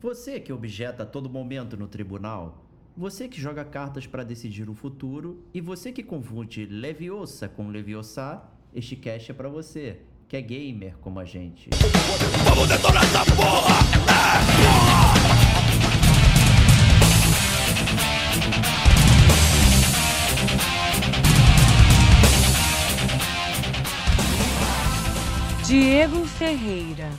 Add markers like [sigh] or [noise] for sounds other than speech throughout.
Você que objeta a todo momento no tribunal, você que joga cartas para decidir o futuro e você que confunde Leviosa com Leviosa, este cast é para você, que é gamer como a gente. Vamos detonar essa porra! Diego Ferreira.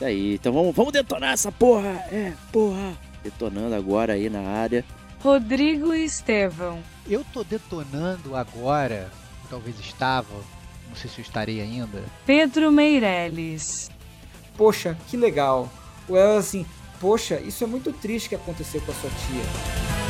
Isso aí, então vamos, vamos detonar essa porra! É, porra! Detonando agora aí na área. Rodrigo Estevão. Eu tô detonando agora, talvez estava, não sei se eu estarei ainda. Pedro Meirelles. Poxa, que legal. Ou ela assim, poxa, isso é muito triste que aconteceu com a sua tia.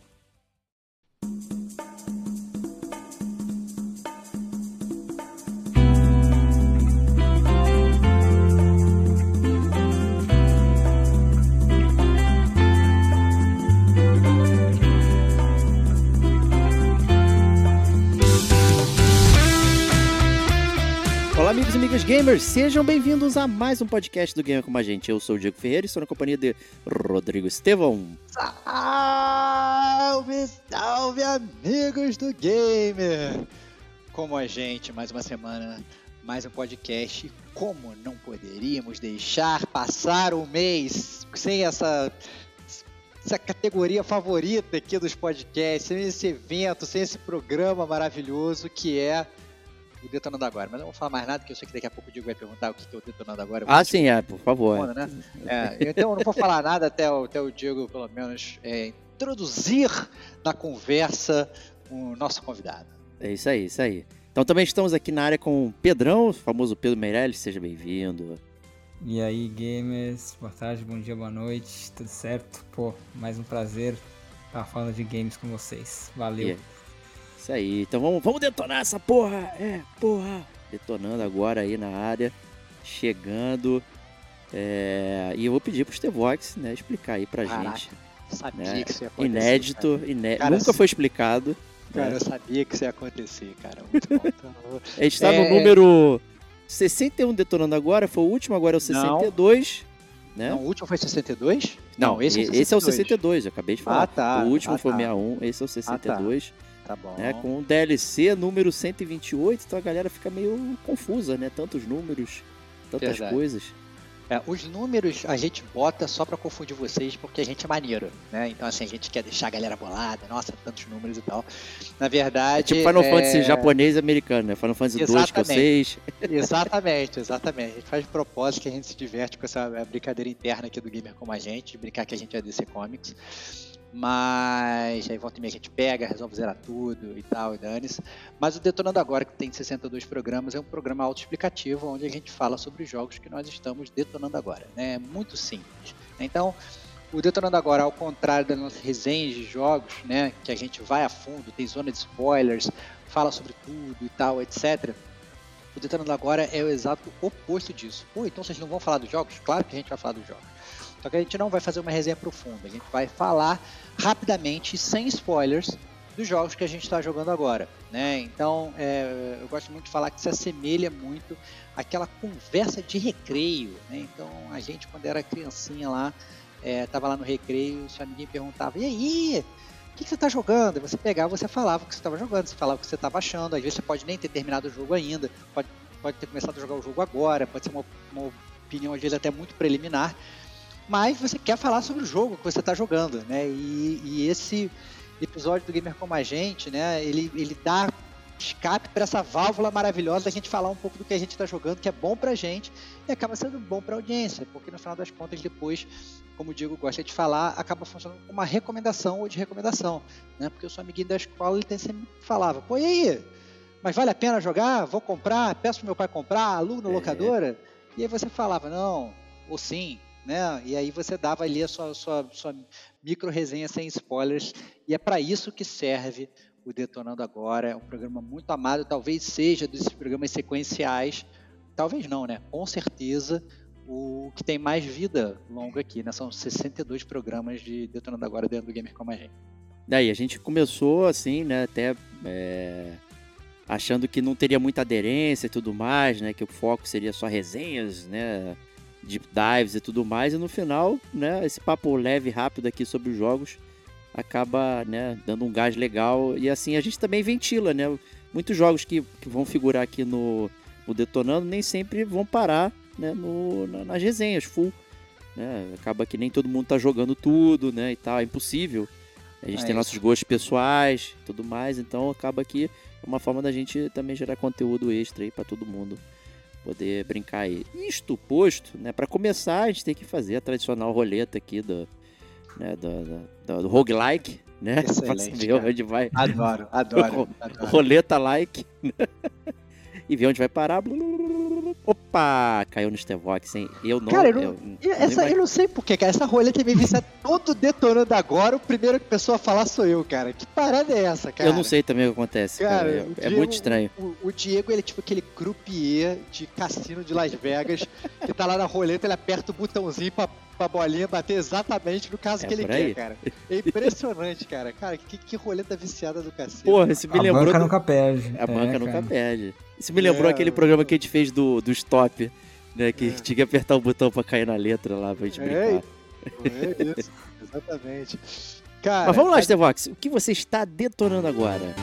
Gamers, sejam bem-vindos a mais um podcast do Gamer com a gente. Eu sou o Diego Ferreira e estou na companhia de Rodrigo Estevão. Salve, salve, amigos do Gamer! Como a gente, mais uma semana, mais um podcast. Como não poderíamos deixar passar um mês sem essa essa categoria favorita aqui dos podcasts, sem esse evento, sem esse programa maravilhoso que é o Detonando Agora. Mas não vou falar mais nada, porque eu sei que daqui a pouco o Diego vai perguntar o que é o Detonando Agora. Ah, sim, é, por favor. né? é, então eu não vou falar nada até o, até o Diego, pelo menos, é, introduzir na conversa o nosso convidado. É isso aí, isso aí. Então também estamos aqui na área com o Pedrão, o famoso Pedro Meirelles, seja bem-vindo. E aí, gamers, boa tarde, bom dia, boa noite, tudo certo? Pô, mais um prazer estar falando de games com vocês. Valeu. Yeah. Isso aí. Então vamos, vamos detonar essa porra. É, porra. Detonando agora aí na área. Chegando. É... E eu vou pedir pro Stevox, né, explicar aí pra Caraca, gente. Sabia né? que isso ia acontecer. Inédito, iné... cara, nunca foi explicado. Cara, né? eu sabia que isso ia acontecer, cara. Muito bom. [laughs] Então, a gente tá é... no número 61 detonando agora, foi o último, agora é o 62. Não. Né? Não, o último foi 62? Não, não esse, é 62. esse é o 62, eu acabei de falar. Ah, tá. O último ah, foi tá. 61, esse é o 62. Ah, tá. Tá bom. Né, com o DLC número 128, então a galera fica meio confusa, né? Tantos números, tantas Verdade. coisas. É, os números a gente bota só para confundir vocês porque a gente é maneiro, né? Então, assim, a gente quer deixar a galera bolada, nossa, tantos números e tal. Na verdade. É tipo Final é... Fantasy japonês e americano, né? Final Fantasy 2 com 6. [laughs] Exatamente, exatamente. A gente faz de propósito que a gente se diverte com essa brincadeira interna aqui do Gamer como a gente, brincar que a gente é DC Comics. Mas aí volta e meia a gente pega, resolve zerar tudo e tal, e dane-se. Mas o Detonando Agora, que tem 62 programas, é um programa autoexplicativo onde a gente fala sobre os jogos que nós estamos detonando agora. Né? É muito simples. Então, o Detonando Agora, ao contrário das nossas resenhas de jogos, né, que a gente vai a fundo, tem zona de spoilers, fala sobre tudo e tal, etc. O Detonando Agora é o exato oposto disso. Pô, então vocês não vão falar dos jogos? Claro que a gente vai falar dos jogos. Só que a gente não vai fazer uma resenha profunda, a gente vai falar rapidamente, sem spoilers, dos jogos que a gente está jogando agora. Né? Então, é, eu gosto muito de falar que se assemelha muito àquela conversa de recreio. Né? Então, a gente, quando era criancinha lá, estava é, lá no recreio, seu amiguinho perguntava: e aí? O que, que você está jogando? Você pegava, você falava o que você estava jogando, você falava o que você estava achando. Às vezes você pode nem ter terminado o jogo ainda, pode, pode ter começado a jogar o jogo agora, pode ser uma, uma opinião, às vezes, até muito preliminar mas você quer falar sobre o jogo que você está jogando, né? E, e, esse episódio do Gamer Como a Gente, né? Ele, ele dá escape para essa válvula maravilhosa da gente falar um pouco do que a gente está jogando, que é bom para a gente e acaba sendo bom para a audiência, porque no final das contas depois, como o Diego gosta de falar, acaba funcionando como uma recomendação ou de recomendação, né? Porque eu sou amiguinho da escola e sempre falava, pô, e aí? Mas vale a pena jogar? Vou comprar? Peço pro meu pai comprar? Aluno na é. locadora? E aí você falava, não, ou sim, né? E aí você dava ali a sua, sua, sua micro resenha sem spoilers, e é para isso que serve o Detonando Agora. É um programa muito amado, talvez seja desses programas sequenciais, talvez não, né? Com certeza, o que tem mais vida longa aqui, né? São 62 programas de Detonando Agora dentro do Gamer Como a Gente. Daí a gente começou assim, né, até é, achando que não teria muita aderência e tudo mais, né, que o foco seria só resenhas, né, deep dives e tudo mais, e no final, né, esse papo leve rápido aqui sobre os jogos acaba, né, dando um gás legal e assim a gente também ventila, né, muitos jogos que, que vão figurar aqui no, no Detonando nem sempre vão parar, né, no, na, nas resenhas full, né, acaba que nem todo mundo tá jogando tudo, né, e tal, é impossível a gente É tem isso. nossos gostos pessoais e tudo mais, então acaba que é uma forma da gente também gerar conteúdo extra aí pra todo mundo poder brincar aí. Isto posto, né, para começar a gente tem que fazer a tradicional roleta aqui do, né, do, do, do roguelike, né, Excelente, cara. onde vai, Adoro, adoro. [laughs] adoro. roleta like, [laughs] e ver onde vai parar. Opa, caiu no Stevox, hein? Eu não, Cara, eu não- eu, eu essa, eu não sei porquê, cara. Essa roleta me vista todo detonando agora. O primeiro que pessoa a falar sou eu, cara. Que parada é essa, cara? eu não sei também o que acontece, cara. Cara, É- é Diego- muito estranho. O, o Diego, ele é tipo aquele croupier de cassino de Las Vegas, que tá lá na roleta, ele aperta o botãozinho pra, pra bolinha bater exatamente no caso É que ele quer, cara. [laughs] É impressionante, cara. Cara, que, que roleta viciada do cacete. Porra, esse me A lembrou. banca do- nunca perde. A É, banca nunca cara. perde. Isso me lembrou É. aquele programa que a gente fez do, do stop, né? Que É. tinha que apertar o botão pra cair na letra lá pra gente É, brincar. É isso, [laughs] exatamente. Cara, Mas vamos lá, a- Stevox. O que você está detonando agora?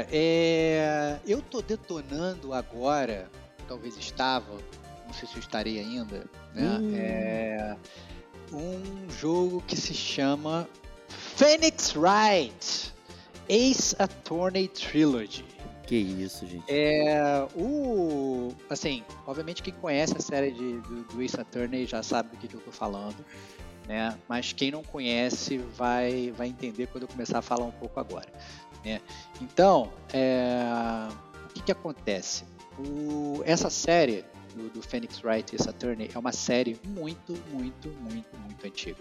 Galera, é... eu tô detonando agora, talvez estava, não sei se eu estarei ainda, né? Hum. É um jogo que se chama Phoenix Wright Ace Attorney Trilogy. Que isso, gente. É, o. Assim, obviamente quem conhece a série de, do, do Ace Attorney já sabe do que, que eu tô falando, né? Mas quem não conhece vai, vai entender quando eu começar a falar um pouco agora, né? Então, é, o que que acontece? O, essa série do, do Phoenix Wright Ace Attorney é uma série muito, muito, muito, muito antiga.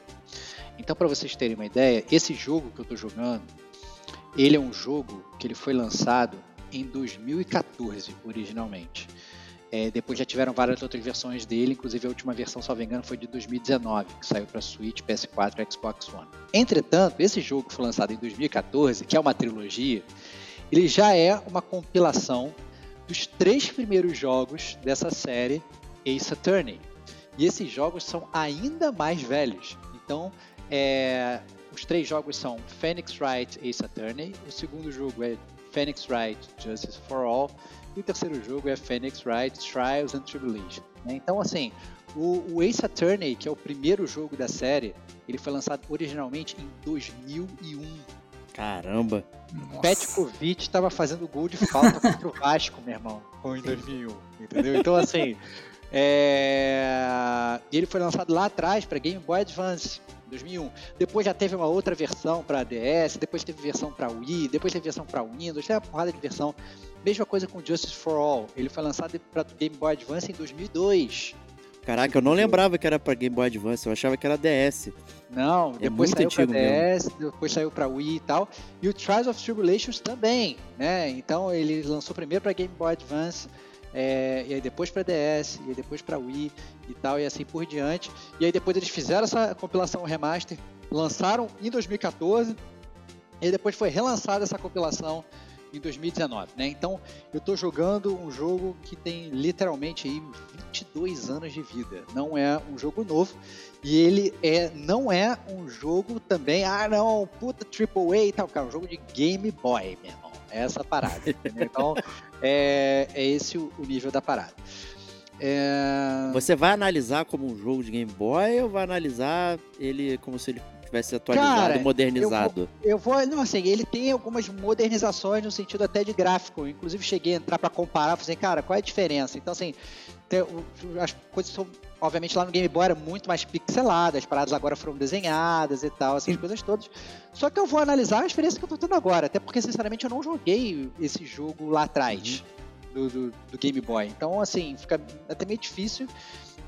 Então, para vocês terem uma ideia, esse jogo que eu tô jogando, ele é um jogo que ele foi lançado em 2014, originalmente. É, depois já tiveram várias outras versões dele, inclusive a última versão, me engano, foi de 2019, que saiu para Switch, PS4 e Xbox One. Entretanto, esse jogo foi lançado em 2014, que é uma trilogia, ele já é uma compilação dos três primeiros jogos dessa série Ace Attorney. E esses jogos são ainda mais velhos. Então, é, os três jogos são Phoenix Wright Ace Attorney, o segundo jogo é Phoenix Wright Justice for All e o terceiro jogo é Phoenix Wright Trials and Tribulation. né? Então, assim, o, o Ace Attorney, que é o primeiro jogo da série, ele foi lançado originalmente em 2001. Caramba. Nossa. Petkovic estava fazendo gol de falta [laughs] contra o Vasco, meu irmão, em 2001, entendeu? Então, assim, é... e ele foi lançado lá atrás para Game Boy Advance, em 2001. Depois já teve uma outra versão para DS, depois teve versão para Wii, depois teve versão para Windows, teve uma porrada de versão. Mesma coisa com Justice for All, ele foi lançado para Game Boy Advance em 2002. Caraca, eu não lembrava que era pra Game Boy Advance, eu achava que era DS. Não, É depois saiu para antigo mesmo. DS, depois saiu para Wii e tal. E o Trials of Tribulations também, né? Então ele lançou primeiro para Game Boy Advance, é, e aí depois para DS, e aí depois para Wii e tal, e assim por diante. E aí depois eles fizeram essa compilação remaster, lançaram em 2014, e depois foi relançada essa compilação em 2019, né? Então eu tô jogando um jogo que tem literalmente aí 22 anos de vida. Não é um jogo novo. E ele é, não é um jogo também, ah não, puta AAA e tal, cara, é um jogo de Game Boy, meu irmão. É essa a parada. entendeu? Então, [laughs] é, é esse o, o nível da parada. É, Você vai analisar como um jogo de Game Boy ou vai analisar ele como se ele tivesse atualizado, Cara, modernizado? Eu vou, não, assim, ele tem algumas modernizações no sentido até de gráfico. Inclusive, cheguei a entrar pra comparar, falei assim, cara, qual é a diferença? Então, assim, tem as coisas são, obviamente, lá no Game Boy era muito mais pixeladas, as paradas agora foram desenhadas e tal, essas coisas todas. Só que eu vou analisar a experiência que eu tô tendo agora, até porque, sinceramente, eu não joguei esse jogo lá atrás. Do, do- do Game Boy. Então, assim, fica até meio difícil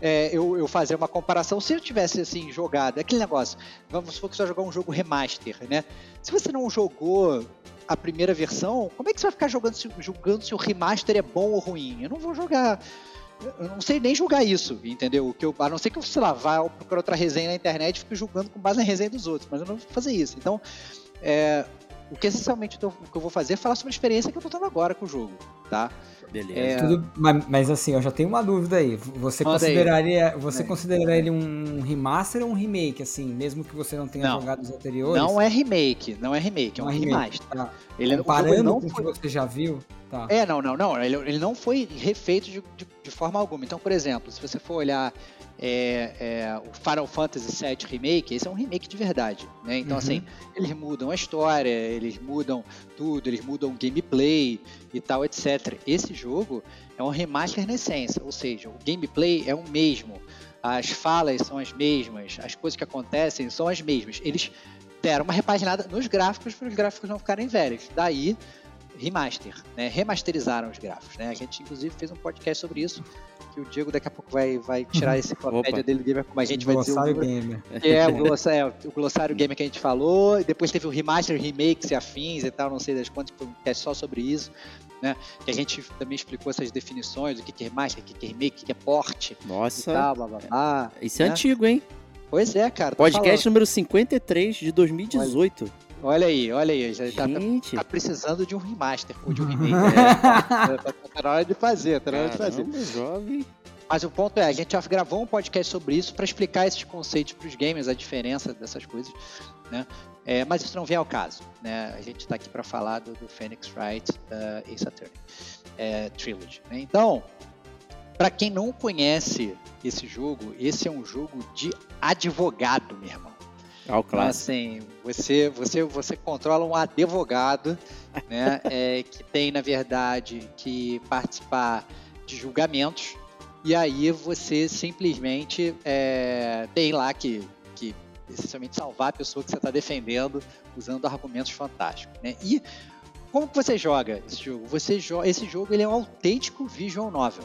é, eu, eu fazer uma comparação. Se eu tivesse assim jogado, é aquele negócio, vamos supor que você vai jogar um jogo remaster, né? Se você não jogou a primeira versão, como é que você vai ficar jogando, se- julgando se o remaster é bom ou ruim? Eu não vou jogar. Eu não sei nem julgar isso, entendeu? Que eu, a não ser que eu, sei lá, vá procurar outra resenha na internet e fique julgando com base na resenha dos outros, mas eu não vou fazer isso. Então, é, o que essencialmente eu o que eu vou fazer é falar sobre a experiência que eu tô tendo agora com o jogo, tá? Beleza. É, Tudo, mas, mas assim, eu já tenho uma dúvida aí. Você Manda aí. consideraria, você Aí. consideraria ele um remaster ou um remake, assim, mesmo que você não tenha Não. jogado os anteriores? Não é remake, não é remake, é um é remaster. tá. Ele, Comparando não com o que você já viu, tá. É, não, não, não. Ele, ele não foi refeito de, de- de forma alguma. Então, por exemplo, se você for olhar é, é, o Final Fantasy VII Remake, esse é um remake de verdade. Né? Então, Uhum. assim, eles mudam a história, eles mudam tudo, eles mudam o gameplay e tal, etc. Esse jogo é um remaster na essência, ou seja, o gameplay é o mesmo, as falas são as mesmas, as coisas que acontecem são as mesmas. Eles deram uma repaginada nos gráficos para os gráficos não ficarem velhos. Daí remaster, né? Remasterizaram os gráficos, né? A gente inclusive fez um podcast sobre isso, que o Diego daqui a pouco vai, vai tirar esse [laughs] enciclopédia dele do gamer como a gente vai dizer o. Gamer. Que é o [laughs] glossário, é, o glossário gamer que a gente falou, e depois teve o remaster, remakes e afins e tal, não sei das quantas, um cast só sobre isso, né? Que a gente também explicou essas definições, o que que é remaster, o que que é remake, o que que é porte e Nossa, tal, blá blá blá. isso é né? antigo, hein? Pois é, cara. Podcast número 53 de 2018. falando. Olha aí, olha aí, já tá, tá- tá precisando de um remaster ou de um [laughs] remake. né? tá, na hora de fazer, tá na hora de fazer. jovem. Mas o ponto é, a gente já gravou um podcast sobre isso para explicar esses conceitos para os gamers, a diferença dessas coisas, né? É, mas isso não vem ao caso, né? A gente está aqui para falar do, do Phoenix Wright uh, Ace Attorney é, Trilogy. né? Então, para quem não conhece esse jogo, esse é um jogo de advogado, meu irmão. O Então, assim, você, você, você controla um advogado, né, [laughs] é, que tem, na verdade, que participar de julgamentos, e aí você simplesmente é, tem lá que, que essencialmente salvar a pessoa que você está defendendo usando argumentos fantásticos. Né? E como que você joga esse jogo? Você joga, esse jogo ele é um autêntico visual novel.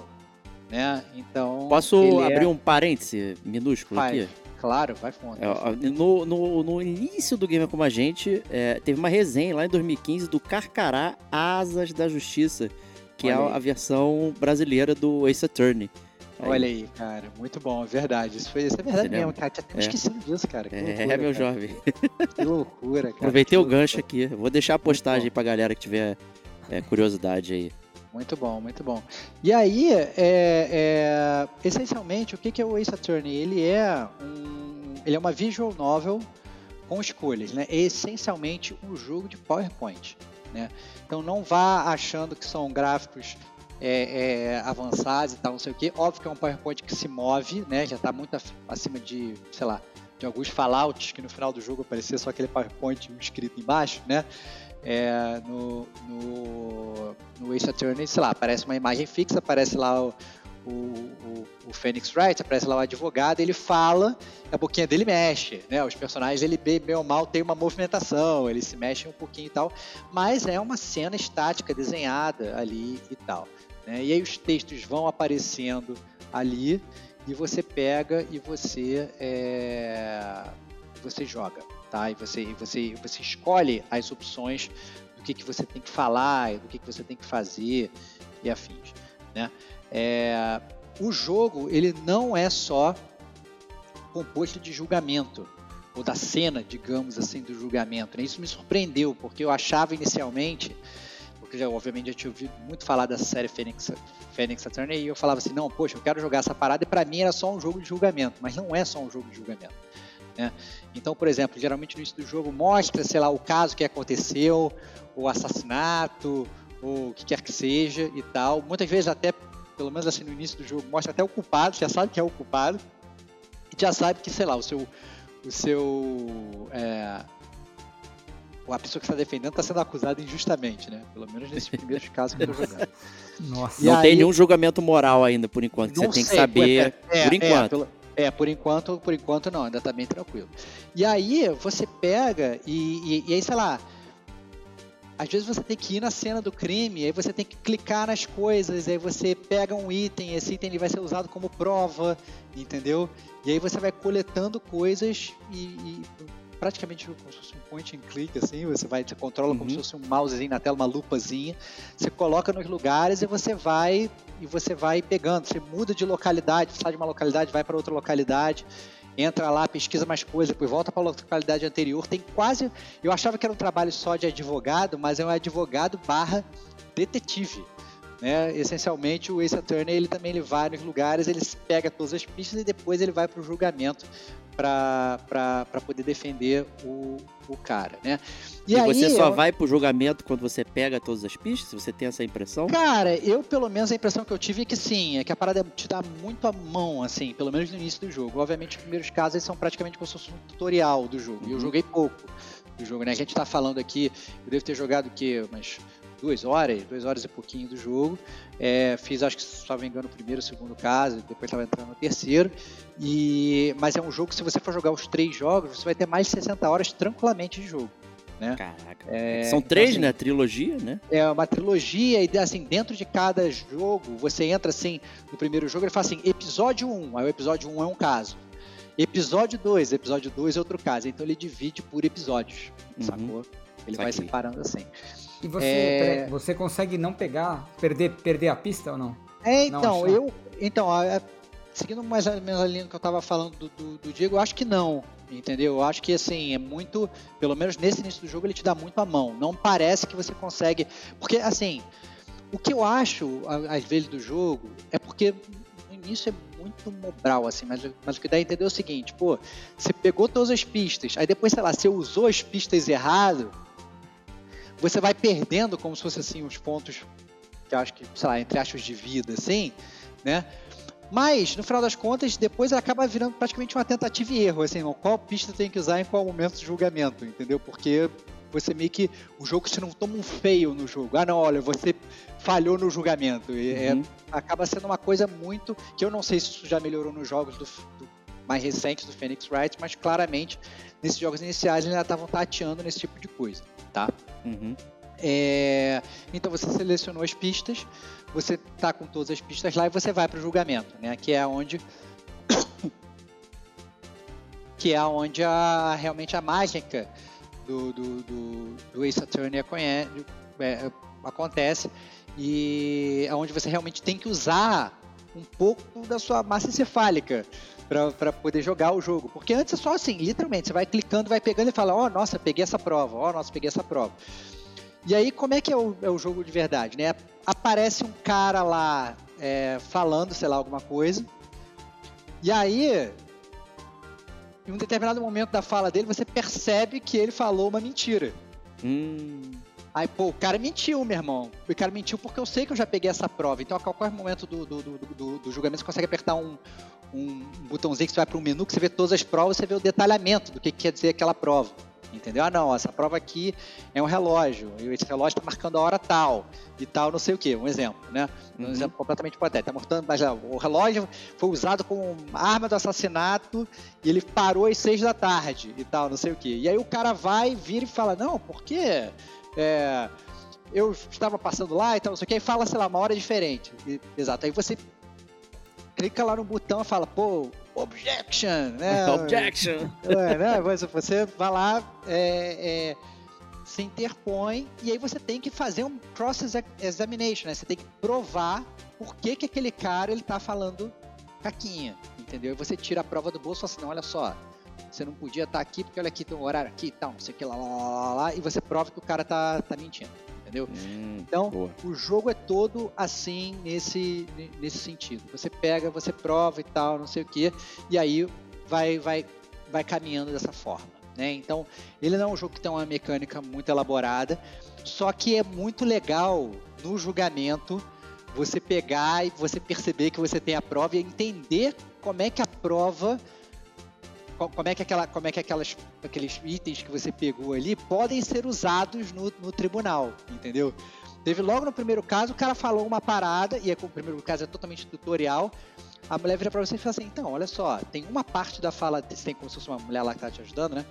Né? Então, Posso é- abrir um parêntese minúsculo Vai, aqui? Claro, vai fundo. É, No, no, no início do Gamer Como a Gente, é, teve uma resenha lá em 2015 do Carcará Asas da Justiça, que Olha é aí. a versão brasileira do Ace Attorney. Aí- Olha aí, cara, muito bom, é verdade. Isso, foi, isso é verdade Você mesmo, cara. Tinha até É. esquecido disso, cara. Que É, loucura, meu cara. jovem. Que loucura, cara. Aproveitei que o gancho loucura. aqui. Vou deixar a postagem pra galera que tiver é, curiosidade aí. Muito bom, muito bom. E aí, é, é, essencialmente, o que é o Ace Attorney? Ele é um, ele é uma visual novel com escolhas, né? É essencialmente um jogo de PowerPoint, né? Então não vá achando que são gráficos é, é, avançados e tal, não sei o que. Óbvio que é um PowerPoint que se move, né? Já está muito acima de, sei lá, de alguns Fallouts que no final do jogo aparecia só aquele PowerPoint escrito embaixo, né? É, no, no, no Ace Attorney, sei lá, aparece uma imagem fixa, aparece lá o, o, o, o Phoenix Wright, aparece lá o advogado, ele fala, a boquinha dele mexe, né? Os personagens, ele bem ou mal tem uma movimentação, eles se mexem um pouquinho e tal, mas é uma cena estática desenhada ali e tal. Né? E aí os textos vão aparecendo ali e você pega e você é, você joga, tá? E você você você escolhe as opções do que, que você tem que falar, do que, que você tem que fazer e afins, né? É, o jogo ele não é só composto de julgamento ou da cena, digamos assim, do julgamento. Né? Isso me surpreendeu porque eu achava inicialmente porque já, obviamente já tinha ouvido muito falar da série Phoenix, Phoenix Attorney e eu falava assim, não, poxa, eu quero jogar essa parada e para mim era só um jogo de julgamento, mas não é só um jogo de julgamento. Né? Então, por exemplo, geralmente no início do jogo mostra, sei lá, o caso que aconteceu, o assassinato, ou o que quer que seja e tal. Muitas vezes até, pelo menos assim no início do jogo, mostra até o culpado, você já sabe que é o culpado, e já sabe que, sei lá, o seu, o seu, é, a pessoa que está defendendo está sendo acusada injustamente, né? Pelo menos nesses [laughs] primeiros casos que eu tô jogando. Nossa. E não tem aí- nenhum julgamento moral ainda, por enquanto. você tem que sei, saber, é, por é, enquanto. pelo- É, por enquanto, por enquanto não, ainda tá bem tranquilo. E aí você pega e, e- e aí, sei lá, às vezes você tem que ir na cena do crime, aí você tem que clicar nas coisas, aí você pega um item, esse item ele vai ser usado como prova, entendeu? E aí você vai coletando coisas e, e praticamente como se fosse um point and click, assim, você vai, você controla Uhum. como se fosse um mousezinho na tela, uma lupazinha, você coloca nos lugares e você vai e você vai pegando, você muda de localidade, sai de uma localidade, vai para outra localidade, entra lá, pesquisa mais coisas, depois volta para a localidade anterior, tem quase, eu achava que era um trabalho só de advogado, mas é um advogado barra detetive. Né? Essencialmente, o Ace Attorney ele também ele vai nos lugares, ele pega todas as pistas e depois ele vai para o julgamento para poder defender o, o cara. Né? E, você só eu- vai pro julgamento quando você pega todas as pistas? Você tem essa impressão? Cara, eu pelo menos a impressão que eu tive é que sim, é que a parada te dá muito a mão, assim, pelo menos no início do jogo. Obviamente, os primeiros casos são praticamente como se fosse um tutorial do jogo. E eu Uhum. joguei pouco do jogo, né? A gente tá falando aqui, eu devo ter jogado o quê? Umas duas horas, duas horas e pouquinho do jogo. É, fiz, acho que, se não me engano, o primeiro, o segundo caso, depois tava entrando no terceiro. E, mas é um jogo que, se você for jogar os três jogos, você vai ter mais de 60 horas tranquilamente de jogo. Caraca. É, São então, três, assim, né? Trilogia, né? é uma trilogia e assim, dentro de cada jogo, você entra assim, no primeiro jogo ele fala assim, episódio 1, aí o episódio 1 é um caso. Episódio 2, episódio 2 é outro caso. Então ele divide por episódios, Uhum. sacou? Ele vai Saquei. separando assim. E você, É. peraí, você consegue não pegar, perder, perder a pista ou não? É, Não então, achar? eu. Então, a- a- seguindo mais ou menos a linha que eu tava falando do, do, do Diego, eu acho que não. Entendeu? Eu acho que assim, é muito. Pelo menos nesse início do jogo, ele te dá muito a mão. Não parece que você consegue. Porque, assim, o que eu acho, às vezes, do jogo, é porque no início é muito mobral, assim, mas, mas o que dá a entender é o seguinte, pô, você pegou todas as pistas, aí depois, sei lá, você usou as pistas errado, você vai perdendo como se fosse assim os pontos que eu acho que, sei lá, entre aspas de vida, assim, né? Mas, no final das contas, depois acaba virando praticamente uma tentativa e erro, assim, qual pista tem que usar em qual momento do julgamento, entendeu? Porque você meio que, o jogo, você não toma um fail no jogo. Ah, não, olha, você falhou no julgamento. E é- Uhum. acaba sendo uma coisa muito, que eu não sei se isso já melhorou nos jogos do, do- mais recentes do Phoenix Wright, mas claramente, nesses jogos iniciais, eles ainda estavam tateando nesse tipo de coisa, tá? Uhum. É, então você selecionou as pistas, você tá com todas as pistas lá e você vai para o julgamento, né? Que é onde [coughs] que é onde a, realmente a mágica do, do, do, do Ace Attorney é, acontece e é onde você realmente tem que usar um pouco da sua massa encefálica para poder jogar o jogo. Porque antes é só assim, literalmente, você vai clicando, vai pegando e fala, ó, nossa, peguei essa prova, ó, nossa, peguei essa prova. E aí, como é que é o, é o jogo de verdade, né? Aparece um cara lá é, falando, sei lá, alguma coisa. E aí, em um determinado momento da fala dele, você percebe que ele falou uma mentira. Hum, Aí, pô, o cara mentiu, meu irmão. O cara mentiu porque eu sei que eu já peguei essa prova. Então, a qualquer momento do, do, do, do- do julgamento, você consegue apertar um, um botãozinho que você vai para um menu, que você vê todas as provas, você vê o detalhamento do que, que quer dizer aquela prova. Entendeu? Ah, não, essa prova aqui é um relógio. E esse relógio está marcando a hora tal. E tal, não sei o quê. Um exemplo, né? Um Uhum. exemplo completamente hipotético. Tá mostrando, mas ó, o relógio foi usado como arma do assassinato e ele parou às seis da tarde e tal, não sei o quê. E aí o cara vai, vira e fala, não, por quê? É, eu estava passando lá e tal, não sei o que, e fala, sei lá, uma hora diferente. E- exato. Aí você clica lá no botão e fala, pô, objection, né? [laughs] Objection! É, né? Você, você vai lá, é, é, se interpõe e aí você tem que fazer um cross-examination, né? Você tem que provar por que, que aquele cara ele tá falando caquinha, entendeu? E você tira a prova do bolso e fala assim, não, olha só, você não podia estar aqui porque olha aqui tem um horário aqui e tal, não sei o que lá, lá, lá, lá, e você prova que o cara tá, tá mentindo, entendeu? Hum, Então, boa. o jogo é todo assim nesse, nesse sentido. Você pega, você prova e tal, não sei o que, e aí vai, vai, vai caminhando dessa forma. Né? Então, ele não é um jogo que tem uma mecânica muito elaborada, só que é muito legal no julgamento você pegar e você perceber que você tem a prova e entender como é que a prova como é que, aquela, como é que aquelas, aqueles itens que você pegou ali podem ser usados no, no tribunal, entendeu? Teve logo no primeiro caso, o cara falou uma parada, e é, o primeiro caso é totalmente tutorial. A mulher vira pra você e fala assim: então, olha só, tem uma parte da fala, tem como se fosse uma mulher lá que tá te ajudando, né?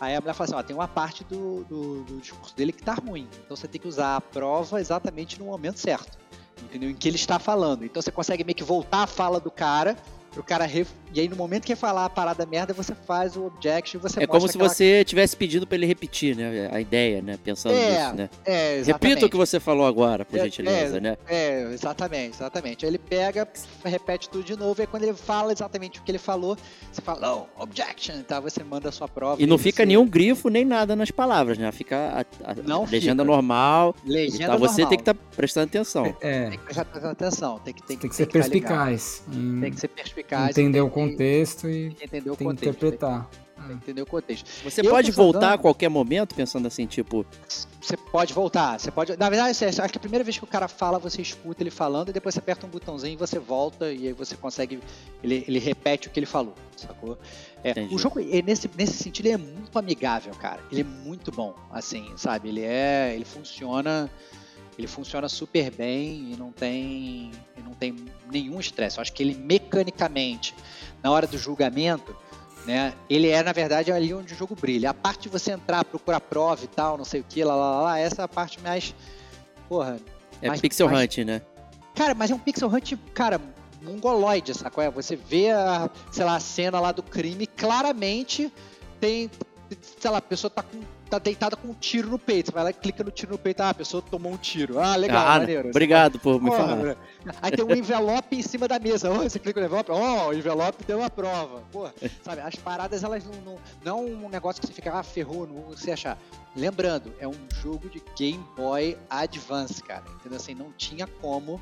Aí a mulher fala assim, ó, tem uma parte do, do, do discurso dele que tá ruim. Então você tem que usar a prova exatamente no momento certo. Entendeu? Em que ele está falando. Então você consegue meio que voltar a fala do cara o cara ref... e aí no momento que ele falar a parada merda, você faz o objection e você É como se aquela... você tivesse pedido pra ele repetir, né? A ideia, né? Pensando É, nisso, né? É, exatamente. Repita o que você falou agora, por É, gentileza, é, né? É, exatamente, exatamente. Aí ele pega, repete tudo de novo, e aí quando ele fala exatamente o que ele falou, você fala, não, objection, tá? Você manda a sua prova. E não fica você- nenhum grifo nem nada nas palavras, né? Fica a, a- Não a legenda fica. normal. Legenda. Você normal. tem que estar prestando atenção. É, Tem que prestar atenção, tem que, tem tem que tem ser tá ligado. perspicaz. em Tem que ser perspicaz. Entender tem o contexto e entender o tem contexto. interpretar. Tem que entender o contexto. Você Eu pode voltar a qualquer momento pensando assim, tipo, Você pode voltar, você pode. Na verdade, assim, acho que a primeira vez que o cara fala, você escuta ele falando, e depois você aperta um botãozinho e você volta, e aí você consegue. Ele, ele repete o que ele falou, sacou? É, o jogo, é, nesse, nesse sentido, ele é muito amigável, cara. Ele é muito bom, assim, sabe? Ele é. Ele funciona. Ele funciona super bem e não tem. E não tem nenhum estresse. Eu acho que ele mecanicamente, na hora do julgamento, né? Ele é, na verdade, ali onde o jogo brilha. A parte de você entrar, procurar prova e tal, não sei o que, lá, lá, lá, essa é a parte mais. Porra. é Mas- Pixel mas- Hunt, né? Cara, mas é um pixel hunt, cara, mongoloide, sacou? É, Você vê a, sei lá, a cena lá do crime, claramente tem. Sei lá, a pessoa tá, com, tá deitada com um tiro no peito. Você vai lá e clica no tiro no peito, ah, a pessoa tomou um tiro. Ah, legal, ah, maneiro. obrigado por me falar. né? Aí tem um envelope em cima da mesa. Oh, você clica no envelope, ó, o envelope deu uma prova. Porra, sabe, as paradas, elas não, não. Não é um negócio que você fica, ah, ferrou, não você achar. Lembrando, é um jogo de Game Boy Advance, cara. Entendeu? Assim, não tinha como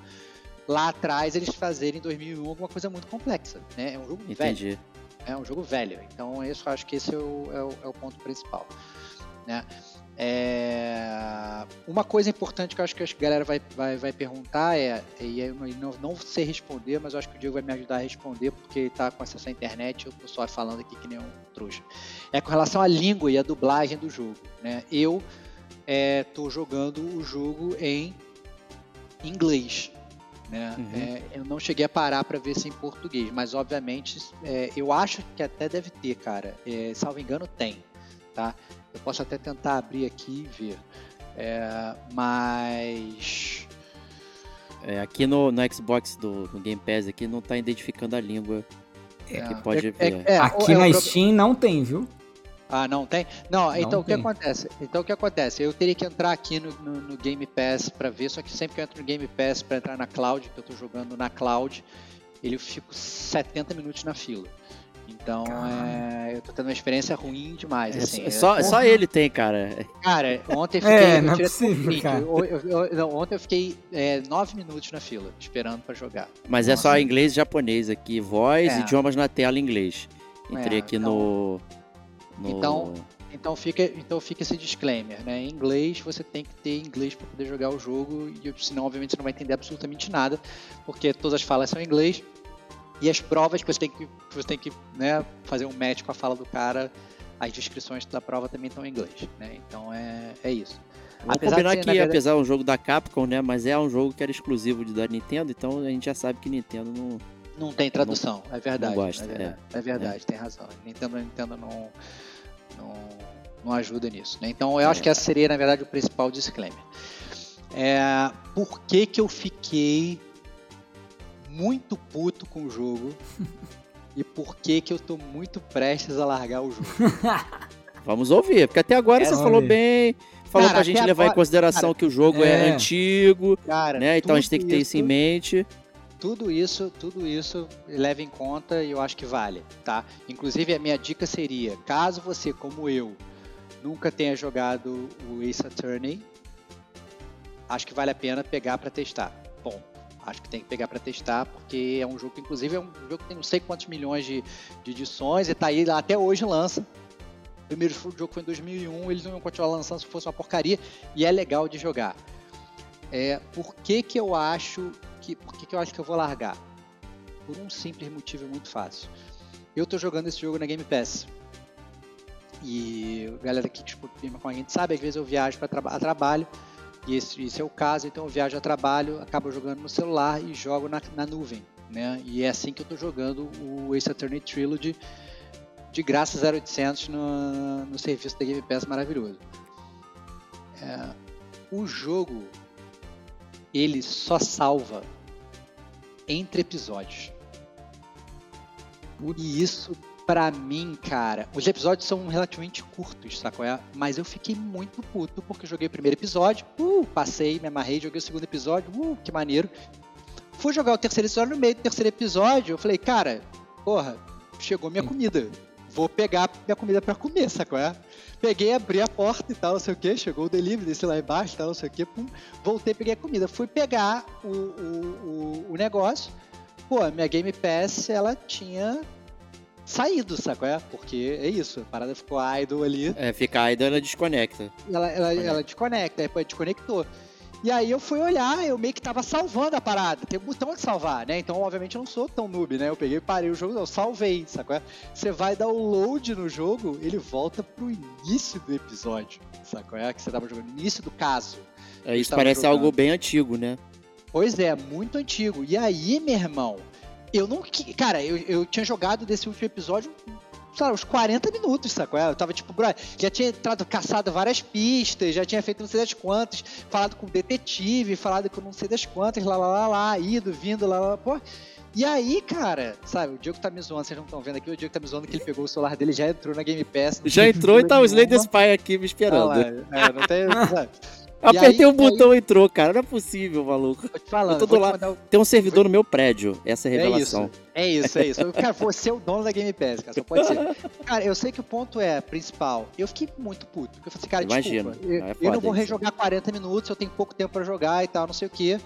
lá atrás eles fazerem em 2001 alguma coisa muito complexa, né? É um jogo velho. Entendi. É um jogo velho. Então, isso eu acho que esse é o, é o, é o ponto principal. Né? É, Uma coisa importante que eu acho que a galera vai, vai, vai perguntar é, e eu não, não sei responder, mas eu acho que o Diego vai me ajudar a responder, porque ele tá com acesso à internet, eu tô só falando aqui que nem um trouxa. É com relação à língua e à dublagem do jogo. Né? Eu é, tô jogando o jogo em inglês. Né? Uhum. É, eu não cheguei a parar para ver se em português, mas obviamente é, eu acho que até deve ter, cara. É, salvo engano, tem. Tá? Eu posso até tentar abrir aqui e ver. É, mas. É, aqui no, no Xbox do no Game Pass aqui não tá identificando a língua É, que pode é- ver. é- é, Aqui é na Steam não tem, viu? Ah, não tem? Não, então o que tem. acontece? Então o que acontece? Eu teria que entrar aqui no, no- no Game Pass para ver, só que sempre que eu entro no Game Pass para entrar na cloud, que eu tô jogando na cloud, ele eu fico 70 minutos na fila. Então é, eu tô tendo uma experiência ruim demais. É, assim, só, só- só ele tem, cara. Cara, ontem eu [laughs] fiquei. É, eu não é possível, cara. Eu- eu- eu- não, ontem eu fiquei é, nove minutos na fila, esperando pra jogar. Mas é Nossa. só inglês e japonês aqui. Voz, É. idiomas na tela em inglês. Entrei É, aqui então- no. no- Então- Então fica, então fica esse disclaimer, né? Em inglês você tem que ter inglês para poder jogar o jogo, e senão, obviamente, você não vai entender absolutamente nada, porque todas as falas são em inglês. E as provas que você tem que, que você tem que né, fazer um match com a fala do cara, as descrições da prova também estão em inglês, né? Então é, é isso. Vamos Apesar de combinar ser, que, verdade- apesar de um jogo da Capcom, né? Mas é um jogo que era exclusivo da Nintendo, então a gente já sabe que Nintendo não. Não tem tradução, é verdade. não gosta, é verdade, é verdade, tem razão. Nintendo, Nintendo não, não, não ajuda nisso. Né? Então eu acho É. que essa seria, na verdade, o principal disclaimer. É, por que, que eu fiquei muito puto com o jogo [laughs] e por que, que eu tô muito prestes a largar o jogo? [laughs] Vamos ouvir, porque até agora É, você falou ver. bem, falou Cara, pra gente levar em consideração que o jogo é, É. antigo, Cara, né? Então a gente tudo tem que ter isso em mente. Tudo isso, tudo isso leva em conta e eu acho que vale, tá? Inclusive a minha dica seria, caso você, como eu, nunca tenha jogado o Ace Attorney, acho que vale a pena pegar pra testar. Acho que tem que pegar pra testar porque é um jogo que inclusive é um jogo que tem não sei quantos milhões de, de edições e tá aí até hoje lança. O primeiro jogo foi em 2001, eles não iam continuar lançando se fosse uma porcaria e é legal de jogar. É, por que que eu acho que por que, que eu acho que eu vou largar? Por um simples motivo muito fácil. Eu tô jogando esse jogo na Game Pass. E a galera que escuta com a gente sabe, às vezes eu viajo para traba trabalho, e esse, esse é o caso, então eu viajo a trabalho, acabo jogando no celular e jogo na, na nuvem. Né? E é assim que eu tô jogando o Ace Attorney Trilogy de graça 0800 no, no serviço da Game Pass maravilhoso. É, o jogo ele só salva entre episódios. E isso, pra mim, cara, os episódios são relativamente curtos, sacou? É? Mas eu fiquei muito puto porque joguei o primeiro episódio, uh, passei, me amarrei, joguei o segundo episódio, uh, que maneiro. Fui jogar o terceiro episódio, no meio do terceiro episódio, eu falei, cara, porra, chegou minha comida. Vou pegar minha comida pra comer, sacou? É? Peguei, abri a porta e tal, não sei o que, chegou o delivery, desci lá embaixo tal, não sei o que, pum, voltei, peguei a comida. Fui pegar o, o, o, o negócio, pô, minha Game Pass, ela tinha saído, sacou? É? Porque é isso, a parada ficou idle ali, É, fica idle, ela desconecta. ela, ela, ela desconecta, depois desconectou. E aí eu fui olhar, eu meio que tava salvando a parada. Tem um botão de salvar, né? Então, obviamente, eu não sou tão noob, né? Eu peguei, parei o jogo, eu salvei, sacou? Você vai dar o load no jogo, ele volta pro início do episódio, sacou? É que você tava jogando, início do caso. É, isso parece jogando. algo bem antigo, né? Pois é, muito antigo. E aí, meu irmão, eu não. Cara, eu, eu tinha jogado desse último episódio, sei lá, uns 40 minutos, sacou? Eu tava tipo, bro, já tinha entrado, caçado várias pistas, já tinha feito não sei das quantas, falado com o detetive, falado com não sei das quantas, lá, lá, lá, lá, ido, vindo, lá, lá, pô. E aí, cara, sabe, o Diego tá me zoando, vocês não estão vendo aqui, o Diego tá me zoando que ele pegou o celular dele já entrou na Game Pass. Já entrou e tá o the Spy aqui me Ah esperando. lá, é, não tem, [laughs] sabe? Apertei aí- o botão e entrou, cara. Não é possível, maluco. Tô te falando, Eu tô mandar Tem um servidor no meu prédio. Essa é a É revelação. isso, é isso, é isso. Cara, você é o dono da Game Pass, cara, só pode ser. [laughs] Cara, eu sei que o ponto é principal. Eu fiquei muito puto, porque eu falei assim, cara, Imagino. desculpa, eu, É eu não vou rejogar 40 minutos, eu tenho pouco tempo pra jogar e tal, não sei o que.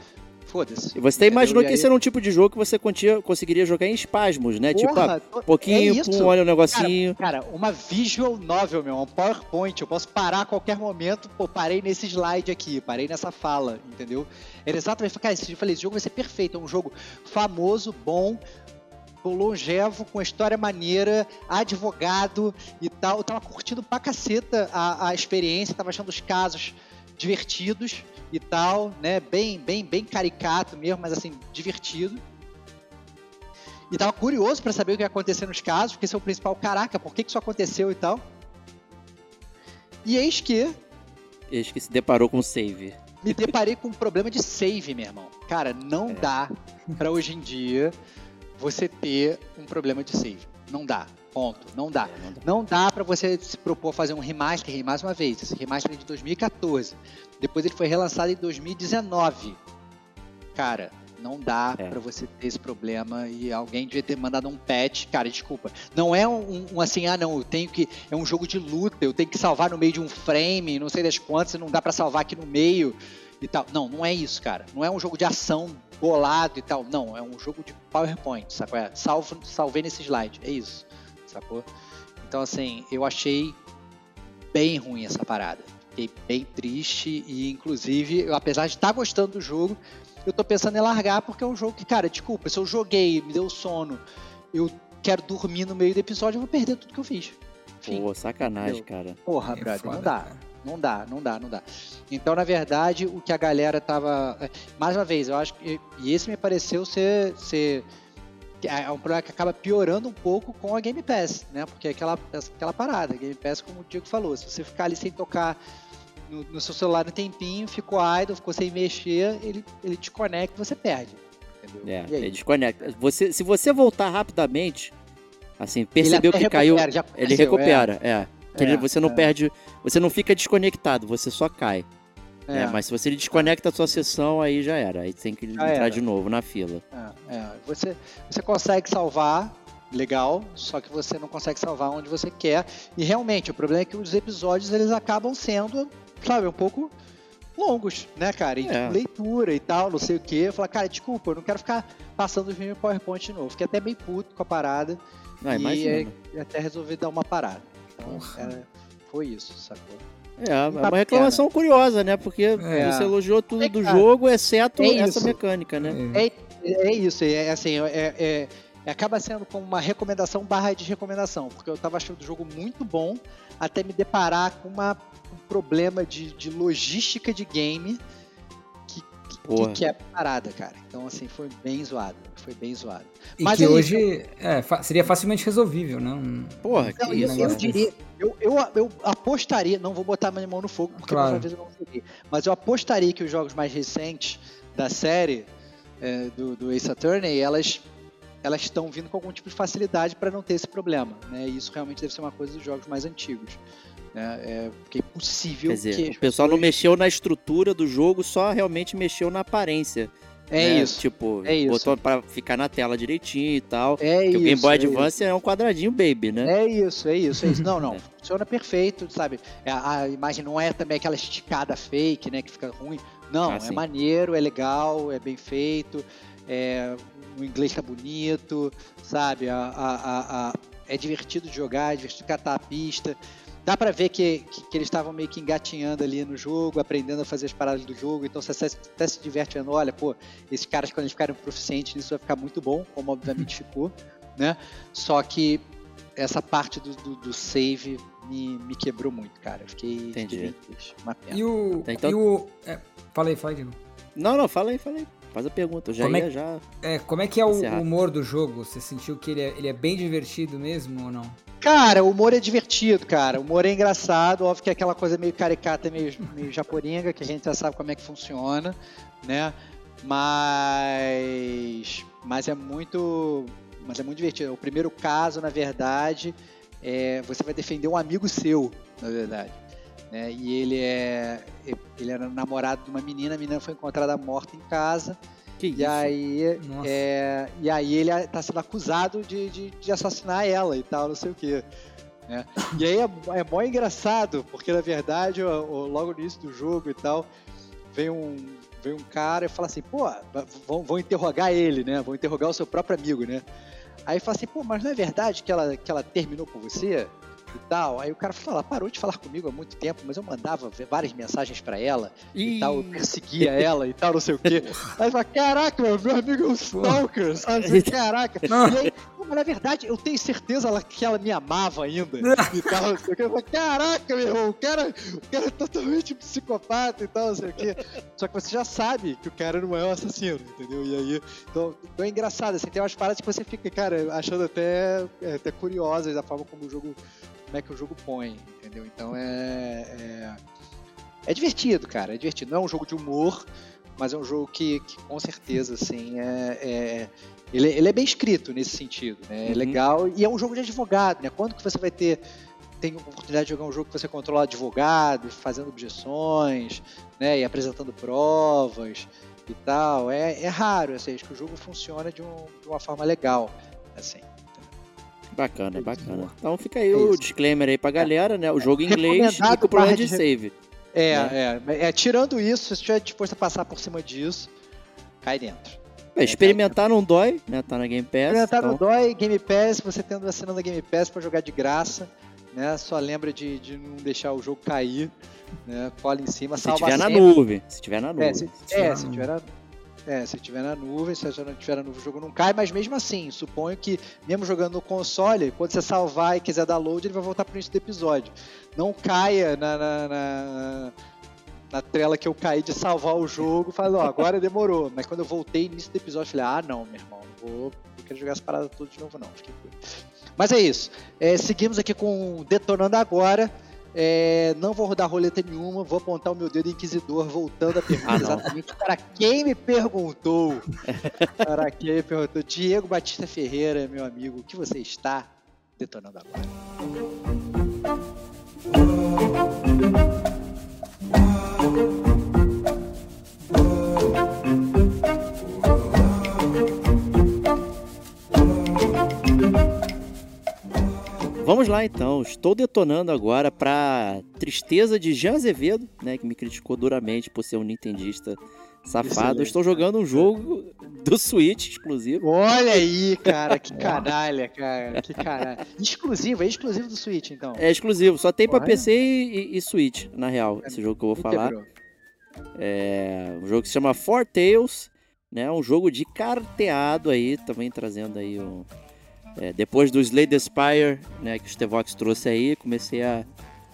Foda-se. Você até Entendeu? imaginou que esse era um tipo de jogo que você conseguiria jogar em espasmos, né? tipo, ah, Porra, to- um pouquinho, é pum, olha o negocinho. Cara, uma visual novel, meu, um PowerPoint, eu posso parar a qualquer momento, pô, parei nesse slide aqui, parei nessa fala, entendeu? Era exatamente, cara, eu falei, esse jogo vai ser perfeito, é um jogo famoso, bom, longevo, com história maneira, advogado e tal. Eu tava curtindo pra caceta a, a experiência, tava achando os casos divertidos e tal, né? Bem, bem, bem caricato mesmo, mas assim, divertido. E tava curioso pra saber o que ia acontecer nos casos, porque esse é o principal, caraca, por que que isso aconteceu e tal. E eis que Eis que se deparou com o save. me deparei com um problema de save, meu irmão. Cara, não É. dá pra hoje em dia você ter um problema de save. Não dá. Ponto. Não dá. É, não dá. Não dá pra você se propor fazer um remaster, mais uma vez. Esse remaster é de 2014. Depois ele foi relançado em 2019. Cara, não dá É. pra você ter esse problema e alguém devia ter mandado um patch. Cara, desculpa. Não é um, um assim, ah não, eu tenho que. É um jogo de luta, eu tenho que salvar no meio de um frame, não sei das quantas, não dá pra salvar aqui no meio e tal. Não, não é isso, cara. Não é um jogo de ação bolado e tal. Não, é um jogo de PowerPoint, sacou? É, salvo, salvei nesse slide. É isso, sacou? Então, assim, eu achei bem ruim essa parada. Fiquei bem triste e, inclusive, eu, apesar de estar gostando do jogo, eu tô pensando em largar porque é um jogo que, cara, desculpa, se eu joguei, me deu sono, eu quero dormir no meio do episódio, eu vou perder tudo que eu fiz. Enfim, Pô, sacanagem, Entendeu? cara. porra, É brother, foda, não dá. cara. Não dá, não dá, não dá. Então, na verdade, o que a galera tava. é, Mais uma vez, eu acho que. E esse me pareceu ser. ser é um problema que acaba piorando um pouco com a Game Pass, né? Porque é aquela, aquela parada, a Game Pass, como o Diego falou, se você ficar ali sem tocar no, no seu celular um tempinho, ficou idle, ficou sem mexer, ele, ele desconecta e você perde. Entendeu? É, ele desconecta. Você, se você voltar rapidamente, assim, percebeu que caiu, ele aconteceu, recupera, é. Ele- É, você não é. perde, você não fica desconectado, você só cai. É, né? Mas se você desconecta a sua sessão, aí já era. Aí tem que Já entrar era. de novo na fila. É, é. Você, você consegue salvar, legal, só que você não consegue salvar onde você quer. E realmente, o problema é que os episódios eles acabam sendo, sabe, um pouco longos, né, cara? E É. leitura e tal, não sei o quê. Eu falo, cara, desculpa, eu não quero ficar passando os meus PowerPoint de novo. Fiquei até bem puto com a parada Ah, e, e até resolvi dar uma parada. Então, Porra. é, foi isso, sacou? É, é uma reclamação curiosa, né? Porque É. você elogiou tudo É, do cara, jogo, exceto é essa mecânica, né? É. É, é isso, é assim, é, é- é- acaba sendo como uma recomendação barra de recomendação, porque eu tava achando o jogo muito bom até me deparar com uma- um problema de, de logística de game que, que, que a parada, cara. Então, assim, foi bem zoado. Foi bem zoado. E Mas que hoje é, seria facilmente resolvível, né? Um- Porra, que Não, eu, isso, eu né? diria, eu, eu, eu apostaria, não vou botar minha mão no fogo, porque Claro. uma vez eu não joguei, mas eu apostaria que os jogos mais recentes da série é, do, do Ace Attorney, elas elas estão vindo com algum tipo de facilidade para não ter esse problema, né? E isso realmente deve ser uma coisa dos jogos mais antigos, né? É, porque é impossível Quer dizer, que o pessoal não pessoas- mexeu na estrutura do jogo, só realmente mexeu na aparência. É né? isso. Tipo, é isso. botou pra ficar na tela direitinho e tal. É Porque isso. o Game Boy é isso. Advance é um quadradinho baby, né? É isso, é isso, é isso. Não, não. [laughs] É. Funciona perfeito, sabe? É, A, a imagem não é também aquela esticada fake, né? Que fica ruim. Não, Ah, é sim. maneiro, é legal, é bem feito. É, o inglês tá bonito, sabe? A, a- a- a- é divertido de jogar, é divertido de catar a pista. Dá pra ver que, que, que eles estavam meio que engatinhando ali no jogo, aprendendo a fazer as paradas do jogo. Então você até, até se diverte vendo, olha, pô, esses caras quando eles ficarem proficientes nisso vai ficar muito bom, como obviamente ficou, né? Só que essa parte do, do, do save me, me quebrou muito, cara. Eu fiquei, Entendi. Uma pena. E o. Então- e o é, fala aí, fala aí, Diego. Não, não, fala aí, fala aí. Faz a pergunta. Eu já Como é ia, que- já. É, como é que é o Encerrar. humor do jogo? Você sentiu que ele é, ele é bem divertido mesmo ou não? Cara, o humor é divertido, cara. O humor é engraçado. Óbvio que é aquela coisa meio caricata, meio, meio japoringa, que a gente já sabe como é que funciona, né? Mas. Mas é muito. Mas é muito divertido. O primeiro caso, na verdade, é você vai defender um amigo seu, na verdade. Né? E ele é. Ele era namorado de uma menina, a menina foi encontrada morta em casa. Que E isso? aí, é, e aí ele tá sendo acusado de, de, de assassinar ela e tal, não sei o quê. né? [coughs] E aí é, é mó engraçado, porque na verdade, logo no início do jogo e tal, vem um, vem um cara e fala assim, pô, vão, vão interrogar ele, né? Vão interrogar o seu próprio amigo, né? Aí fala assim, pô, mas não é verdade que ela, que ela terminou com você? E tal. Aí o cara fala, ela parou de falar comigo há muito tempo, mas eu mandava várias mensagens pra ela e tal, eu perseguia ela e tal, não sei o quê. Aí fala, caraca, meu, meu amigo é um stalker, sabe? Caraca. E aí, mas na verdade, eu tenho certeza que ela me amava ainda e tal, não sei o quê. Eu falo, caraca, meu irmão, o cara, o cara é totalmente psicopata e tal, não sei o quê. Só que você já sabe que o cara não é um assassino, entendeu? E aí, então, então é engraçado, assim, tem umas paradas que você fica, cara, achando até, é, até curiosas da forma como o jogo, como é que o jogo põe, entendeu? Então é, é, é divertido, cara, é divertido. Não é um jogo de humor, mas é um jogo que, que com certeza, assim, é, é- ele, ele é bem escrito nesse sentido, né? É Uhum. legal e é um jogo de advogado, né? Quando que você vai ter tem a oportunidade de jogar um jogo que você controla advogado, fazendo objeções, né, e apresentando provas e tal, é, é raro, assim, acho que o jogo funciona de, um- de uma forma legal, assim. Bacana, bacana. Então fica aí É o isso. disclaimer aí pra galera, né? O jogo em inglês e com problema barra de save. É, Né? é, é, tirando isso, se você estiver disposto a passar por cima disso, cai dentro. É, experimentar não dói, né? Tá na Game Pass. Experimentar então... no Dói, Game Pass, você tendo assinando a Game Pass pra jogar de graça, né? Só lembra de, de não deixar o jogo cair, né? Cola em cima, Se salva tiver na sempre. nuvem. Se tiver na nuvem. É, se, tiver é, na se nuvem. tiver na, é, se tiver na nuvem, se não tiver na nuvem, o jogo não cai, mas mesmo assim, suponho que, mesmo jogando no console, quando você salvar e quiser dar load, ele vai voltar pro início do episódio. Não caia na, na, na, na que eu caí de salvar o jogo, fala, ó, agora demorou. Mas quando eu voltei no início do episódio, falei, ah, não, meu irmão, não vou, não quero jogar essa parada toda de novo, não. Mas é isso. É, seguimos aqui com Detonando Agora. É, não vou rodar roleta nenhuma, vou apontar o meu dedo inquisidor, voltando a pergunta Ah, exatamente para quem me perguntou. para quem me perguntou. Diego Batista Ferreira, meu amigo, o que você está detonando agora? Vamos lá então. Estou detonando agora pra tristeza de Jean Azevedo, né? Que me criticou duramente por ser um nintendista safado. Eu estou jogando um jogo do Switch exclusivo. Olha aí, cara, que [laughs] canalha, cara, que canalha. Exclusivo, é exclusivo do Switch, então. É exclusivo, só tem Olha. PC e, e- Switch, na real, esse jogo que eu vou falar. É um jogo que se chama Four Tales, né? Um jogo de carteado aí, também trazendo aí um... é, depois do Slay the Spire, né, que o Stevox trouxe aí, comecei a,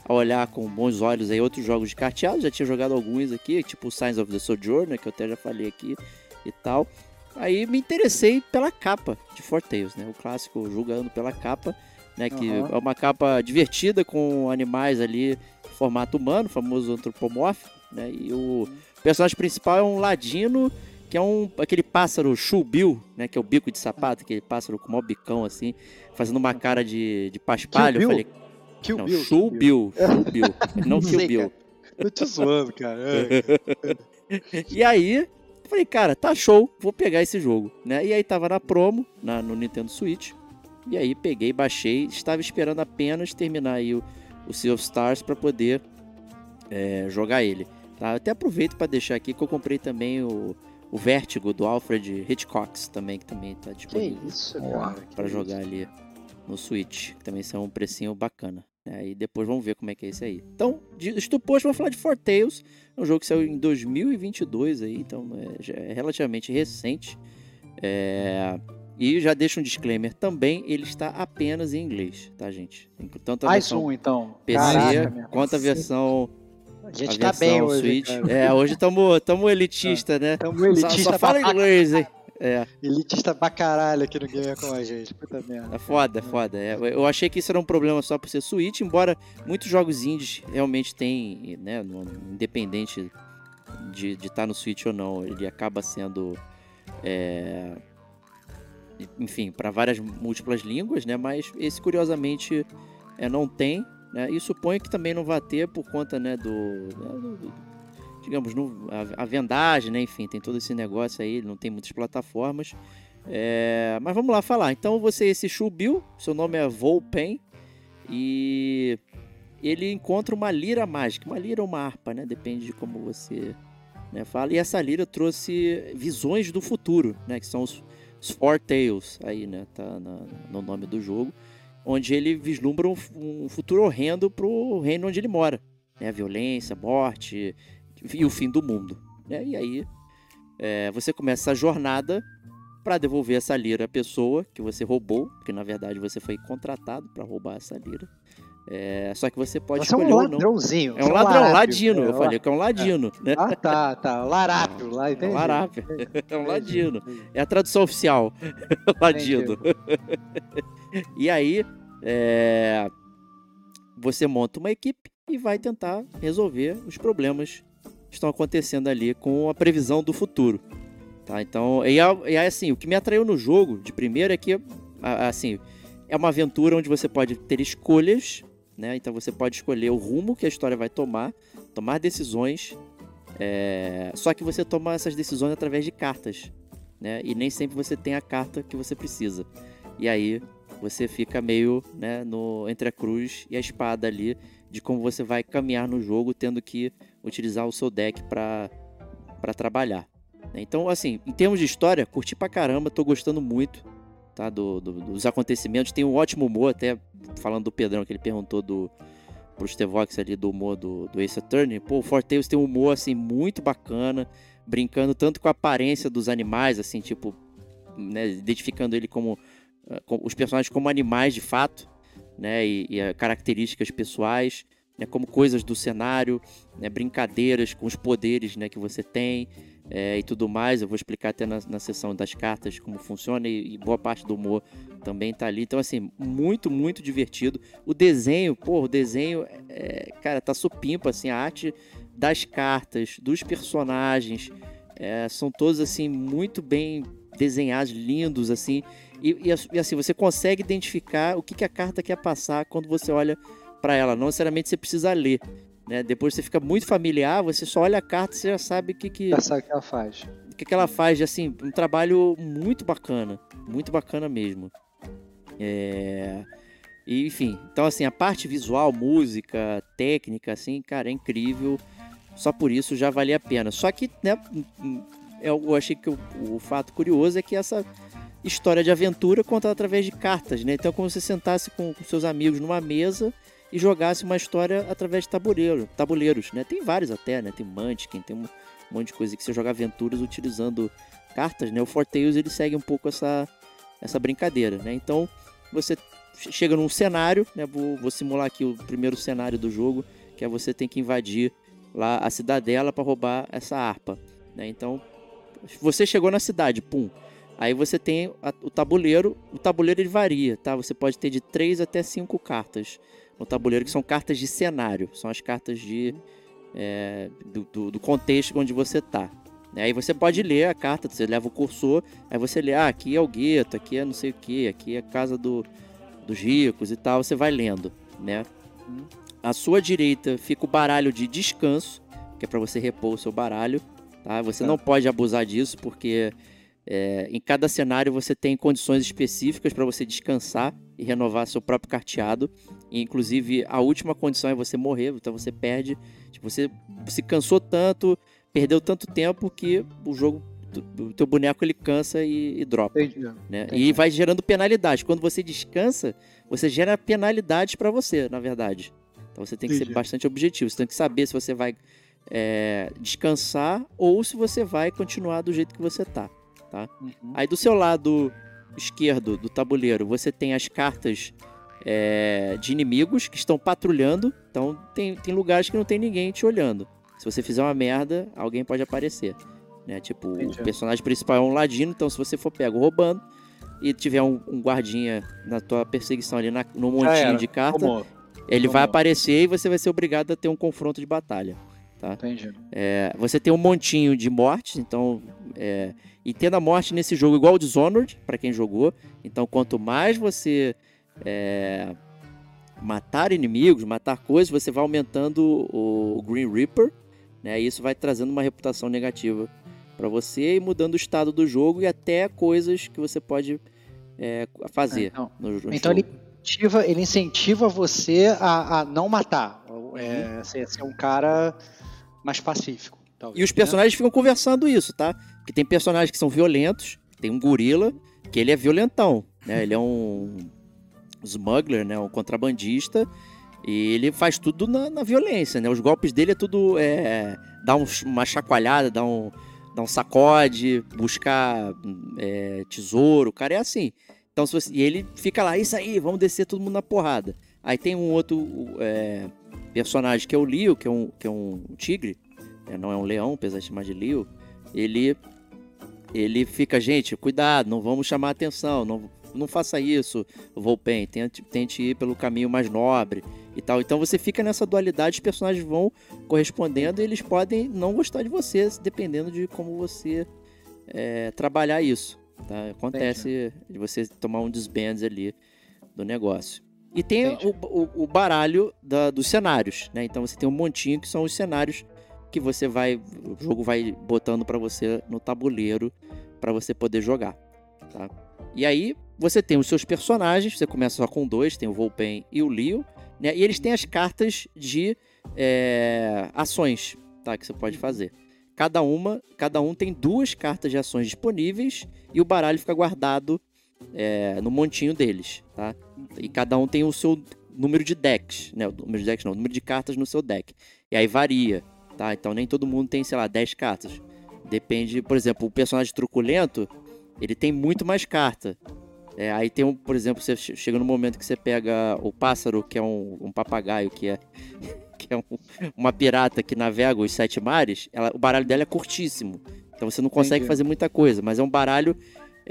a olhar com bons olhos aí outros jogos de carteado. Já tinha jogado alguns aqui, tipo Signs of the Sojourner, que eu até já falei aqui e tal. Aí me interessei pela capa de Four Tales, né? O clássico julgando pela capa, né? Que Aham. é uma capa divertida com animais ali em formato humano, famoso antropomórfico, né? E o personagem principal é um ladino, que é um aquele pássaro Bill, né? Que é o bico de sapato, aquele pássaro com o maior bicão assim, fazendo uma cara de, de paspalho. Eu Bill? falei, Kill não, Bill. Bill, não Kill Sei, Bill. Eu tô zoando, cara. É. [laughs] E aí, falei, cara, tá show, vou pegar esse jogo, né? E aí tava na promo, na, no Nintendo Switch. E aí peguei, baixei, estava esperando apenas terminar aí o, o Sea of Stars para poder é, jogar ele. Tá? Eu até aproveito para deixar aqui que eu comprei também o, o Vértigo do Alfred Hitchcock também, que também tá Que disponível isso, para isso. jogar ali no Switch, que também são um precinho bacana. né? E depois vamos ver como é que é esse aí. Então, de Estupor, vamos falar de Four Tales, é um jogo que saiu em 2022 aí, então é, já é relativamente recente. É, E já deixo um disclaimer também, ele está apenas em inglês, tá, gente? Tanto a Mais versão um, então. PC Caraca, quanto a versão, A a gente tá versão bem hoje, Switch. cara. É, hoje estamos tamo elitista, né? Tamo Só, elitista, só fala pra, inglês, hein? É. elitista pra caralho aqui no Gamer com a gente. Puta merda. É foda, é foda. É, eu achei que isso era um problema só por ser Switch, embora muitos jogos indies realmente têm, né, no- independente de estar no Switch ou não, ele acaba sendo, é, enfim, para várias múltiplas línguas, né, mas esse curiosamente é, não tem, né, e suponho que também não vai ter por conta, né, do, né, do- digamos, no, a, a vendagem, né, enfim, tem todo esse negócio aí, não tem muitas plataformas, é, mas vamos lá falar. Então você esse Bill, seu nome é Volpen e ele encontra uma lira mágica, uma lira ou uma harpa, né? Depende de como você né, fala. E essa lira trouxe visões do futuro, né? Que são os, os Four Tales aí, né? Tá na- no nome do jogo, onde ele vislumbra um, um futuro horrendo pro reino onde ele mora, né? Violência, morte e o fim do mundo, né? E aí é, você começa essa jornada para devolver essa lira à pessoa que você roubou, porque na verdade você foi contratado para roubar essa lira. É, só que você pode Você é escolher um ou não. ladrãozinho. É você um ladrão, larápio. ladino. É, eu falei que é um ladino, né? Ah, tá, tá. Larápio, lá, [laughs] É um larápio. [laughs] É um ladino. É a tradução oficial. [laughs] ladino. E aí, é, você monta uma equipe e vai tentar resolver os problemas que estão acontecendo ali com a previsão do futuro. Tá? Então, e, é- e é assim, o que me atraiu no jogo de primeiro é que, assim, é uma aventura onde você pode ter escolhas, né? Então você pode escolher o rumo que a história vai tomar, tomar decisões. é, Só que você toma essas decisões através de cartas, né? E nem sempre você tem a carta que você precisa. E aí você fica meio, né, no entre a cruz e a espada ali de como você vai caminhar no jogo, tendo que utilizar o seu deck para para trabalhar. né? Então, assim, em termos de história, curti pra caramba, tô gostando muito, tá, do, do- dos acontecimentos. Tem um ótimo humor, até falando do Pedrão que ele perguntou do pro Stevox ali do humor do, do Ace Attorney. Pô, o Forteus tem um humor assim muito bacana, brincando tanto com a aparência dos animais, assim, tipo, né, identificando ele como com- os personagens como animais de fato, né, e, e, eh, características pessoais, né, como coisas do cenário, né, brincadeiras com os poderes, né, que você tem eh, e tudo mais. Eu vou explicar até na, na sessão das cartas como funciona e, e boa parte do humor também tá ali. Então, assim, muito, muito divertido. O desenho, pô, o desenho, é, cara, tá supimpa, assim, a arte das cartas, dos personagens, é, são todos, assim, muito bem desenhados, lindos, assim. E, e, e, assim, você consegue identificar o que, que a carta quer passar quando você olha para ela. Não necessariamente você precisa ler. Né? Depois você fica muito familiar, você só olha a carta e você já sabe o que, que, Já sabe o que ela faz. o que, que ela faz assim, um trabalho muito bacana. Muito bacana mesmo. É... E, enfim, então assim, a parte visual, música, técnica, assim, cara, é incrível. Só por isso já valia a pena. Só que, né, eu eu achei que o, o fato curioso é que essa história de aventura conta através de cartas, né? Então, é como se você sentasse com, com seus amigos numa mesa e jogasse uma história através de tabuleiro, tabuleiros, né? Tem vários até, né? Tem Munchkin, tem um monte de coisa que você joga aventuras utilizando cartas, né? O Forteus ele segue um pouco essa essa brincadeira, né? Então você chega num cenário, né? Vou, vou simular aqui o primeiro cenário do jogo, que é você tem que invadir lá a cidadela para roubar essa harpa, né? Então, você chegou na cidade, pum. Aí você tem a- o tabuleiro, o tabuleiro ele varia, tá? Você pode ter de 3 até 5 cartas no tabuleiro, que são cartas de cenário, são as cartas de é, do, do- do contexto onde você tá. né? Aí você pode ler a carta, você leva o cursor, aí você lê, ah, aqui é o gueto, aqui é não sei o que, aqui é a casa do, dos ricos e tal, você vai lendo, né? À sua direita fica o baralho de descanso, que é para você repor o seu baralho, tá? Você não pode abusar disso, porque é, em cada cenário você tem condições específicas para você descansar e renovar seu próprio carteado. E, inclusive, a última condição é você morrer, então você perde. Tipo, você se cansou tanto, perdeu tanto tempo que o jogo, o teu boneco ele cansa e, e dropa. Entendi. Né? Entendi. E vai gerando penalidade. Quando você descansa, você gera penalidades para você, na verdade. Então você tem que ser Entendi. bastante objetivo. Você tem que saber se você vai é, descansar ou se você vai continuar do jeito que você tá. Uhum. Aí do seu lado esquerdo do tabuleiro, você tem as cartas é, de inimigos que estão patrulhando. Então tem, tem lugares que não tem ninguém te olhando. Se você fizer uma merda, alguém pode aparecer. Né? Tipo, Entendi. o personagem principal é um ladino, então se você for pego roubando e tiver um, um guardinha na tua perseguição ali na- no montinho de carta, Tomou. ele vai Tomou. aparecer e você vai ser obrigado a ter um confronto de batalha. Entendi. É, você tem um montinho de mortes, então. É, e tendo a morte nesse jogo igual o Dishonored, pra quem jogou. Então, quanto mais você é, matar inimigos, matar coisas, você vai aumentando o, Green Reaper, né? E isso vai trazendo uma reputação negativa pra você e mudando o estado do jogo e até coisas que você pode é, fazer Então, no, no então jogo. ele incentiva, ele incentiva você a, a não matar. Uhum. É, ser, ser um cara mais pacífico. talvez, E os né? personagens ficam conversando isso, tá? Porque tem personagens que são violentos, tem um gorila, que ele é violentão, né? Ele é um smuggler, né? Um contrabandista. E ele faz tudo na, na violência, né? Os golpes dele é tudo. É, dar um- uma chacoalhada, dar um, dar um sacode, buscar é, tesouro. O cara é assim. Então, se você- e ele fica lá, isso aí, vamos descer todo mundo na porrada. Aí tem um outro é, personagem que é o Leo, que é um, que é um tigre, né, não é um leão, apesar de chamar de Leo. Ele, ele fica, gente, cuidado, não vamos chamar atenção, não, não faça isso, Volpen, tente, tente ir pelo caminho mais nobre e tal. Então você fica nessa dualidade, os personagens vão correspondendo e eles podem não gostar de você, dependendo de como você é, trabalhar isso. tá? Acontece de você tomar um desbands ali do negócio. E tem Entendi. o, o- o baralho da- dos cenários, né? Então você tem um montinho que são os cenários que você vai, o jogo vai botando pra você no tabuleiro pra você poder jogar, tá? E aí você tem os seus personagens, você começa só com dois, tem o Volpen e o Leo, né? E eles têm as cartas de é, ações, tá? Que você pode fazer. Cada uma, cada um tem duas cartas de ações disponíveis e o baralho fica guardado é, no montinho deles, tá? E cada um tem o seu número de decks, né? O número de decks não, o número de cartas no seu deck. E aí varia, tá? Então nem todo mundo tem, sei lá, 10 cartas. Depende, por exemplo, o personagem truculento, ele tem muito mais carta. É, aí tem um, por exemplo, você che- chega no momento que você pega o pássaro, que é um, um papagaio, que é, [laughs] que é um- uma pirata que navega os sete mares, ela- o baralho dela é curtíssimo. Então você não consegue Entendi. fazer muita coisa, mas é um baralho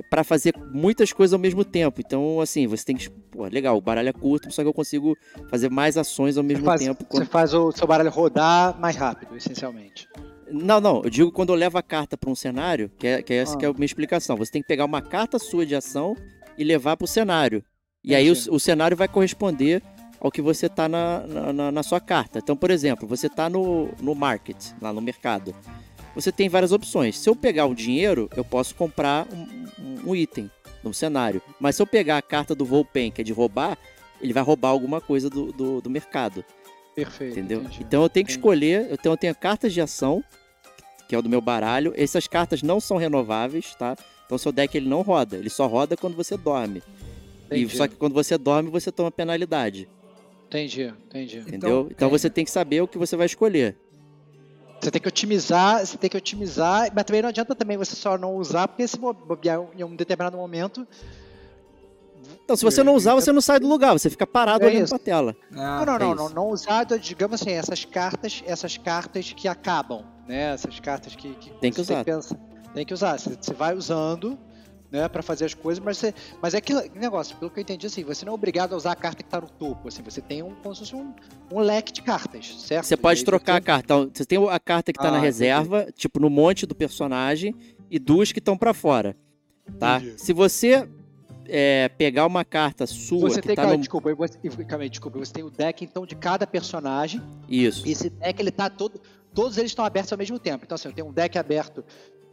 para fazer muitas coisas ao mesmo tempo. Então, assim, você tem que. Pô, legal, o baralho é curto, só que eu consigo fazer mais ações ao Você mesmo faz, tempo. você faz o seu baralho rodar mais rápido, essencialmente. Não, não, eu digo quando eu levo a carta para um cenário, que é, que é essa Ah. que é a minha explicação. Você tem que pegar uma carta sua de ação e levar para o cenário. E aí o, o cenário vai corresponder ao que você tá na, na, na- na sua carta. Então, por exemplo, você tá no, no market, lá no mercado. Você tem várias opções. Se eu pegar o dinheiro, eu posso comprar um, um- um item no cenário. Mas se eu pegar a carta do Volpen, que é de roubar, ele vai roubar alguma coisa do, do, do mercado. Perfeito. Entendeu? entendi. Então eu tenho que Entendi. escolher. Eu tenho, eu tenho cartas de ação, que é o do meu baralho. Essas cartas não são renováveis, tá? Então seu deck ele não roda. Ele só roda quando você dorme. E Entendi. só que quando você dorme, você toma penalidade. Entendi, entendi. Entendeu? Então, é. você tem que saber o que você vai escolher. Você tem que otimizar, você tem que otimizar, mas também não adianta também você só não usar, porque se bobear em um determinado momento Então, se você não usar, você não sai do lugar, você fica parado É olhando isso. pra tela. Ah, Não, não, é não, não, não usado, digamos assim, essas cartas, essas cartas que acabam, né? Essas cartas que, que Tem que você usar. pensa- tem que usar. Você, você vai usando, né, para fazer as coisas, mas você, mas é aquele negócio, pelo que eu entendi assim, você não é obrigado a usar a carta que tá no topo, assim, você tem um como se fosse um, um leque de cartas, certo? Você pode trocar a você- carta. Então, você tem a carta que tá Ah, na entendi. reserva, tipo no monte do personagem, e duas que estão pra fora. Tá? Entendi. Se você é, pegar uma carta sua Você tem, tá calma, no. desculpa, você, desculpa, você tem o deck então de cada personagem, Isso. e esse deck ele tá todo, todos eles estão abertos ao mesmo tempo. Então assim, eu tenho um deck aberto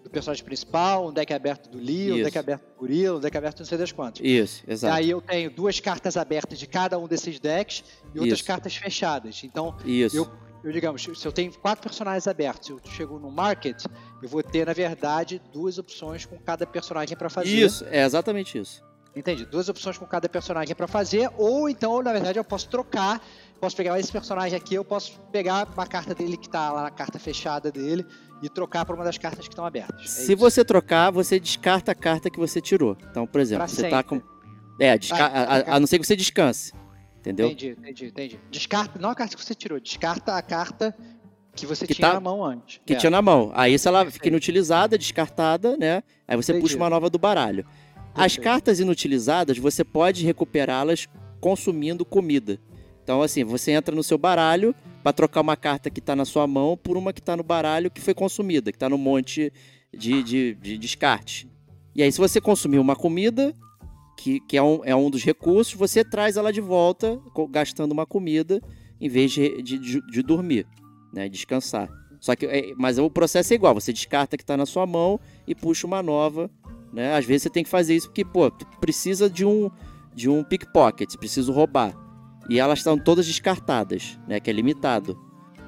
do personagem principal, um deck aberto do Lee, um deck aberto do Gorilla, um deck aberto não sei das quantas. Isso, E exato. aí eu tenho duas cartas abertas de cada um desses decks e outras Isso. cartas fechadas. Então, Isso. eu- eu digamos, se eu tenho quatro personagens abertos, eu chego no market, eu vou ter, na verdade, duas opções com cada personagem para fazer. Isso, é exatamente isso. Entendi. Duas opções com cada personagem para fazer, ou então, na verdade, eu posso trocar. Posso pegar esse personagem aqui, eu posso pegar uma carta dele que tá lá na carta fechada dele e trocar para uma das cartas que estão abertas. É Se isso. você trocar, você descarta a carta que você tirou. Então, por exemplo, Pra você tá com. sempre. É, desca... Ah, a, a- a não ser que você descanse. Entendeu? Entendi, entendi, entendi. Descarta, não a carta que você tirou, descarta a carta que você Que tinha tá- na mão antes. Que É. tinha na mão. Aí, se ela fica inutilizada, descartada, né? Aí você puxa Entendi. uma nova do baralho. As cartas inutilizadas, você pode recuperá-las consumindo comida. Então, assim, você entra no seu baralho para trocar uma carta que tá na sua mão por uma que tá no baralho que foi consumida, que tá no monte de, de, de descarte. E aí, se você consumir uma comida, que, que é, um, é um dos recursos, você traz ela de volta, gastando uma comida, em vez de, de, de- dormir, né? Descansar. Só que, é- mas o processo é igual, você descarta que está na sua mão e puxa uma nova, né? Às vezes você tem que fazer isso porque, pô, precisa de um, de um pickpocket, preciso roubar. E elas estão todas descartadas, né? Que é limitado.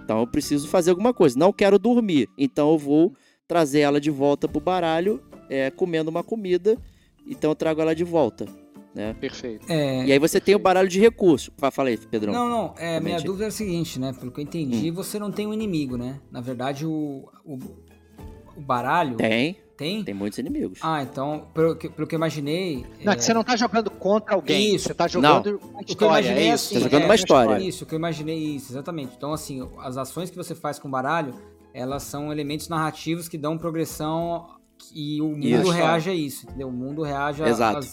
Então eu preciso fazer alguma coisa. Não quero dormir, então eu vou trazer ela de volta pro baralho, é, comendo uma comida, então eu trago ela de volta. Perfeito. É, E aí você tem o baralho de recursos. Fa- Fala aí, Pedrão. Não, não, é, minha dúvida é a seguinte, né? Pelo que eu Hum. entendi, você não tem um inimigo, né? Na verdade, o, o, o baralho Tem, tem? tem muitos inimigos. Ah, então, pelo que, pelo que eu imaginei. Não, é é, que você não tá jogando contra alguém. Isso. Você tá jogando uma O que eu história, imaginei é é isso. assim, Tá jogando é, uma história. Isso, o que eu imaginei isso, exatamente. Então, assim, as ações que você faz com o baralho, elas são elementos narrativos que dão progressão e o mundo Isso. reage a isso, entendeu? O mundo reage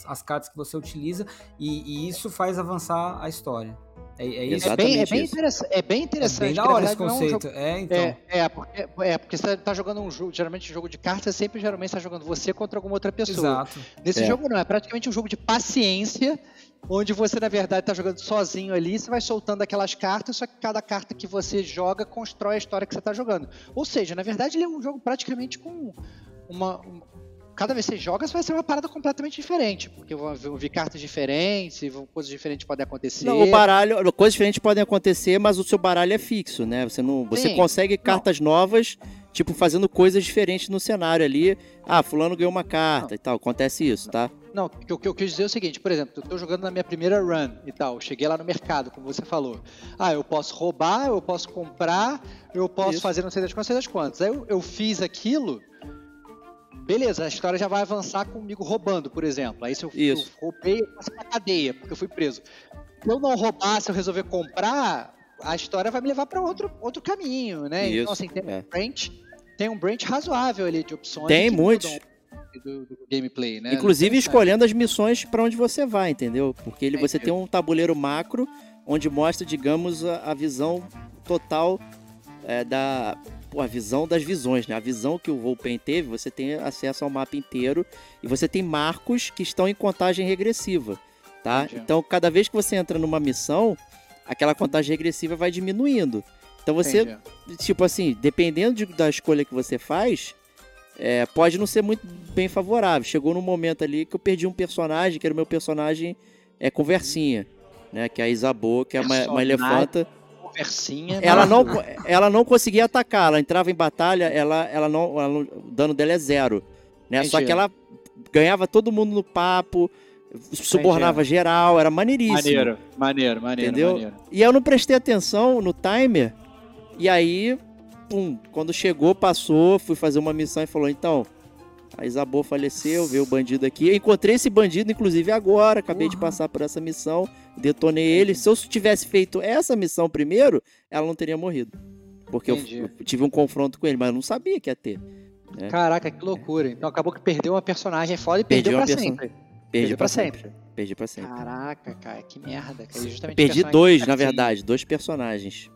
às cartas que você utiliza e, e isso faz avançar a história. É, é isso? É bem, é Exatamente bem, isso. é bem É interessante. bem da hora esse verdade, não é um conceito. É, então. É, é, porque, é, porque você tá jogando um jogo, geralmente um jogo de cartas, sempre geralmente está jogando você contra alguma outra pessoa. Exato. Nesse É. jogo não, é praticamente um jogo de paciência, onde você, na verdade, tá jogando sozinho ali, você vai soltando aquelas cartas, só que cada carta que você joga constrói a história que você tá jogando. Ou seja, na verdade, ele é um jogo praticamente com uma. Cada vez que você joga, vai ser uma parada completamente diferente, porque vão vir cartas diferentes, coisas diferentes podem acontecer. Não, o baralho, coisas diferentes podem acontecer, mas o seu baralho é fixo, né? Você não, você consegue cartas novas, tipo fazendo coisas diferentes no cenário ali. Ah, fulano ganhou uma carta e tal. Acontece isso, tá? Não, o que eu- o que eu quis dizer é o seguinte, por exemplo, eu tô jogando na minha primeira run e tal, cheguei lá no mercado, como você falou. Ah, eu posso roubar, eu posso comprar, eu posso Isso. fazer não sei das quantas, não sei das quantas. Aí eu, eu fiz aquilo, beleza, a história já vai avançar comigo roubando, por exemplo. Aí se eu, eu Isso. roubei, eu passo pra cadeia, porque eu fui preso. Se eu não roubar, se eu resolver comprar, a história vai me levar para outro, outro caminho, né? Isso, Então, assim, tem é. um branch, tem um branch razoável ali de opções. Tem muitos. Do, do gameplay, né? Inclusive escolhendo as missões pra onde você vai, entendeu? Porque ele, você Entendi. tem um tabuleiro macro onde mostra, digamos, a, a visão total é, da. A visão das visões, né? A visão que o Volpen teve, você tem acesso ao mapa inteiro e você tem marcos que estão em contagem regressiva, tá? Entendi. Então, cada vez que você entra numa missão, aquela contagem regressiva vai diminuindo. Então, você Entendi. tipo assim, dependendo de- da escolha que você faz, é, pode não ser muito bem favorável. Chegou num momento ali que eu perdi um personagem, que era o meu personagem é, conversinha, né? Que é a Isabeau, que é uma, uma Personagem. elefanta. Conversinha. Ela não, ela não conseguia atacar, ela entrava em batalha, ela, ela não, ela o dano dela é zero. Né? Só Entendi. que ela ganhava todo mundo no papo, subornava geral, era maneiríssimo. Maneiro, maneiro, maneiro, Entendeu? maneiro. E eu não prestei atenção no timer. E aí, pum, quando chegou, passou, fui fazer uma missão e falou: então, A Isabô faleceu, veio o bandido aqui. Eu encontrei esse bandido, inclusive, agora. Acabei de Porra. passar por essa missão. Detonei ele. Se eu tivesse feito essa missão primeiro, ela não teria morrido. Porque eu, eu tive um confronto com ele, mas eu não sabia que ia ter. É. Caraca, que loucura. Então acabou que perdeu uma personagem foda e Perdi perdeu pra perso- sempre. Perdi pra pra sempre. Perdi pra sempre. Caraca, cara, que merda. Cara. Perdi dois, na tá verdade. Dois personagens.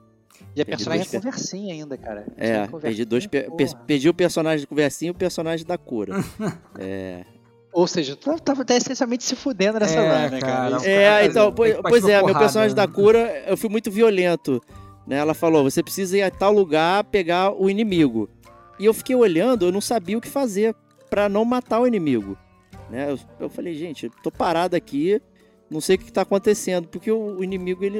E a perdi personagem dois é conversinha ainda, cara. É, Personagem perdi dois. conversinha, per- perdi o personagem do conversinha e o personagem da cura. [laughs] é. Ou seja, tu tava, tava essencialmente se fudendo nessa É, run, né, cara? o É, cara então, pois, que pois é, pra meu porrada, personagem da né? cura, eu fui muito violento. Né? Ela falou: você precisa ir a tal lugar pegar o inimigo. E eu fiquei olhando, eu não sabia o que fazer pra não matar o inimigo. Né? Eu, eu falei, gente, eu tô parado aqui, não sei o que, tá acontecendo, porque o, inimigo ele,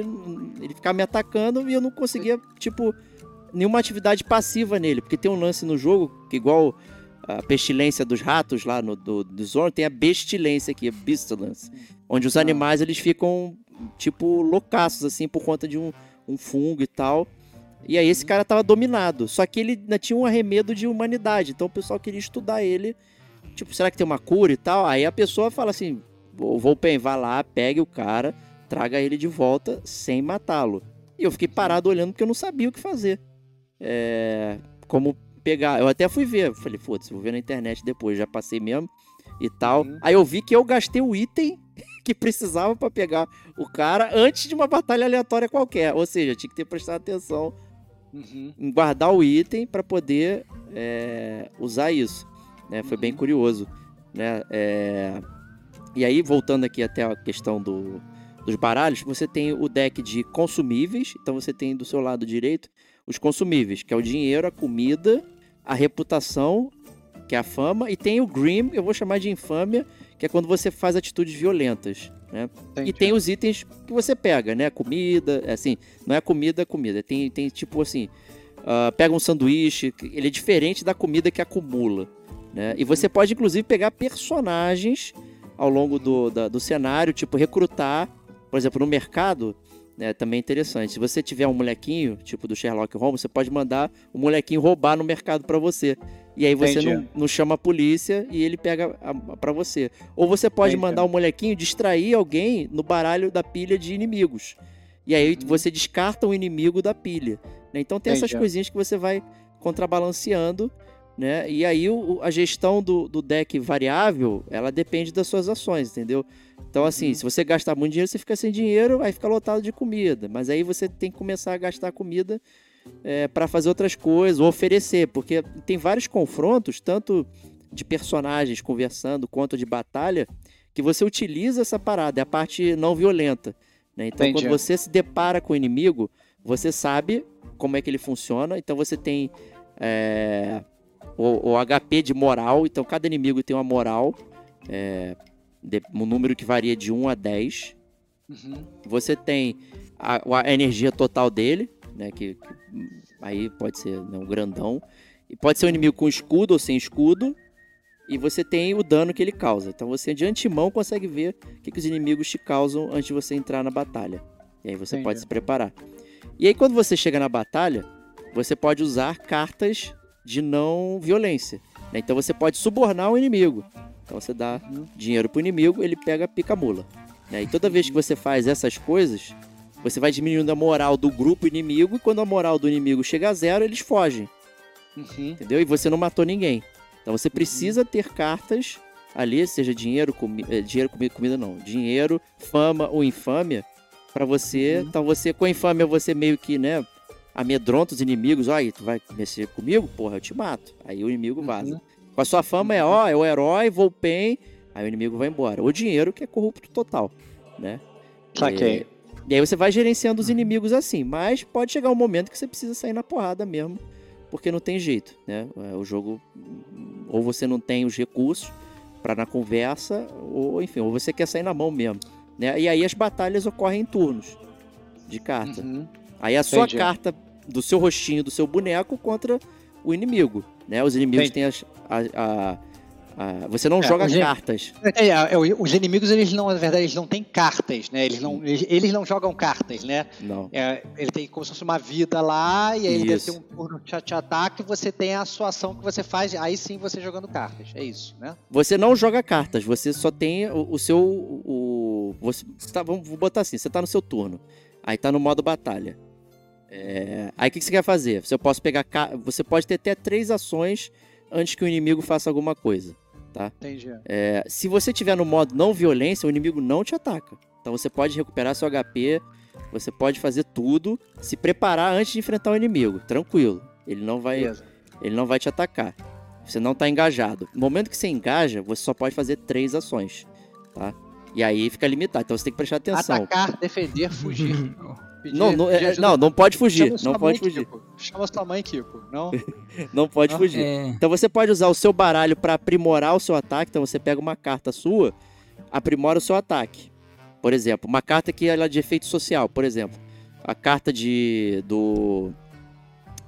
ele ficava me atacando e eu não conseguia, tipo, nenhuma atividade passiva nele. Porque tem um lance no jogo que, igual a pestilência dos ratos lá no do, do Zorn, tem a bestilência aqui, a pestilence. Onde os Ah. animais eles ficam, tipo, loucaços, assim, por conta de um, um fungo e tal. E aí esse cara tava dominado. Só que ele ainda tinha um arremedo de humanidade. Então o pessoal queria estudar ele. Tipo, será que tem uma cura e tal? Aí a pessoa fala assim: "Ô, Volpen, vá lá, pegue o cara, traga ele de volta sem matá-lo. E eu fiquei parado olhando porque eu não sabia o que fazer. É, como pegar. Eu até fui ver. Falei, foda-se, vou ver na internet depois. Já passei mesmo e tal. Uhum. Aí eu vi que eu gastei o item [laughs] que precisava pra pegar o cara antes de uma batalha aleatória qualquer. Ou seja, tinha que ter prestado atenção Uhum. em guardar o item pra poder é, usar isso. Né? Foi bem Uhum. curioso. Né? É, E aí, voltando aqui até a questão do, dos baralhos, você tem o deck de consumíveis. Então você tem do seu lado direito os consumíveis, que é o dinheiro, a comida, a reputação, que é a fama, e tem o Grim, que eu vou chamar de infâmia, que é quando você faz atitudes violentas. Né? E tem os itens que você pega, né? Comida, é assim, não é comida, é comida. Tem, tem tipo assim, ah, pega um sanduíche, ele é diferente da comida que acumula, né? E você pode, inclusive, pegar personagens ao longo do, da- do cenário, tipo, recrutar, por exemplo, no mercado, né? Também é interessante. Se você tiver um molequinho, tipo do Sherlock Holmes, você pode mandar o molequinho roubar no mercado pra você. E aí você não, não chama a polícia e ele pega a, pra você. Ou você pode Entendi. mandar o molequinho distrair alguém no baralho da pilha de inimigos. E aí Uhum. você descarta o inimigo da pilha. né? Então tem essas Entendi. coisinhas que você vai contrabalanceando, né? E aí o- a gestão do, do deck variável, ela depende das suas ações, entendeu? Então assim, Uhum. se você gastar muito dinheiro, você fica sem dinheiro, aí fica lotado de comida. Mas aí você tem que começar a gastar comida para fazer outras coisas, ou oferecer, porque tem vários confrontos, tanto de personagens conversando quanto de batalha, que você utiliza essa parada, é a parte não violenta. né? Então, Entendi. quando você se depara com o inimigo, você sabe como é que ele funciona. Então, você tem é, o, o HP de moral. Então, cada inimigo tem uma moral, é, de- um número que varia de 1 a 10. Uhum. Você tem a, a energia total dele, né? Que, que, aí pode ser né, um grandão. E pode ser um inimigo com escudo ou sem escudo. E você tem o dano que ele causa. Então você de antemão consegue ver o que, que os inimigos te causam antes de você entrar na batalha. E aí você Entendi. pode se preparar. E aí quando você chega na batalha, você pode usar cartas de não violência. né? Então você pode subornar o inimigo. Então você dá Uhum. dinheiro pro inimigo, ele pega a pica-mula. né? E toda vez que você faz essas coisas, você vai diminuindo a moral do grupo inimigo, e quando a moral do inimigo chega a zero, eles fogem, Uhum. entendeu? E você não matou ninguém. Então você precisa ter cartas ali, seja dinheiro, comi eh, dinheiro, comida, comida não, dinheiro, fama ou infâmia, pra você. Então você, com a infâmia, você meio que, né, amedronta os inimigos. Olha, tu vai mexer comigo? Porra, eu te mato. Aí o inimigo vaza. Uhum. Com a sua fama é, ó, é o herói, Volpen, aí o inimigo vai embora. O dinheiro que é corrupto total, né? Saquei. E aí você vai gerenciando os inimigos assim, mas pode chegar um momento que você precisa sair na porrada mesmo, porque não tem jeito, né? É, O jogo ou você não tem os recursos pra na conversa, ou enfim, ou você quer sair na mão mesmo, né? E aí as batalhas ocorrem em turnos de carta. Uhum. Aí a sua Entendi. carta do seu rostinho, do seu boneco contra o inimigo, né? Os inimigos têm as- a, a- Ah, você não É, joga cartas. É, é, é, os inimigos, eles não, na verdade, eles não têm cartas, né? Eles não, eles, eles não jogam cartas, né? Não. É, ele tem como se fosse uma vida lá, e aí ele deve Isso. ter um turno de te ataque, e você tem a sua ação que você faz, aí sim você jogando cartas. É isso, né? Você não joga cartas, você só tem o, o seu. O, você, tá, vamos vou botar assim: você tá no seu turno. Aí tá no modo batalha. É, aí o que, que você quer fazer? Você, posso pegar, ca- você pode ter até três ações antes que o inimigo faça alguma coisa. Entendi. É, se você tiver no modo não violência, o inimigo não te ataca. Então você pode recuperar seu HP, você pode fazer tudo, se preparar antes de enfrentar o inimigo. Tranquilo. Ele não vai, Beleza. ele não vai te atacar. Você não tá engajado. No momento que você engaja, você só pode fazer três ações, tá? E aí fica limitado. Então você tem que prestar atenção. Atacar, defender, fugir. [laughs] Pedir- Não, não, pedir é- não, não pode fugir. Chama sua Não pode mãe, fugir. Kiko. Chama sua mãe, Kiko. Não? [laughs] Não pode Ah, fugir. É, Então você pode usar o seu baralho para aprimorar o seu ataque. Então você pega uma carta sua, aprimora o seu ataque. Por exemplo, uma carta que ela é de efeito social, por exemplo, a carta de do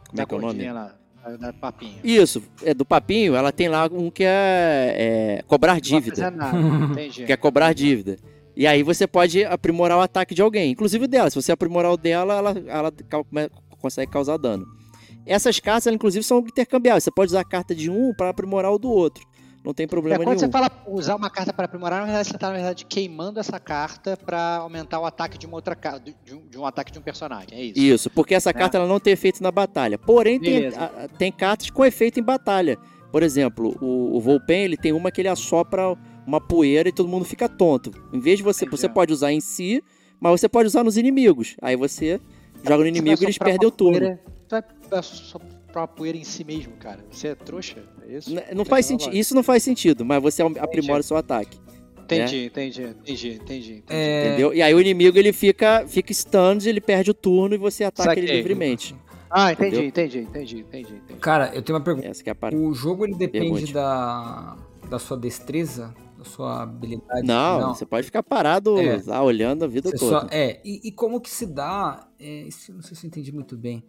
como Da é que é o nome? lá, da- papinha. Isso, é do papinho, ela tem lá um que é, é cobrar Não dívida, fazer nada. Entendi. [laughs] que é cobrar dívida. E aí você pode aprimorar o ataque de alguém, inclusive o dela. Se você aprimorar o dela, ela, ela consegue causar dano. Essas cartas, elas, inclusive, são intercambiáveis. Você pode usar a carta de um para aprimorar o do outro. Não tem É, problema quando nenhum. você fala usar uma carta para aprimorar, na verdade você está na verdade queimando essa carta para aumentar o ataque de uma outra carta, de um, de um ataque de um personagem. É isso. Isso, porque essa carta ela não tem efeito na batalha. Porém, tem, a- tem cartas com efeito em batalha. Por exemplo, o, o Volpen, ele tem uma que ele assopra uma poeira e todo mundo fica tonto. Em vez de você, Entendi. você pode usar em si, mas você pode usar nos inimigos. Aí você joga no inimigo e eles perdem o turno. Poeira, tu vai vai soprar uma poeira em si mesmo, cara. Você é trouxa? É isso? N- Não faz sentido. Isso não faz sentido, mas você aprimora o seu ataque. Entendi, entendi, entendi, entendi. entendi. é, Entendeu? E aí o inimigo ele fica, fica stunned, ele perde o turno e você ataca ele Saquei. livremente. Ah, entendi, entendi, entendi, entendi, entendi. Cara, eu tenho uma pergunta. Essa que é. O jogo ele depende Pergunte. da, da sua destreza, sua habilidade? Não, você pode ficar parado É. lá olhando a vida toda. só- é, e, e como que se dá, é, isso não sei se eu entendi muito bem,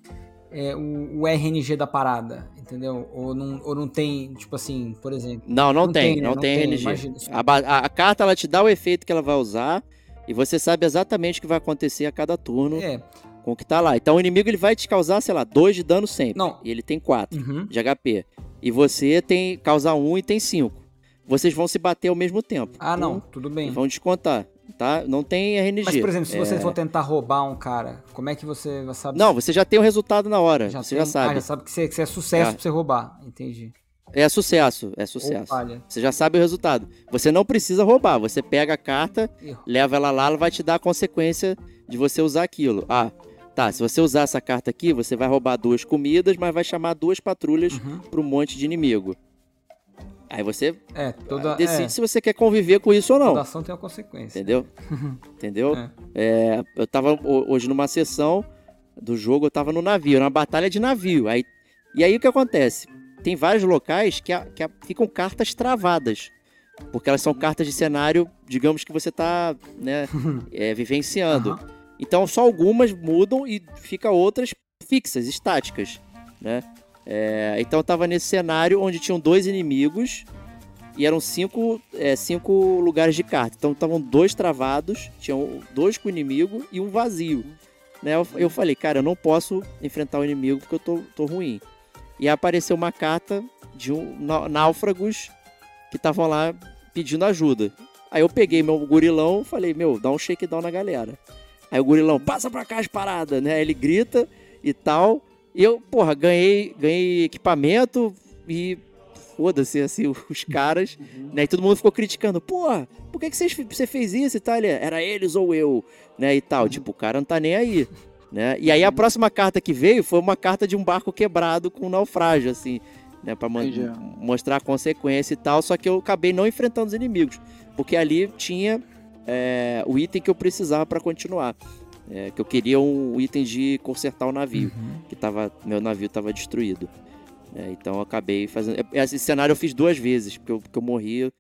é, o, o RNG da parada, entendeu? Ou não, ou não tem, tipo assim, por exemplo... Não, não, Não tem, tem, não, Não tem tem, RNG. imagina. A, a- carta ela te dá o efeito que ela vai usar e você sabe exatamente o que vai acontecer a cada turno É, com o que tá lá. Então o inimigo ele vai te causar, sei lá, 2 de dano sempre. Não. E ele tem 4 uhum. de HP. E você tem causa 1 um e tem 5. Vocês vão se bater ao mesmo tempo. Ah, não, Um, tudo bem. vão descontar, tá? Não tem RNG. Mas, por exemplo, se você É, for tentar roubar um cara, como é que você vai saber? Não, você já tem o resultado na hora. você tem- já sabe. Ah, já sabe que você, que você é sucesso Já. pra você roubar, entendi. É sucesso, é sucesso. Você já sabe o resultado. Você não precisa roubar. Você pega a carta, leva ela lá, ela vai te dar a consequência de você usar aquilo. Ah, tá. Se você usar essa carta aqui, você vai roubar duas comidas, mas vai chamar duas patrulhas Uhum. para um monte de inimigo. Aí você É, toda, decide é, se você quer conviver com isso ou não. toda ação tem uma consequência. Entendeu? [laughs] Entendeu? É. É, eu tava ho- hoje numa sessão do jogo, eu tava no navio, na batalha de navio. Aí, e aí o que acontece? Tem vários locais que, a- que a- ficam cartas travadas. Porque elas são cartas de cenário, digamos que você tá né, [laughs] é, vivenciando. Aham. Então só algumas mudam e fica outras fixas, estáticas, né? É, então eu tava nesse cenário onde tinham dois inimigos e eram cinco, é, cinco lugares de carta. Então estavam dois travados, tinham dois com o inimigo e um vazio. Né? Eu, eu falei, cara, eu não posso enfrentar o inimigo porque eu tô, tô ruim. E apareceu uma carta de um ná- náufragos que estavam lá pedindo ajuda. Aí eu peguei meu gurilão e falei, meu, dá um shakedown na galera. Aí o gurilão, passa pra cá as paradas, né? Aí ele grita e tal. E eu, porra, ganhei, ganhei equipamento e foda-se, assim, [laughs] os caras, né? E todo mundo ficou criticando, porra, por que, que você fez isso e tal? Ele, era eles ou eu, né? E tal. Tipo, o cara não tá nem aí, né? E aí a próxima carta que veio foi uma carta de um barco quebrado com um naufrágio, assim, né? Pra mostrar a consequência e tal. Só que eu acabei não enfrentando os inimigos, porque ali tinha é, o item que eu precisava pra continuar. É, que eu queria um item de consertar o navio Uhum. que tava, meu navio estava destruído. né? então eu acabei fazendo. é, Esse cenário eu fiz duas vezes, porque eu, porque eu morri, eu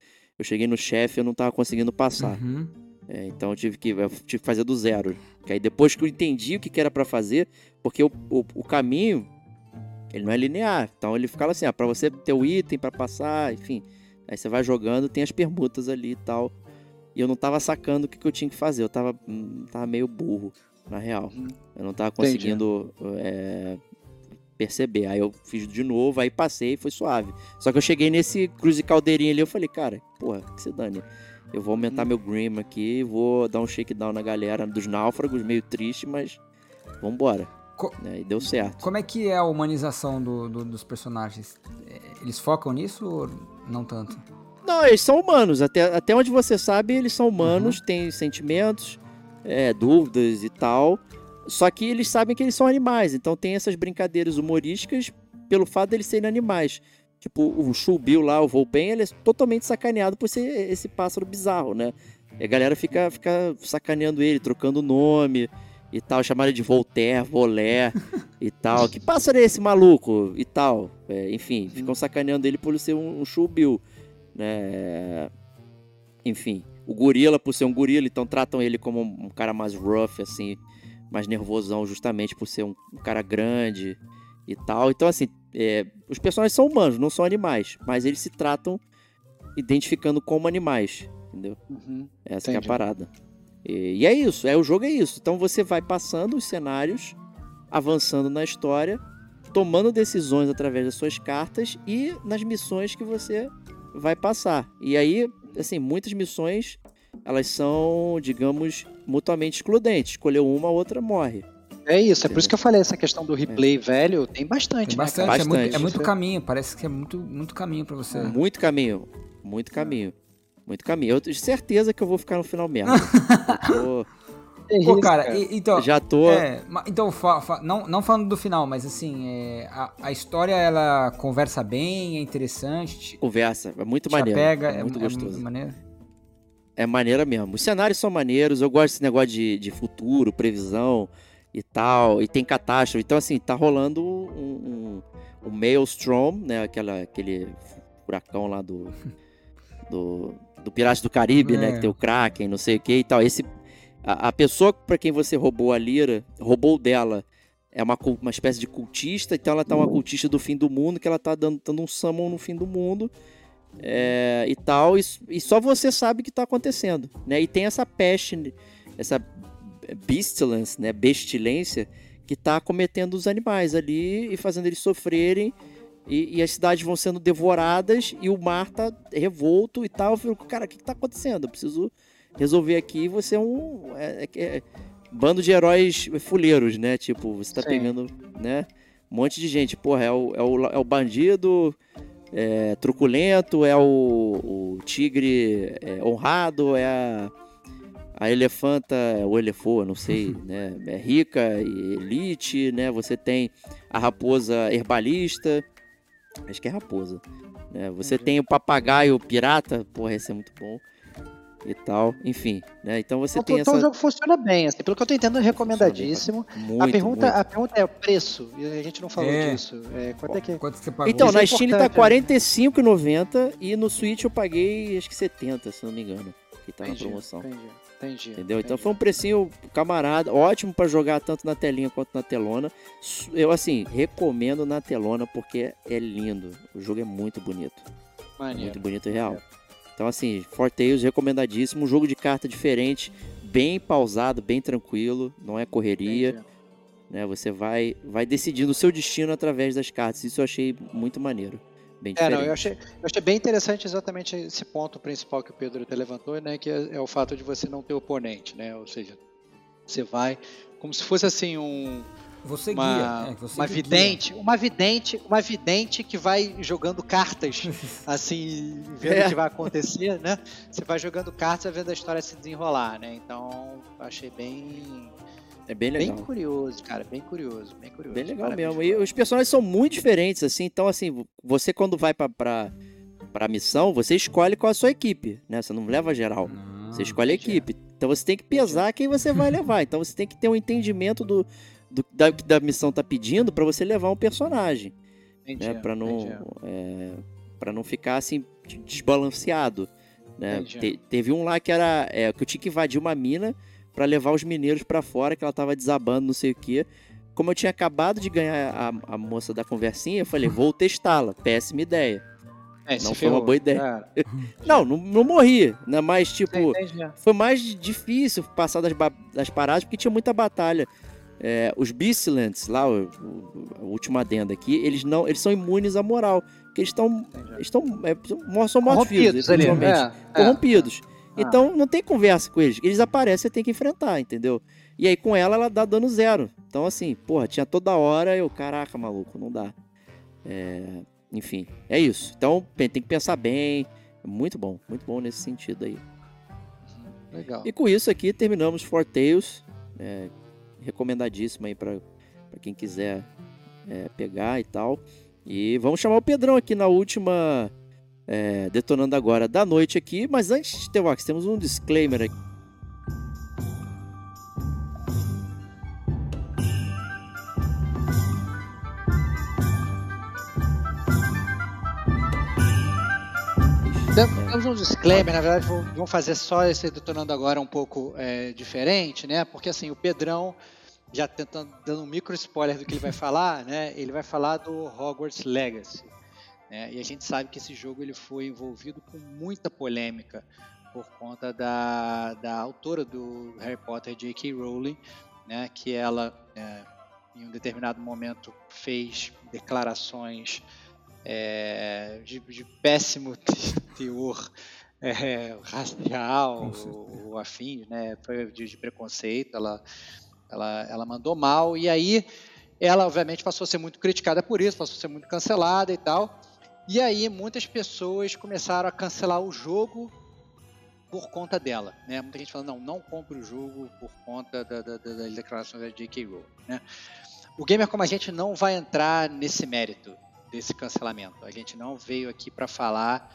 cheguei no chefe e eu não tava conseguindo passar. Uhum. É, então eu tive, que, eu tive que fazer do zero. Que aí depois que eu entendi o que, que era pra fazer, porque o, o, o caminho ele não é linear. Então ele ficava assim, ah, para você ter o item pra passar, enfim, Aí você vai jogando, tem as permutas ali e tal. E eu não tava sacando o que, que eu tinha que fazer. Eu tava, hum, tava meio burro, na real. Uhum. Eu não tava conseguindo é, perceber. Aí eu fiz de novo, aí passei e foi suave. Só que eu cheguei nesse cruz e caldeirinha ali, eu falei, cara, porra, que se dane. Eu vou aumentar Uhum. meu Grim aqui, vou dar um shakedown na galera dos náufragos, meio triste, mas vambora. Co- né? E deu certo. Como é que é a humanização do- do- dos personagens? Eles focam nisso ou não tanto? Não, eles são humanos. Até, até onde você sabe, eles são humanos, têm sentimentos, é, dúvidas e tal. Só que eles sabem que eles são animais. Então tem essas brincadeiras humorísticas pelo fato deles serem animais. Tipo, o Chubil lá, o Volpen, ele é totalmente sacaneado por ser esse pássaro bizarro, né? E a galera fica, fica sacaneando ele, trocando nome e tal, chamaram ele de Voltaire, Volé e tal. Que pássaro é esse maluco? E tal. É, enfim, ficam sacaneando ele por ser um, um Chubil, né? Enfim, o gorila, por ser um gorila, então tratam ele como um, cara mais rough, assim, mais nervosão, justamente por ser um, um cara grande e tal. Então, assim, é, os personagens são humanos, não são animais, mas eles se tratam identificando como animais, entendeu? Uhum. Essa é a parada. E, e é isso, é o jogo é isso. Então você vai passando os cenários, avançando na história, tomando decisões através das suas cartas e nas missões que você vai passar. E aí, assim, muitas missões elas são, digamos, mutuamente excludentes. Escolheu uma, a outra morre. É isso, é por isso que eu falei, essa questão do replay velho tem bastante, Tem né, bastante? É, muito, é Bastante. muito caminho, parece que é muito, muito caminho pra você. Muito caminho, muito caminho. Muito caminho. Eu tenho certeza que eu vou ficar no final mesmo. [laughs] Eu É Pô, cara, e- então. já tô. É, então, fa- fa- não, não falando do final, mas assim, é, a, a história ela conversa bem, é interessante, te, Conversa, é muito te maneiro. apega, é muito é, gostoso. É maneiro. É maneira mesmo. Os cenários são maneiros, eu gosto desse negócio de, de futuro, previsão e tal, e tem catástrofe. Então, assim, tá rolando um, um, um Maelstrom, né? Aquela, aquele furacão lá do. do, do Piratas do Caribe, né? É. Que tem o Kraken, não sei o que e tal. Esse, a, a pessoa pra quem você roubou a lira, roubou dela. É uma, uma espécie de cultista, então ela tá uma cultista do fim do mundo, que ela tá dando, dando um summon no fim do mundo é, e tal, e, e só você sabe o que tá acontecendo, né? E tem essa peste, essa pestilence, né? Bestilência que tá cometendo os animais ali e fazendo eles sofrerem. E, e as cidades vão sendo devoradas e o mar tá revolto e tal. Eu fico, cara, o que, que tá acontecendo? Eu preciso resolver aqui. Você é um é- é- é- bando de heróis fuleiros, né? Tipo, você tá Sim. pegando, né? Um monte de gente. Porra, é o, é o, é o bandido é, truculento, é o, o tigre é, honrado, é a, a elefanta, é o elefô, não sei, [laughs] né? É rica e elite, né? Você tem a raposa herbalista, acho que é raposa, né? Você tem o papagaio pirata, porra, esse é muito bom. E tal, enfim, né? Então você Então, tem então essa. o jogo funciona bem, assim, pelo que eu tô entendendo, é recomendadíssimo. Muito, a, pergunta, muito. a pergunta é o preço, e a gente não falou É. disso. É, quanto é que Quanto você pagou? Então, Isso na é Steam tá né? R$45,90 e no Switch eu paguei acho que 70, se não me engano, que tá na Entendi, promoção. Entendi, entendi. Entendeu? Então entendi. foi um precinho camarada, ótimo pra jogar tanto na telinha quanto na telona. Eu assim, recomendo na telona porque é lindo. O jogo é muito bonito. É Maneiro. muito bonito e real. Então assim, Fortales recomendadíssimo, um jogo de carta diferente, bem pausado, bem tranquilo, não é correria, Entendi. né? Você vai vai decidindo o seu destino através das cartas. Isso eu achei muito maneiro. Bem É, não, eu achei, eu achei bem interessante exatamente esse ponto principal que o Pedro até levantou, né? Que é, é o fato de você não ter oponente, né? Ou seja, você vai como se fosse assim um Você uma, guia. é, você uma vidente, uma vidente, uma vidente que vai jogando cartas, [laughs] assim, vendo É. o que vai acontecer, né? Você vai jogando cartas, vendo a história se desenrolar, né? Então, achei bem, É bem bem legal. curioso, cara, bem curioso, bem curioso. Bem legal Parabéns, mesmo. E os personagens são muito diferentes, assim. Então, assim, você quando vai pra, pra, pra missão, você escolhe qual é a sua equipe, né? Você não leva geral. Não. Você escolhe a equipe. Então você tem que pesar quem você vai levar. Então você tem que ter um entendimento do, do da, da missão tá pedindo pra você levar um personagem, Entendi, né? Para não é, para não ficar assim desbalanceado, né? Te- teve um lá que era é, que eu tinha que invadir uma mina pra levar os mineiros pra fora, que ela tava desabando, não sei o quê. Como eu tinha acabado de ganhar a, a moça da conversinha, eu falei, vou testá-la. Péssima ideia. É, Não foi uma ferrou. boa ideia. É, [laughs] Não, não, não morri, né? Mas, tipo, entendi. foi mais difícil passar das, das paradas porque tinha muita batalha. É, os Beastlands, lá, o, o, a última adenda aqui, eles não, eles são imunes à moral. Porque eles estão. Estão. É, são- Corrompidos ali. literalmente. É, é. corrompidos. Ah. Então não tem conversa com eles. Eles aparecem, você tem que enfrentar, entendeu? E aí com ela, ela dá dano zero. Então, assim, porra, tinha toda hora eu, caraca, maluco, não dá. É, enfim, é isso. Então tem tem que pensar bem. Muito bom, muito bom nesse sentido aí. Legal. E com isso aqui terminamos Four Tales. É, recomendadíssimo aí pra quem quiser é, pegar e tal. E vamos chamar o Pedrão aqui na última é, Detonando Agora da noite aqui. Mas antes de ter Wax, temos um disclaimer aqui. Temos um disclaimer, na verdade, vamos fazer só esse detonando agora um pouco é, diferente, né? Porque assim, o Pedrão, já tentando dando um micro spoiler do que ele vai [laughs] falar, né? Ele vai falar do Hogwarts Legacy. né? E a gente sabe que esse jogo ele foi envolvido com muita polêmica por conta da, da autora do Harry Potter, J.K. Rowling, né? Que ela, é, em um determinado momento, fez declarações é, de, de péssimo te- [laughs] teor é, racial ou, ou afim, né? Foi de, de preconceito, ela, ela, ela mandou mal e aí ela obviamente passou a ser muito criticada por isso, passou a ser muito cancelada e tal. E aí muitas pessoas começaram a cancelar o jogo por conta dela, né? Muita gente falando, não, não compre o jogo por conta da, da- da- das declarações da J.K. Rowling, né? O Gamer Como a Gente não vai entrar nesse mérito desse cancelamento. A gente não veio aqui para falar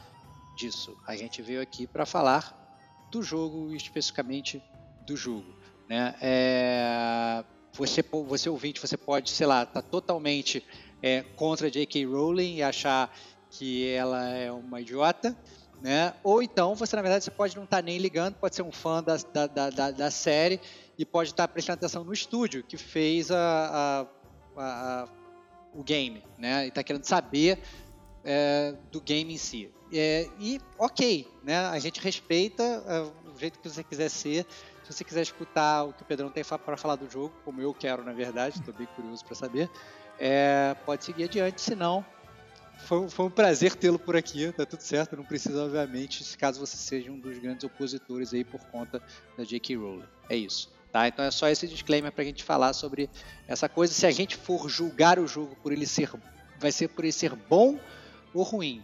disso. A gente veio aqui para falar do jogo, especificamente do jogo. Né? É, Você, você ouvinte, você pode, sei lá, tá totalmente é, contra J.K. Rowling e achar que ela é uma idiota, né? Ou então você, na verdade, você pode não estar nem ligando, pode ser um fã da, da, da, da- série e pode estar prestando atenção no estúdio que fez a- a- a- o game, né? E está querendo saber é, do game em si. É, e ok, né? A gente respeita é, o jeito que você quiser ser. Se você quiser escutar o que o Pedrão tem para falar do jogo, como eu quero, na verdade, estou bem curioso para saber, é, pode seguir adiante. Se não, foi, foi um prazer tê-lo por aqui, tá tudo certo. Não precisa, obviamente, caso você seja um dos grandes opositores aí por conta da J.K. Rowling. É isso. Tá? Então é só esse disclaimer pra gente falar sobre essa coisa. Se a gente for julgar o jogo por ele ser. Vai ser por ele ser bom ou ruim.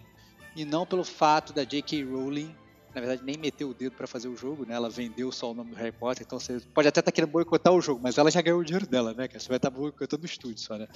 E não pelo fato da J.K. Rowling, na verdade, nem meter o dedo pra fazer o jogo, né? Ela vendeu só o nome do Harry Potter, então você pode até estar querendo boicotar o jogo, mas ela já ganhou o dinheiro dela, né? Você vai estar boicotando o estúdio só, né?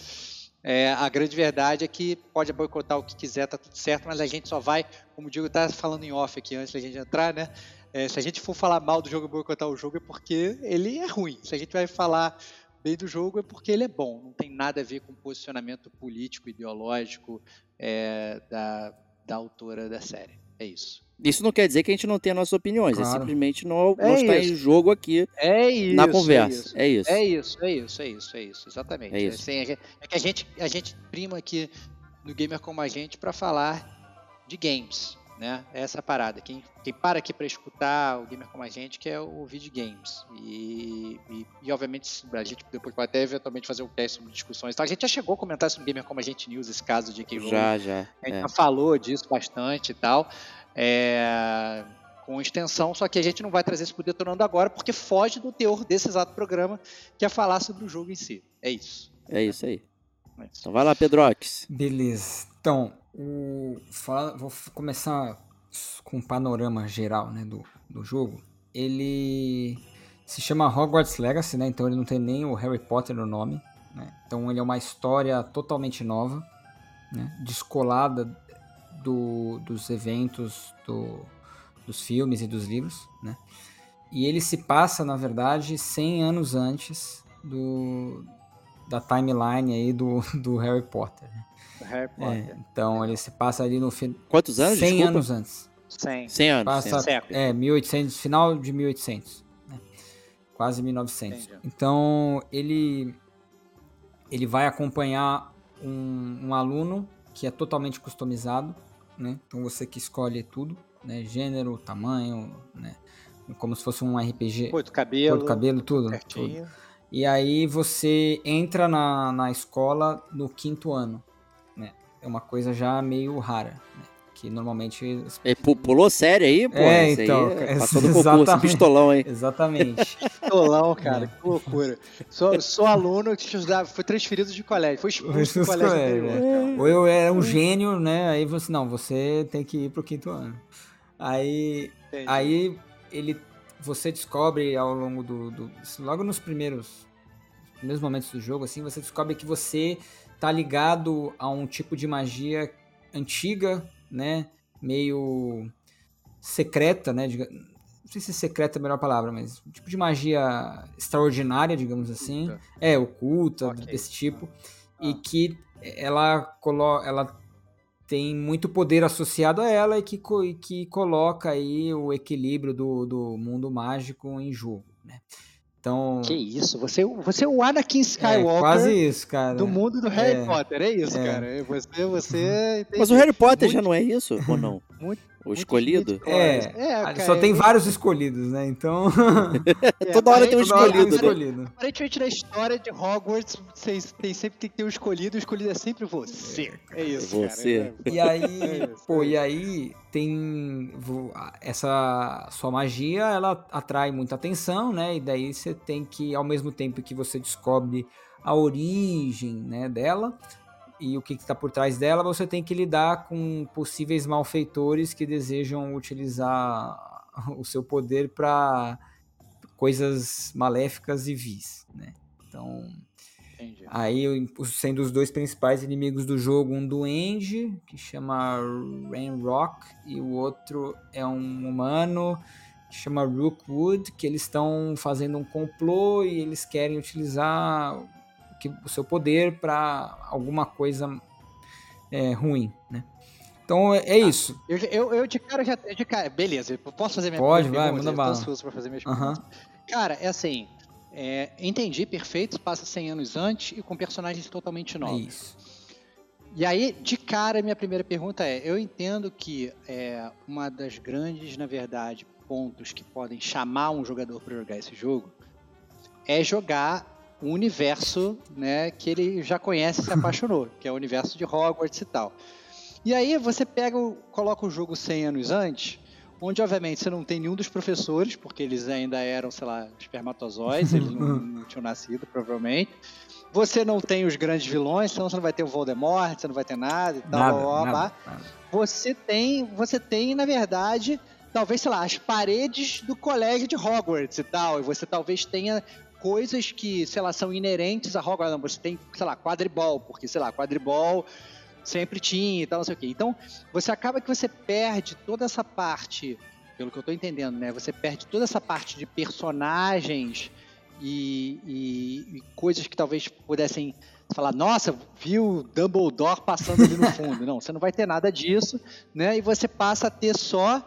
É, a grande verdade é que pode boicotar o que quiser, tá tudo certo, mas a gente só vai, como o Diego tá falando em off aqui antes da gente entrar, né? É, se a gente for falar mal do jogo e boicotar o jogo é porque ele é ruim. Se a gente vai falar bem do jogo é porque ele é bom. Não tem nada a ver com posicionamento político, ideológico é, da, da autora da série. É isso. Isso não quer dizer que a gente não tenha nossas opiniões, é Claro. simplesmente não, É não está isso. em jogo aqui É isso. na conversa. É isso. É isso. É isso, é isso, é isso, é isso, exatamente. É isso. Assim, a gente- é que a gente, a gente prima aqui no Gamer Como a Gente para falar de games, né? É essa a parada. Quem, quem para aqui para escutar o Gamer Como a Gente quer ouvir de games. E, e, e, obviamente a gente depois pode até eventualmente fazer um teste sobre discussões. e tal. A gente já chegou a comentar sobre o Gamer Como a Gente News, esse caso de que Já, já. a gente é. já falou disso bastante e tal. é, com extensão, só que a gente não vai trazer isso pro Detonando agora, porque foge do teor desse exato programa, que é falar sobre o jogo em si. É isso. É isso aí. É isso. Então vai lá, Pedrox. Beleza. Então, o, fala- vou começar com um panorama geral né, do, do jogo. Ele se chama Hogwarts Legacy, né? Então ele não tem nem o Harry Potter no nome. né? Então ele é uma história totalmente nova, né? descolada do, dos eventos do, dos filmes e dos livros. Né? E ele se passa, na verdade, 100 anos antes do, da timeline aí do, [laughs] do Harry Potter. né? Harry É, Potter. então ele se passa ali no fim, Quantos anos? 100 Desculpa. anos antes. 100. 100 anos. Passa, 100 anos. Século. é, 1800, final de 1800, né? quase 1900. Entendi. Então ele ele vai acompanhar um, um aluno que é totalmente customizado, né? Então você que escolhe tudo, né? Gênero, tamanho, né? Como se fosse um RPG. Cor do cabelo. Cor do cabelo, tudo. tudo. certinho. E aí você entra na, na escola no quinto ano? É uma coisa já meio rara, né? Que normalmente... Pulou sério aí, pô. É, então, aí é- ex- passou do [laughs] concurso, exatamente. pistolão, hein? Exatamente. [laughs] Pistolão, cara, que loucura. Sou, sou aluno que estudava, foi transferido de colégio, foi expulso do colégio colégio, anterior. Ou eu era um gênio, né? Aí você, não, você tem que ir pro quinto ano. Aí, Entendi. aí ele, você descobre ao longo do, do- logo nos primeiros, primeiros momentos do jogo, assim, você descobre que você tá ligado a um tipo de magia antiga, né? Meio secreta, né? Não sei se secreta é a melhor palavra, mas um tipo de magia extraordinária, digamos assim. Oculta. É, oculta, Ok. desse tipo. E Ah. que ela, colo ela tem muito poder associado a ela e que, co- e que coloca aí o equilíbrio do, do mundo mágico em jogo, né? Então, Que isso, você, você é o Anakin é Skywalker quase isso, cara. do mundo do Harry É. Potter, é isso, É. cara. Você, você... [laughs] Mas o Harry Potter Muito- já não é isso, ou não? Muito- O escolhido? É, É, Ah, cara, Só tem é- vários escolhidos, né? Então, [laughs] é, Toda hora tem um um escolhido, né? escolhido. Aparentemente na história de Hogwarts, vocês tem, sempre tem que ter um escolhido, o escolhido é sempre você. É isso, Você. cara. E aí, É isso, pô, é e aí tem essa sua magia, ela atrai muita atenção, né? E daí você tem que, ao mesmo tempo que você descobre a origem, né, dela e o que está por trás dela, você tem que lidar com possíveis malfeitores que desejam utilizar o seu poder para coisas maléficas e vis, né? Então, Entendi. Aí, sendo os dois principais inimigos do jogo, um duende, que chama Rainrock, e o outro é um humano, que chama Rookwood, que eles estão fazendo um complô e eles querem utilizar que- o seu poder para alguma coisa é, ruim, né? Então, é, é isso. Eu, eu, eu de cara já. De cara, beleza, eu posso fazer minha Pode, vai, manda Eu tô bala. pra fazer minhas perguntas. Cara, é assim. é, entendi, perfeito, passa 100 anos antes e com personagens totalmente É novos. isso. E aí, de cara, minha primeira pergunta é: eu entendo que é uma das grandes, na verdade, pontos que podem chamar um jogador para jogar esse jogo é jogar o universo, né, que ele já conhece e se apaixonou, [laughs] que é o universo de Hogwarts e tal. E aí você pega, coloca o jogo 100 anos antes, onde obviamente você não tem nenhum dos professores, porque eles ainda eram, sei lá, espermatozoides, eles não, [laughs] não tinham nascido, provavelmente. Você não tem os grandes vilões, então você não vai ter o Voldemort, você não vai ter nada e tal. Nada, blá, blá, blá. nada, nada. Você tem, você tem, na verdade, talvez, sei lá, as paredes do colégio de Hogwarts e tal. E você talvez tenha coisas que, sei lá, são inerentes a Hogwarts. Não, você tem, sei lá, quadribol, porque, sei lá, quadribol sempre tinha e tal, não sei o quê. Então, você acaba que você perde toda essa parte, pelo que eu tô entendendo, né? Você perde toda essa parte de personagens e, e- e coisas que talvez pudessem falar, nossa, viu Dumbledore passando ali no fundo. [laughs] Não, você não vai ter nada disso, né? E você passa a ter só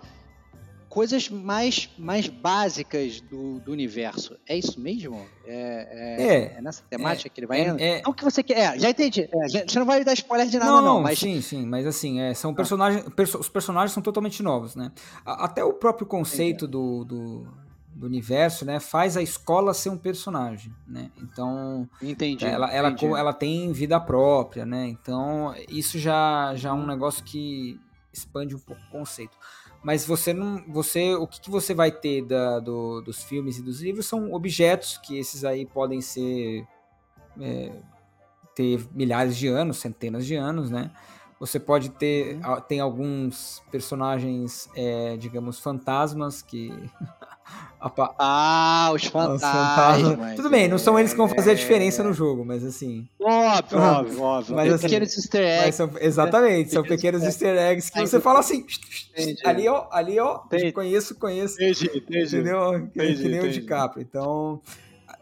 coisas mais, mais básicas do, do universo. É isso mesmo? É, é, É, é nessa temática que ele vai é- indo? é- Não que você quer. É, já entendi. É, já- você não vai dar spoiler de nada, não, não, mas. sim, sim, mas assim, é, são personagens, perso- os personagens são totalmente novos, né? Até o próprio conceito do, do, do universo, né, faz a escola ser um personagem, né? Então, Entendi. ela, ela, entendi. ela tem vida própria, né? Então, isso já, já é um negócio que expande um pouco o conceito. Mas você não. Você, o que, que você vai ter da- do- dos filmes e dos livros são objetos que esses aí podem ser. é, ter milhares de anos, centenas de anos, né? Você pode ter. a- Tem alguns personagens, é, digamos, fantasmas que. [laughs] Ah, os os fantasmas. Tudo bem, não são eles que vão fazer a É, diferença no jogo, mas assim. Óbvio, óbvio, óbvio. Mas, assim, Pequenos easter eggs. São- exatamente, são pequenos easter eggs que você fala assim, Entendi. ali ó, ali ó, Entendi. conheço, conheço, Entendi, entendi. entendeu? Que- nem o. DiCaprio. Então,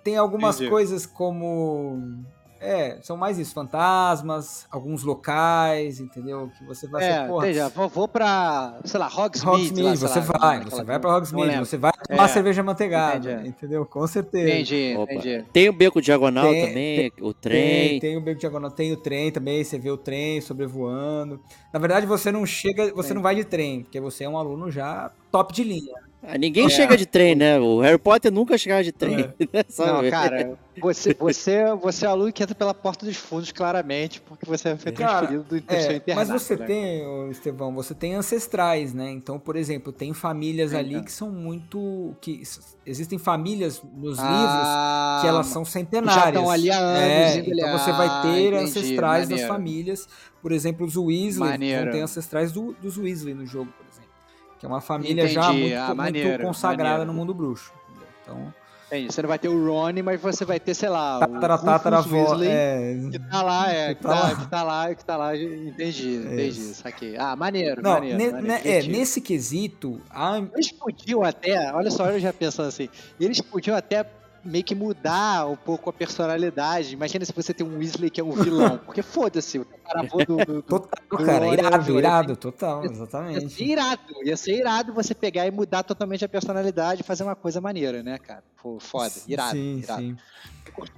tem algumas coisas como É, são mais isso, fantasmas, alguns locais, entendeu? Que você vai É, ser, porra, veja, vou, vou pra, sei lá, Hogsmeade. Hogsmeade, lá, você lá, vai, você vai pra Hogsmeade, você vai tomar É. cerveja manteigada, Entendi. entendeu? Com certeza. Entendi, Opa. entendi. Tem o beco diagonal Tem- também, o Tem, trem. tem o beco diagonal, tem o trem também, você vê o trem sobrevoando. Na verdade, você não chega, você Tem. não vai de trem, porque você é um aluno já top de linha. Ah, ninguém É. chega de trem, né? O Harry Potter nunca chegava de trem. [laughs] né? Não, cara, você, você, você é aluno que entra pela porta dos fundos, claramente, porque você foi Cara, transferido do, do seu É, internato. mas você né? tem, Estevão, você tem ancestrais, né? Então, por exemplo, tem famílias ali Então. que são muito. que Existem famílias nos livros Ah, que elas são centenárias. já estão ali há anos, É, então você vai Ah, ter entendi, ancestrais das famílias. Por exemplo, os Weasley Maneiro. vão ter ancestrais do- dos Weasley no jogo, por. Que é uma família já Entendi, muito, ah, muito consagrada maneiro. no mundo bruxo. Então, Entendi. Você não vai ter o Rony, mas você vai ter, sei lá, tatara, o Rufus tataravó, Weasley, é, que tá lá, é, que que tá tá, lá. que tá lá, que tá lá, entendi, entendi, isso. saquei. Ah, maneiro, Não, maneiro, ne- maneiro, né, é, nesse quesito, a, Eles podiam até, olha só, eu já pensando assim, eles podiam até meio que mudar um pouco a personalidade. Imagina se você tem um Weasley que é um vilão, [laughs] porque foda-se, o tataravô do, do, do Total, do cara, era irado, irado, total, Ia ser exatamente. irado, ia ser irado você pegar e mudar totalmente a personalidade e fazer uma coisa maneira, né, cara? Pô, foda, irado, sim, irado. sim.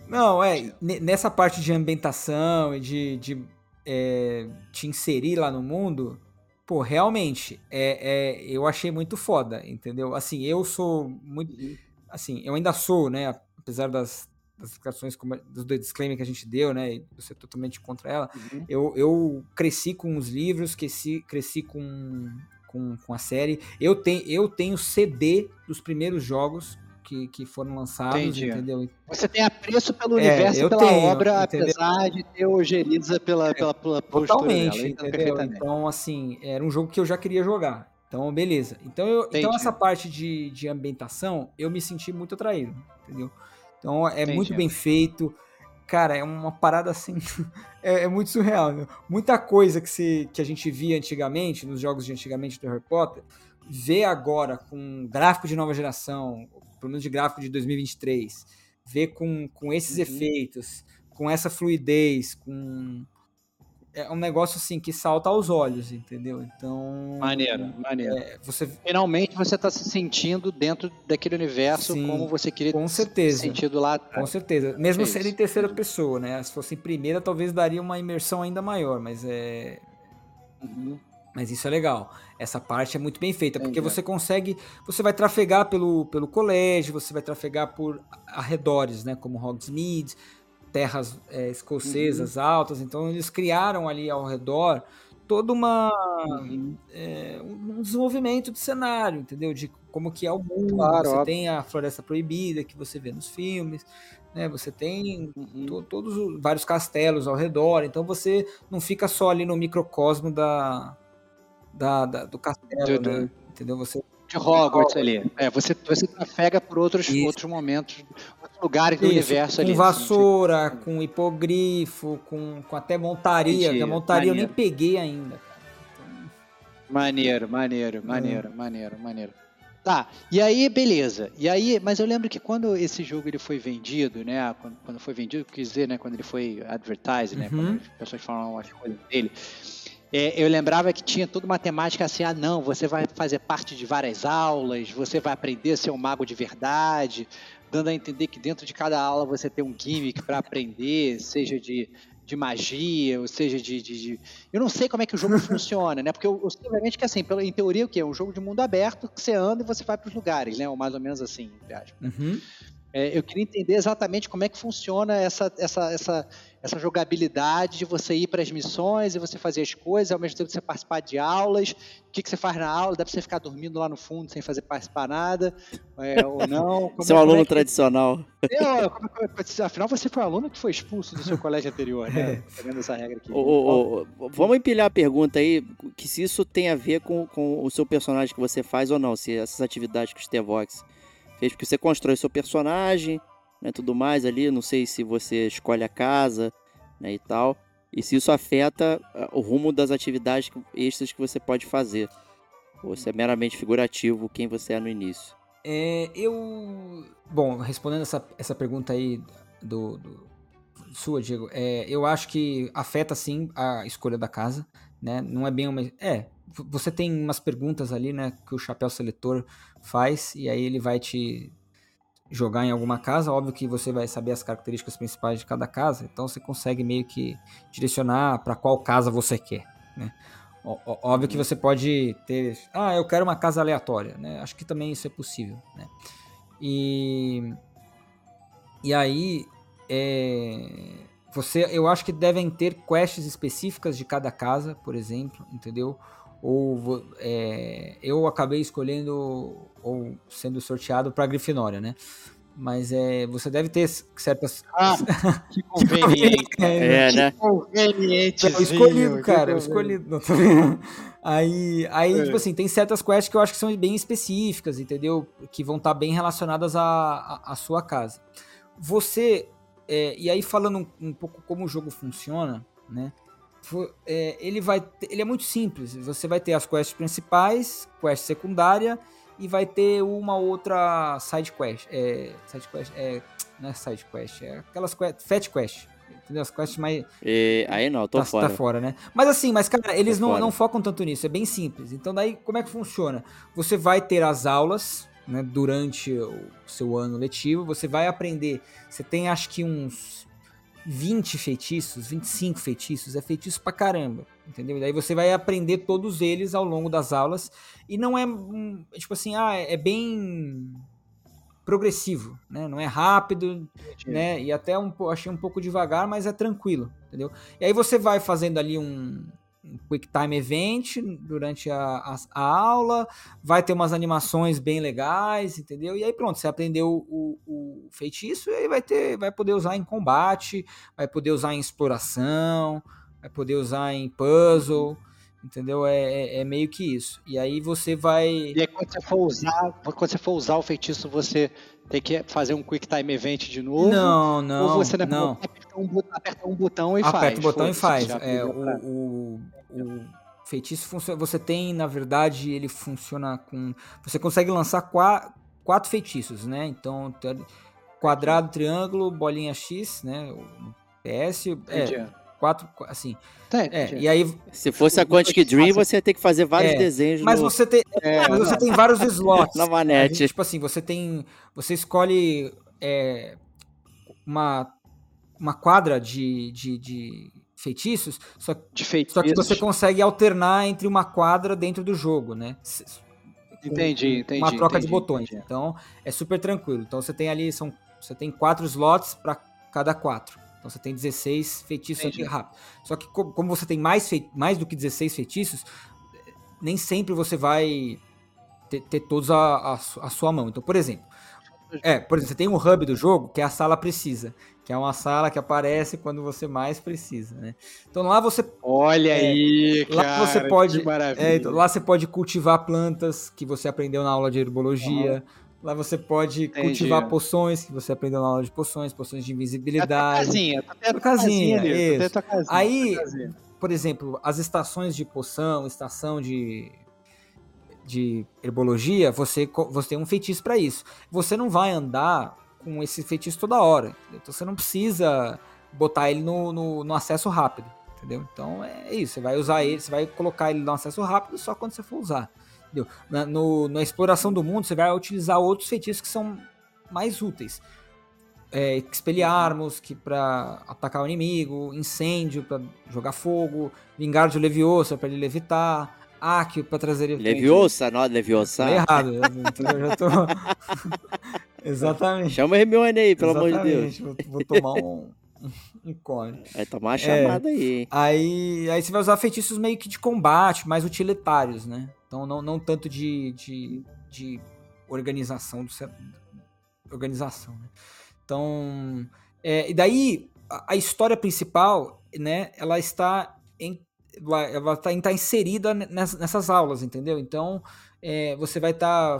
Não, é, ne- nessa parte de ambientação e de, de é, te inserir lá no mundo, pô, realmente, é, é, eu achei muito foda, entendeu? Assim, eu sou muito, assim, eu ainda sou, né, apesar das, das explicações, como, do disclaimer que a gente deu, né, e você totalmente contra ela, Uhum. eu, eu cresci com os livros, cresci, cresci com, com, com a série. Eu, tenho eu tenho CD dos primeiros jogos que, que foram lançados, Entendi. entendeu? Você tem apreço pelo É, universo eu pela tenho, obra, entendeu? apesar de ter ojeriza pela, pela, pela postura Totalmente, dela. Então, perfeitamente. Então, assim, era um jogo que eu já queria jogar. Então, beleza. Então, eu, então essa parte de, de ambientação, eu me senti muito atraído, entendeu? Então, é Entendi. muito bem feito. Cara, é uma parada assim. [laughs] é, é muito surreal. Né? Muita coisa que, se, que a gente via antigamente, nos jogos de antigamente do Harry Potter, ver agora com gráfico de nova geração, pelo menos de gráfico de 2023, ver com, com esses Uhum. efeitos, com essa fluidez, com. É um negócio assim que salta aos olhos, entendeu? Então. Maneiro, maneiro. é, você Finalmente você tá se sentindo dentro daquele universo Sim, como você queria com se certeza. sentido lá Com certeza. Mesmo É sendo em terceira pessoa, né? Se fosse em primeira, talvez daria uma imersão ainda maior, mas é. Uhum. Mas isso é legal. Essa parte é muito bem feita, porque você consegue. Você vai trafegar pelo, pelo colégio, você vai trafegar por arredores, né? Como Hogsmeade, terras é, escocesas Uhum. altas. Então eles criaram ali ao redor toda uma. Uhum. é, um desenvolvimento de cenário, entendeu? De como que é o mundo. Claro, você óbvio. tem a Floresta Proibida que você vê nos filmes, né? Você tem Uhum. to- todos os vários castelos ao redor, então você não fica só ali no microcosmo da, da, da- do castelo, Do- né? Entendeu? Você De Hogwarts ali. É, você, você trafega por outros, Isso. outros momentos, lugares do Isso, universo com ali. vassoura, com hipogrifo, com, com até montaria, Entendi, a montaria eu nem maneiro. peguei ainda. cara. Então, Maneiro, maneiro, maneiro, maneiro, maneiro. Tá, e aí, beleza. E aí, mas eu lembro que quando esse jogo ele foi vendido, né? Quando, quando foi vendido, quer dizer, né? Quando ele foi advertised, né? Uhum. Quando as pessoas falam as coisas dele. é, eu lembrava que tinha toda uma temática assim, ah não, você vai fazer parte de várias aulas, você vai aprender a ser um mago de verdade, dando a entender que dentro de cada aula você tem um gimmick para aprender, seja de, de magia, ou seja de, de- de- Eu não sei como é que o jogo [laughs] funciona, né? Porque eu, eu sei, obviamente, que assim, pelo- em teoria, o que? É um jogo de mundo aberto que você anda e você vai para os lugares, né? Ou mais ou menos assim, entre aspas. uhum. É, eu queria entender exatamente como é que funciona essa, essa, essa, essa jogabilidade de você ir para as missões e você fazer as coisas, ao mesmo tempo você participar de aulas. O que, que você faz na aula? Dá para você ficar dormindo lá no fundo sem fazer participar nada? é, ou não? [laughs] Como Você é um como aluno que- tradicional. Eu, como é que- afinal, você foi um aluno que foi expulso do seu colégio anterior, né? [laughs] É. Sabendo essa regra aqui. Vamos empilhar a pergunta aí, que se isso tem a ver com, com o seu personagem que você faz ou não, se essas atividades que o Stevox fez, porque você constrói seu personagem, né, tudo mais ali, não sei se você escolhe a casa, né, e tal, e se isso afeta ah, o rumo das atividades extras que você pode fazer, ou se é meramente figurativo quem você é no início. É, eu. Bom, respondendo essa, essa pergunta aí do, do- sua, Diego. É, eu acho que afeta sim a escolha da casa, né? Não é bem uma. É, você tem umas perguntas ali, né? Que o chapéu seletor faz, e aí ele vai te jogar em alguma casa. Óbvio que você vai saber as características principais de cada casa, então você consegue meio que direcionar para qual casa você quer, né? Óbvio que você pode ter. Ah, eu quero uma casa aleatória, né? Acho que também isso é possível, né? E. E aí. É, você, eu acho que devem ter quests específicas de cada casa, por exemplo, entendeu? Ou é, eu acabei escolhendo ou sendo sorteado para Grifinória, né? Mas é, você deve ter certas. Ah, [laughs] que conveniente. É, né? Conveniente. Eu escolhi, cara, eu escolhi. Aí, aí É. tipo assim, tem certas quests que eu acho que são bem específicas, entendeu? Que vão estar bem relacionadas à, à, à sua casa. Você. é, e aí, falando um, um pouco como o jogo funciona, né? É, ele vai. Ele é muito simples. Você vai ter as quests principais, quest secundária, e vai ter uma outra side quest. É, side quest. É, não é side quest, é aquelas quests. Fat quest. Entendeu? As quests mais. E- aí não, tô tá, fora. tá fora, né? Mas assim, mas cara, eles Tô não, fora. não focam tanto nisso, é bem simples. Então daí, como é que funciona? Você vai ter as aulas, né, durante o seu ano letivo, você vai aprender, você tem acho que uns 20 feitiços, 25 feitiços, é feitiço pra caramba, entendeu? E daí você vai aprender todos eles ao longo das aulas, e não é, hum, tipo assim, ah, é bem progressivo, né? Não é rápido, né? E até um, achei um pouco devagar, mas é tranquilo, entendeu? E aí você vai fazendo ali um, um quick time event durante a, a aula, vai ter umas animações bem legais, entendeu? E aí pronto, você aprendeu o, o feitiço e aí vai ter, vai poder usar em combate, vai poder usar em exploração, vai poder usar em puzzle, entendeu? É, é, é meio que isso. E aí você vai E aí quando você for usar, quando você for usar o feitiço, você tem que fazer um quick time event de novo. não, não, ou você não. aperta um, botão, aperta um botão e faz. aperta o botão e faz. É, pra- o, o, o feitiço funciona. Você tem, na verdade, ele funciona com. Você consegue lançar qua- quatro feitiços, né? Então, quadrado, triângulo, bolinha X, né? O PS. É. quatro. assim. Tá, É, e aí. Se fosse a Quantic Dream, você ia ter que fazer vários É, desenhos Mas no- você tem. [laughs] É, mas você tem vários slots. [laughs] na manete. gente, tipo assim, você tem. Você escolhe é, uma, uma quadra de, de, de feitiços, só, de feitiços. só que você consegue alternar entre uma quadra dentro do jogo, né? Entendi, entendi. uma troca de entendi, botões. entendi. Então é super tranquilo. Então você tem ali, são, você tem quatro slots para cada quatro. Então você tem 16 feitiços aqui Entendi. rápido. Só que co- como você tem mais, fei- mais do que 16 feitiços, nem sempre você vai ter, ter todos a, a a sua mão. Então, por exemplo, é, por exemplo, você tem um hub do jogo que é a sala precisa, que é uma sala que aparece quando você mais precisa, né? Então lá você Olha É, aí, lá cara. você pode- Que maravilha. é, então, lá você pode cultivar plantas que você aprendeu na aula de herbologia. Lá você pode Entendi. cultivar poções que você aprendeu na aula de poções, poções de É a tua invisibilidade. casinha, tá tendo Tua casinha, ali, tá tendo isso. tua casinha, Aí- tua casinha. Por exemplo, as estações de poção, estação de, de herbologia, você, você tem um feitiço para isso. Você não vai andar com esse feitiço toda hora. Então você não precisa botar ele no, no, no acesso rápido. Entendeu? Então é isso. Você vai usar ele, você vai colocar ele no acesso rápido só quando você for usar. Na, no- na exploração do mundo, você vai utilizar outros feitiços que são mais úteis. É, expelliarmos, que para atacar o inimigo, incêndio para jogar fogo, vingar de Leviosa para ele levitar, Accio para trazer ele Leviosa, não Leviosa. Errado, eu já tô. [laughs] Exatamente. Chama a Hermione aí, pelo amor de Deus. Exatamente, Vou, vou tomar um, um cone. Vai tomar uma É. chamada aí, hein? Aí, aí você vai usar feitiços meio que de combate, mais utilitários, né? Então não, não tanto de, de, de organização do organização, né? Então, é, e daí a, a história principal, né? Ela está em ela está tá inserida nessas, nessas aulas, entendeu? Então é, você vai estar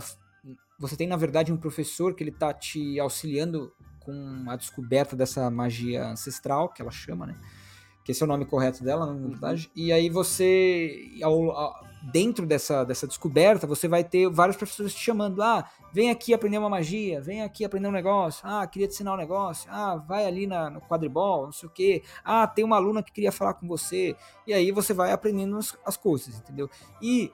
você tem na verdade um professor que ele tá te auxiliando com a descoberta dessa magia ancestral que ela chama, né? Que esse é o nome correto dela, na verdade. E aí você ao, ao- dentro dessa, dessa descoberta, você vai ter vários professores te chamando. Ah, vem aqui aprender uma magia, vem aqui aprender um negócio. Ah, queria te ensinar um negócio. Ah, vai ali na, no quadribol, não sei o quê. Ah, tem uma aluna que queria falar com você. E aí você vai aprendendo as, as coisas, entendeu? E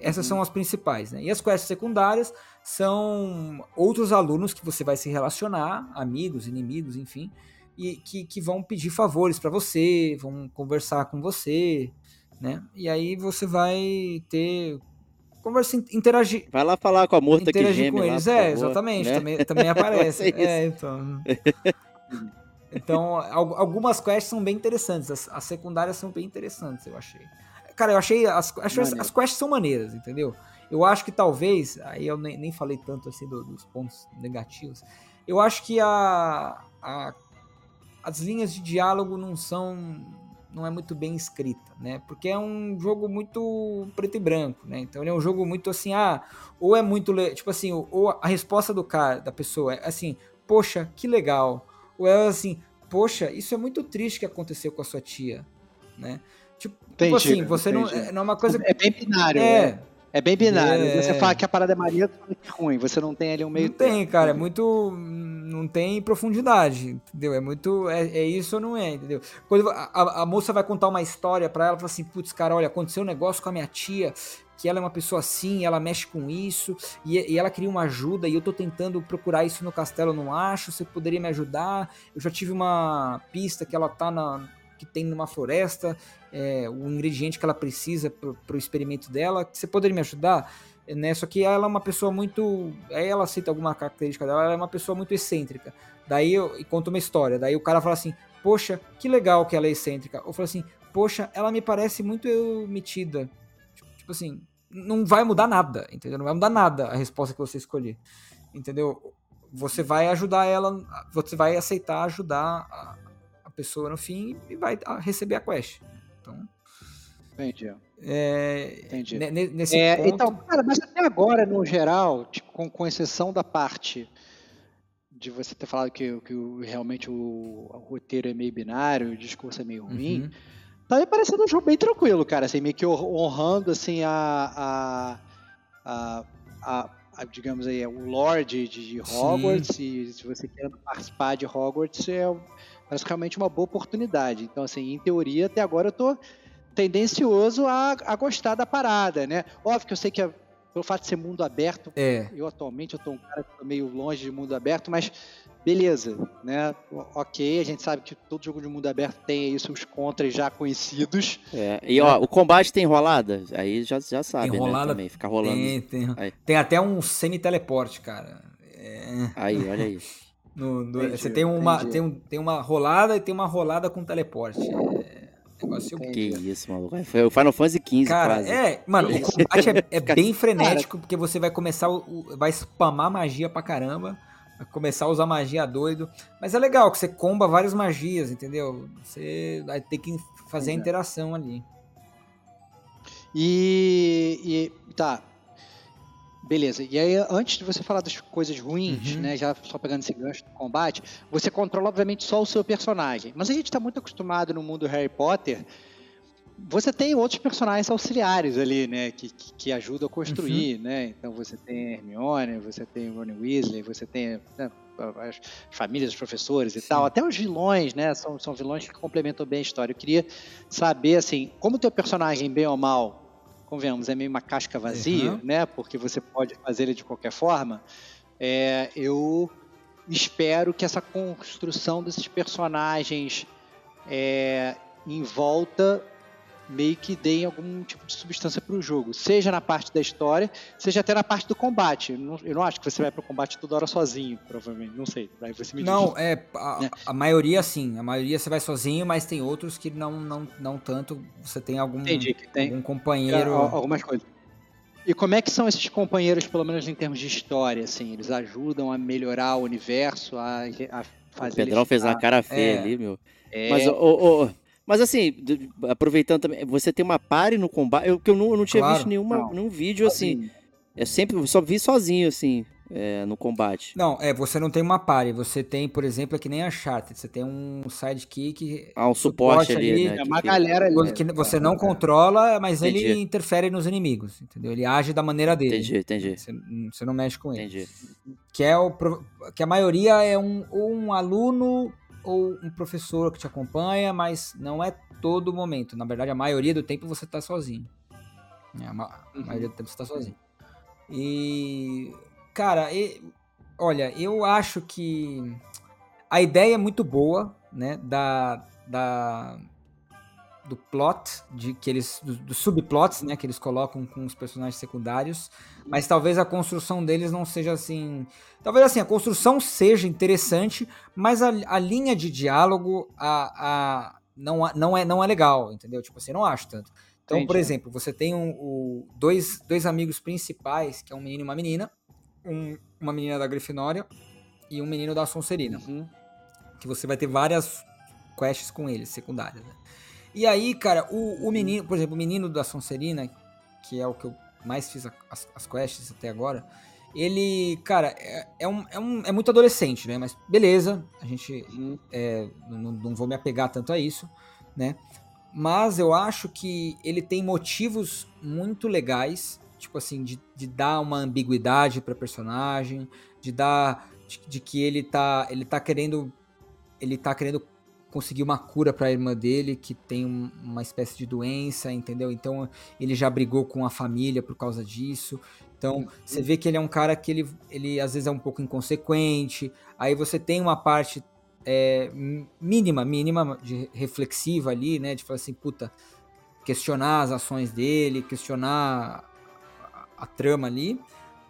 essas são as principais, né? E as quests secundárias são outros alunos que você vai se relacionar, amigos, inimigos, enfim, e que, que vão pedir favores para você, vão conversar com você, né? E aí você vai ter conversa, interagir. Vai lá falar com a morta que interagir geme com lá, eles, por é, favor, exatamente, né? também, também [laughs] aparece. Vai ser é, então. [laughs] Então, al- algumas quests são bem interessantes, as, as secundárias são bem interessantes, eu achei. Cara, eu achei as, as, as quests são maneiras, entendeu? Eu acho que talvez, aí eu nem, nem falei tanto assim do- dos pontos negativos. Eu acho que a, a- as linhas de diálogo não são não é muito bem escrita, né? Porque é um jogo muito preto e branco, né? Então ele é um jogo muito assim, ah, ou é muito, tipo assim, ou a resposta do cara, da pessoa é assim, poxa, que legal. Ou é assim, poxa, isso é muito triste que aconteceu com a sua tia, né? Tipo, tipo assim, você entendi. é, não é uma coisa É bem binário, é, é. É bem binário. É. Você fala que a parada é maneira, você fala que é ruim. Você não tem ali um meio não tem, cara, é muito. Não tem profundidade, entendeu? É muito. É, é isso ou não é, entendeu? Quando a, a- moça vai contar uma história pra ela, fala assim: putz, cara, olha, aconteceu um negócio com a minha tia, que ela é uma pessoa assim, ela mexe com isso, e, e ela queria uma ajuda, e eu tô tentando procurar isso no castelo, não acho, você poderia me ajudar? Eu já tive uma pista que ela tá na. Que tem numa floresta, é, o ingrediente que ela precisa pro, pro experimento dela, você poderia me ajudar? né? Só que ela é uma pessoa muito. Aí ela aceita alguma característica dela, ela é uma pessoa muito excêntrica. Daí eu e conta uma história. Daí o cara fala assim: Poxa, que legal que ela é excêntrica. Ou fala assim: Poxa, ela me parece muito metida. Tipo, assim, não vai mudar nada, entendeu? Não vai mudar nada a resposta que você escolher, entendeu? Você vai ajudar ela, você vai aceitar ajudar pessoa no fim e vai ah, receber a quest. Então, Entendi. é, Entendi. ne- ne- nesse É, ponto, então, cara, mas até agora, no geral, tipo, com, com exceção da parte de você ter falado que, que realmente o, o roteiro é meio binário, o discurso é meio ruim, Uhum. tá me parecendo um jogo bem tranquilo, cara, assim, meio que hon- honrando, assim, a, a, a, a- digamos aí, o lore de, de Hogwarts, e se você quer participar de Hogwarts, é parece realmente uma boa oportunidade. Então, assim, em teoria, até agora eu tô tendencioso a, a gostar da parada, né? Óbvio que eu sei que é- pelo fato de ser mundo aberto, é, eu atualmente eu tô um cara que tô meio longe de mundo aberto, mas beleza, né? O- Ok, a gente sabe que todo jogo de mundo aberto tem aí seus contras já conhecidos. É, E ó, o combate tem rolada? Aí já, já sabe, Tem né? Também, fica rolando. Tem, tem, tem até um semi-teleporte, cara. É, Aí, olha aí. No- no- Entendi, você tem uma, entendi. tem, um- tem uma rolada e tem uma rolada com teleporte. É, negócio Que Entendi. isso, maluco. Foi o Final Fantasy XV Cara, quase. é, mano, o combate é, é [laughs] bem frenético, porque você vai começar, o, vai spamar magia pra caramba, vai começar a usar magia doido, mas é legal que você comba várias magias, entendeu? Você vai ter que fazer a interação ali. E, e tá. Beleza. E aí, antes de você falar das coisas ruins, Uhum. né? Já só pegando esse gancho do combate, você controla, obviamente, só o seu personagem. Mas a gente tá muito acostumado no mundo Harry Potter. Você tem outros personagens auxiliares ali, né? Que, que, que ajudam a construir, né? Então você tem Hermione, você tem Ron Weasley, você tem né, as famílias, os professores e Sim. tal. Até os vilões, né? São, são vilões que complementam bem a história. Eu queria saber, assim, como o teu personagem, bem ou mal, convenhamos, é meio uma casca vazia, Uhum. né? Porque você pode fazer ele de qualquer forma. É, eu espero que essa construção desses personagens é, em volta meio que deem algum tipo de substância para o jogo, seja na parte da história, seja até na parte do combate. Eu não, eu não acho que você vai para o combate toda hora sozinho, provavelmente. Não sei. Aí você me diz. Não, é, a, né? a maioria sim, a maioria você vai sozinho, mas tem outros que não, não, não tanto, você tem algum, Entendi que tem algum companheiro... Al- algumas coisas. E como é que são esses companheiros, pelo menos em termos de história, assim? Eles ajudam a melhorar o universo, a, a O fazer... Pedrão eles- fez uma a- cara feia é. ali, meu. é, Mas, ô, ô, ô, mas assim, aproveitando também, você tem uma pare no combate. Eu, que eu não, eu não tinha Claro. visto nenhuma, Não. nenhum vídeo assim. É sempre, eu só vi sozinho, assim. é, no combate. Não, é, você não tem uma party, você tem, por exemplo, é que nem a Uncharted, você tem um sidekick... Ah, um suporte, suporte ali, ali, né? É que uma fica- galera ali. que né? você não controla, mas ele Entendi. interfere nos inimigos, entendeu? Ele age da maneira dele. Entendi, entendi, Você, você não mexe com ele. entendi. Que, é o, que a maioria é um, um aluno ou um professor que te acompanha, mas não é todo momento. Na verdade, a maioria do tempo você tá sozinho. É, a, ma- a Uhum. maioria do tempo você tá sozinho. E, cara, e- olha, eu acho que a ideia é muito boa, né? Da, da do plot de que eles dos dos subplots, né, que eles colocam com os personagens secundários, mas talvez a construção deles não seja assim, talvez assim a construção seja interessante, mas a, a linha de diálogo a, a não, não é não é legal, entendeu? Tipo assim, não acho tanto. Então, por Entendi. exemplo, você tem um, o- dois, dois amigos principais, que é um menino e uma menina, um- uma menina da Grifinória e um menino da Sonserina Uhum. que você vai ter várias quests com eles, secundárias. né? E aí, cara, o, o menino, por exemplo, o menino da Sonserina, que é o que eu mais fiz a- as, as quests até agora, ele, cara, é, é, um, é, um- é muito adolescente, né? Mas beleza, a gente Uhum. é, não, não vou me apegar tanto a isso, né? Mas eu acho que ele tem motivos muito legais, tipo assim, de, de dar uma ambiguidade pra personagem, de dar. De, de que ele tá. Ele tá querendo. Ele tá querendo conseguir uma cura pra irmã dele, que tem um- uma espécie de doença, entendeu? Então ele já brigou com a família por causa disso. Então, você vê que ele é um cara que ele, ele às vezes é um pouco inconsequente. Aí você tem uma parte é, mínima, mínima de reflexiva ali, né? De falar assim, puta, questionar as ações dele, questionar a, a trama ali.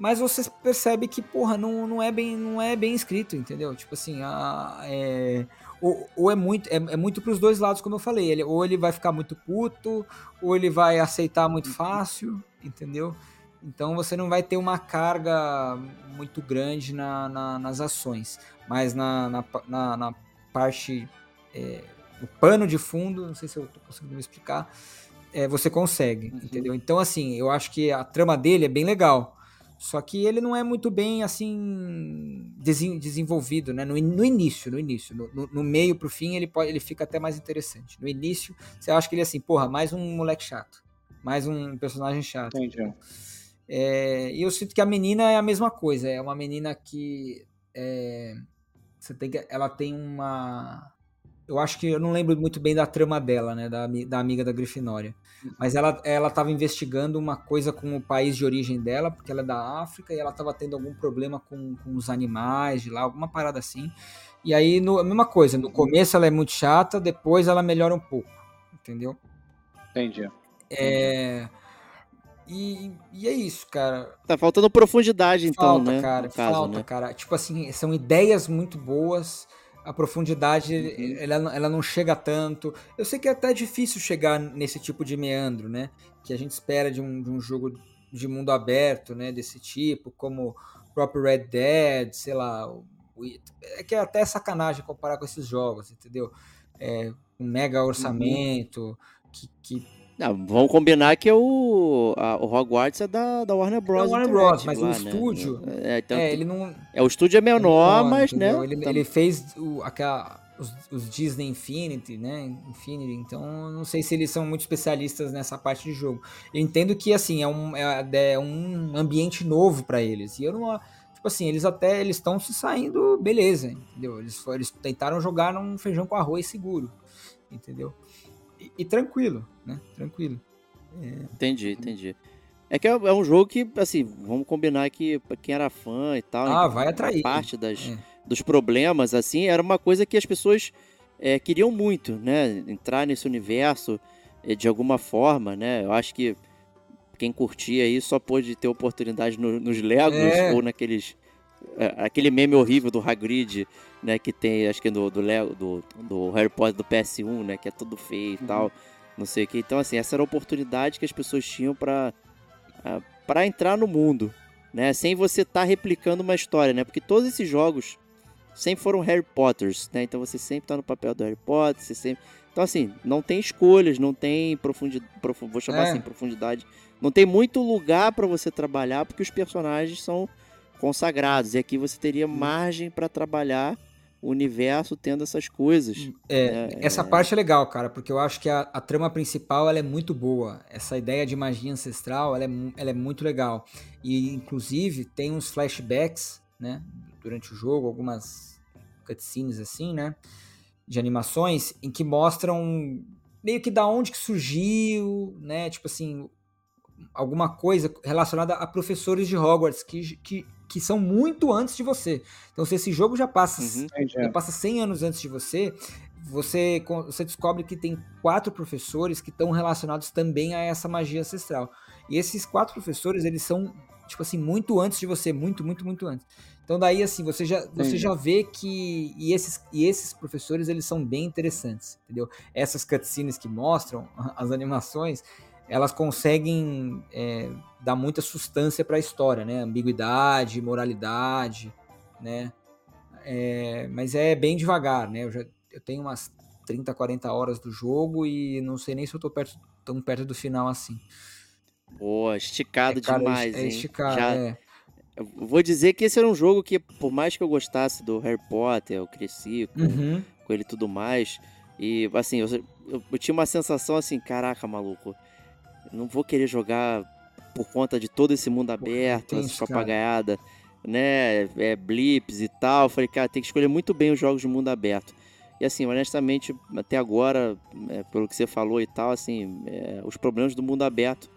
Mas você percebe que, porra, não, não, é, bem, não é bem escrito, entendeu? Tipo assim, a, é, ou, ou é muito é, é muito pros dois lados, como eu falei. Ele, ou ele vai ficar muito puto, ou ele vai aceitar muito fácil, entendeu? Então você não vai ter uma carga muito grande na, na- nas ações. Mas na, na- na parte. É, o pano de fundo, não sei se eu tô conseguindo me explicar, é, você consegue, Uhum. entendeu? Então, assim, eu acho que a trama dele é bem legal. Só que ele não é muito bem, assim, desen- desenvolvido, né? No, no início, no início. No, no- no meio pro fim, ele, pode, ele fica até mais interessante. No início, você acha que ele é assim, porra, mais um moleque chato. Mais um personagem chato. Entendi. É, e eu sinto que a menina é a mesma coisa. É uma menina que. é, você tem que, ela tem uma. Eu acho que eu não lembro muito bem da trama dela, né? Da, da amiga da Grifinória. Mas ela ela estava investigando uma coisa com o país de origem dela, porque ela é da África e ela estava tendo algum problema com, com os animais de lá, alguma parada assim. E aí, no, a mesma coisa. No começo ela é muito chata, depois ela melhora um pouco. Entendeu? Entendi. É. E, e é isso, cara. Tá faltando profundidade, então, falta, né? cara, caso, falta, né? cara. Tipo assim, são ideias muito boas. A profundidade, Uhum. ela, não- ela não chega tanto. Eu sei que é até difícil chegar nesse tipo de meandro, né? Que a gente espera de um, de um jogo de mundo aberto, né? Desse tipo, como o próprio Red Dead, sei lá. É que é até sacanagem comparar com esses jogos, entendeu? É, um mega orçamento, que, que Não, vamos combinar que o, a- o Hogwarts é da, da Warner Bros. Warner Interactive Bros, mas o lá, né? estúdio- É, então, é, ele não, é, o estúdio é menor, mas, né? entendeu? Ele, tá- ele fez o, aquela, os, os Disney Infinity, né? Infinity, então não sei se eles são muito especialistas nessa parte de jogo. Eu entendo que assim é um, é, é um ambiente novo para eles. E eu não. Tipo assim, eles até eles estão se saindo, beleza, entendeu? Eles, eles tentaram jogar num feijão com arroz seguro, entendeu? E, e tranquilo, né? Tranquilo. Entendi, entendi. É que é, é um jogo que, assim, vamos combinar que quem era fã e tal. Ah, vai atrair. Parte das, É. dos problemas, assim, era uma coisa que as pessoas é, queriam muito, né? Entrar nesse universo é, de alguma forma, né? Eu acho que quem curtia aí só pôde ter oportunidade no- nos Legos É. ou naqueles. é, aquele meme horrível do Hagrid, né? Que tem, acho que do, do, Lego, do, do Harry Potter do PS1, né? Que é tudo feio e tal. Não sei o que. Então, assim, essa era a oportunidade que as pessoas tinham pra, ah, pra entrar no mundo, né? Sem você estar replicando uma história, né? Porque todos esses jogos sempre foram Harry Potters, né? Então você sempre tá no papel do Harry Potter, você sempre... Então, assim, não tem escolhas, não tem profundidade, vou chamar É. assim, profundidade. Não tem muito lugar pra você trabalhar, porque os personagens são consagrados. E aqui você teria margem para trabalhar o universo tendo essas coisas. É, né? essa É, parte é legal, cara, porque eu acho que a, a trama principal ela é muito boa. Essa ideia de magia ancestral ela é, ela é muito legal. E, inclusive, tem uns flashbacks, né, durante o jogo, algumas cutscenes assim, né, de animações, em que mostram meio que da onde que surgiu, né, tipo assim, alguma coisa relacionada a professores de Hogwarts que, que, que são muito antes de você. Então, se esse jogo já passa Uhum. já passa 100 anos antes de você, você, você descobre que tem quatro professores que estão relacionados também a essa magia ancestral. E esses quatro professores, eles são, tipo assim, muito antes de você, muito, muito, muito antes. Então daí, assim, você já, você já vê que... E esses, e esses professores, eles são bem interessantes, entendeu? Essas cutscenes que mostram, as animações, elas conseguem é, dar muita sustância para a história, né? Ambiguidade, moralidade, né? É, mas é bem devagar, né? Eu, já, eu tenho umas 30, 40 horas do jogo e não sei nem se eu tô perto, tão perto do final assim. Pô, esticado é, cara, é demais, é hein? esticar, Já- é. eu vou dizer que esse era um jogo que, por mais que eu gostasse do Harry Potter, eu cresci com, Uhum. com ele e tudo mais. E assim, eu, eu- eu tinha uma sensação assim, caraca, maluco, não vou querer jogar por conta de todo esse mundo aberto, essa papagaiada, né? É, blips e tal. Eu falei, cara, tem que escolher muito bem os jogos de mundo aberto. E assim, honestamente, até agora, é, pelo que você falou e tal, assim, é, os problemas do mundo aberto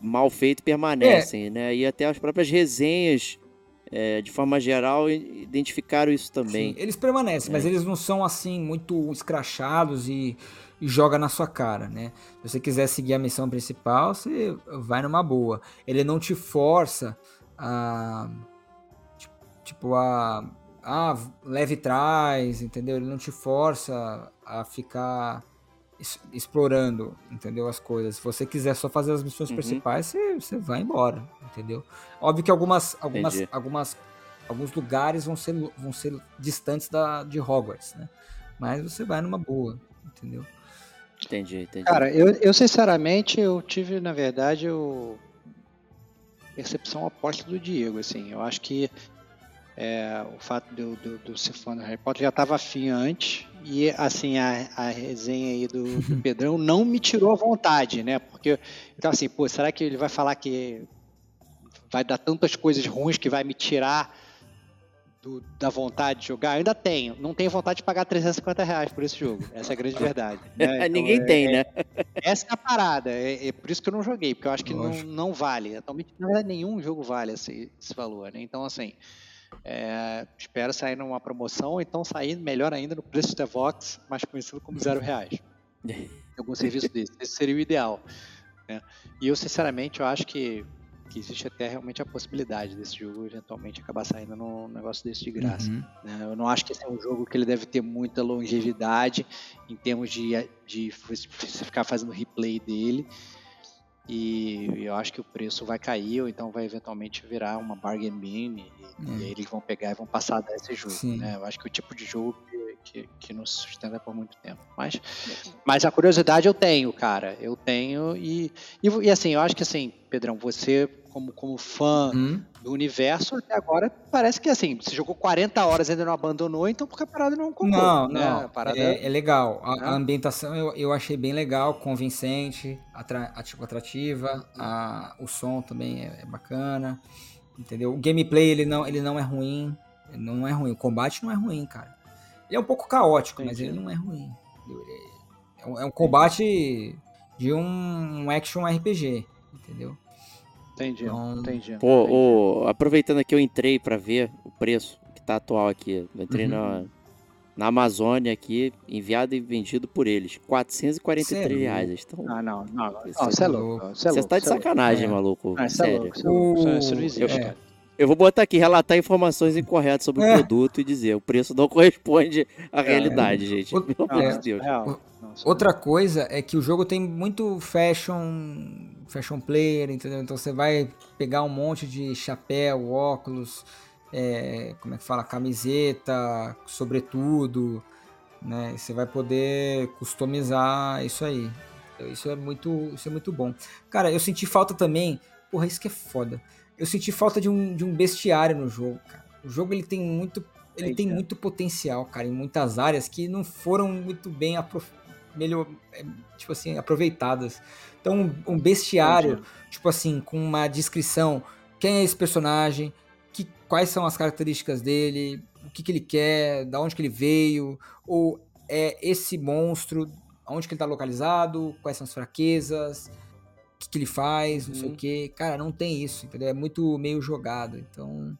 mal feito permanecem, né? E até as próprias resenhas, é, de forma geral, identificaram isso também. Sim, eles permanecem, mas É. eles não são assim muito escrachados e joga na sua cara, né? Se você quiser seguir a missão principal, você vai numa boa. Ele não te força a ti- tipo a ah, leve trás, entendeu? Ele não te força a ficar explorando, entendeu? As coisas. Se você quiser só fazer as missões Uhum. principais, você, você vai embora, entendeu? Óbvio que algumas, algumas, Entendi. algumas, alguns lugares vão ser, vão ser distantes da, de Hogwarts, né? Mas você vai numa boa, entendeu? Entendi, entendi. Cara, eu, eu sinceramente, eu tive, na verdade, o percepção oposta do Diego, assim, eu acho que é, o fato eu- de eu ser fã do Harry Potter já estava afim antes, e assim, a, a resenha aí do, do [laughs] Pedrão não me tirou a vontade, né, porque tava assim, pô, será que ele vai falar que vai dar tantas coisas ruins que vai me tirar do- da vontade de jogar? Eu ainda tenho, não tenho vontade de pagar 350 reais por esse jogo, essa é a grande [laughs] verdade. né? [laughs] Então, Ninguém é- tem, né? essa é a parada, é, é por isso que eu não joguei, porque eu acho que não, não vale. Atualmente, nenhum jogo vale esse, esse valor, né? Então, assim, é, espero sair numa promoção, ou então sair melhor ainda no preço da Vox, mais conhecido como zero reais. [laughs] Algum serviço desse. Esse seria o ideal. né? E eu, sinceramente, eu acho que, que existe até realmente a possibilidade desse jogo eventualmente acabar saindo num negócio desse de graça. Uhum. né? Eu não acho que esse é um jogo que ele deve ter muita longevidade em termos de, de você ficar fazendo replay dele. E eu acho que o preço vai cair, ou então vai eventualmente virar uma bargain bin, e, É. e aí eles vão pegar e vão passar a dar esse jogo. Né? Eu acho que é o tipo de jogo que, que, se sustenta por muito tempo. Mas, mas a curiosidade eu tenho, cara. Eu tenho. E, e, e assim, eu acho que assim, Pedrão, você, como, como fã Uhum. do universo, até agora parece que assim, você jogou 40 horas e ainda não abandonou, então porque a parada não comprou. Não, né? não. A parada É, é legal. A, Né? a ambientação eu, eu achei bem legal, convincente, atra, tipo, atrativa. A, o som também é, é bacana. Entendeu? O gameplay ele não, ele não é ruim. Não é ruim. O combate não é ruim, cara. Ele é um pouco caótico, mas Entendi. ele não é ruim. É, é um, é um combate de um, action RPG, entendeu? Entendi, Então, entendi. Pô, entendi. ô, aproveitando que eu entrei pra ver o preço que tá atual aqui. Eu entrei Uhum. na, na Amazônia aqui, enviado e vendido por eles. 443 Cê é reais. estão. Ah, não, não, você é é louco. Você é tá de sacanagem, maluco. Ah, Sério. é. Isso- não O- existe, é. cara. Eu vou botar aqui, relatar informações incorretas sobre o É. produto e dizer, o preço não [laughs] corresponde à realidade, gente. O- Pelo amor é. de Deus. Não, surreal. Outra coisa é que o jogo tem muito fashion, fashion player, entendeu? Então você vai pegar um monte de chapéu, óculos, é, como é que fala, camiseta, sobretudo, né? E Você vai poder customizar isso aí. Então, Isso é muito, isso é muito bom. Cara, eu senti falta também, porra, isso que é foda. Eu senti falta de um, de um bestiário no jogo, cara. O jogo ele tem muito ele tem Entendi. muito potencial, cara, em muitas áreas que não foram muito bem aprof... melhor, é, tipo assim, aproveitadas. Então, um- bestiário, tipo assim, com uma descrição, quem é esse personagem, que, quais são as características dele, o que, que ele quer, da onde que ele veio, ou é esse monstro, onde que ele tá localizado, quais são as fraquezas, que, que ele faz, não sei o Uhum. que. Cara, não tem isso, entendeu? É muito meio jogado, então...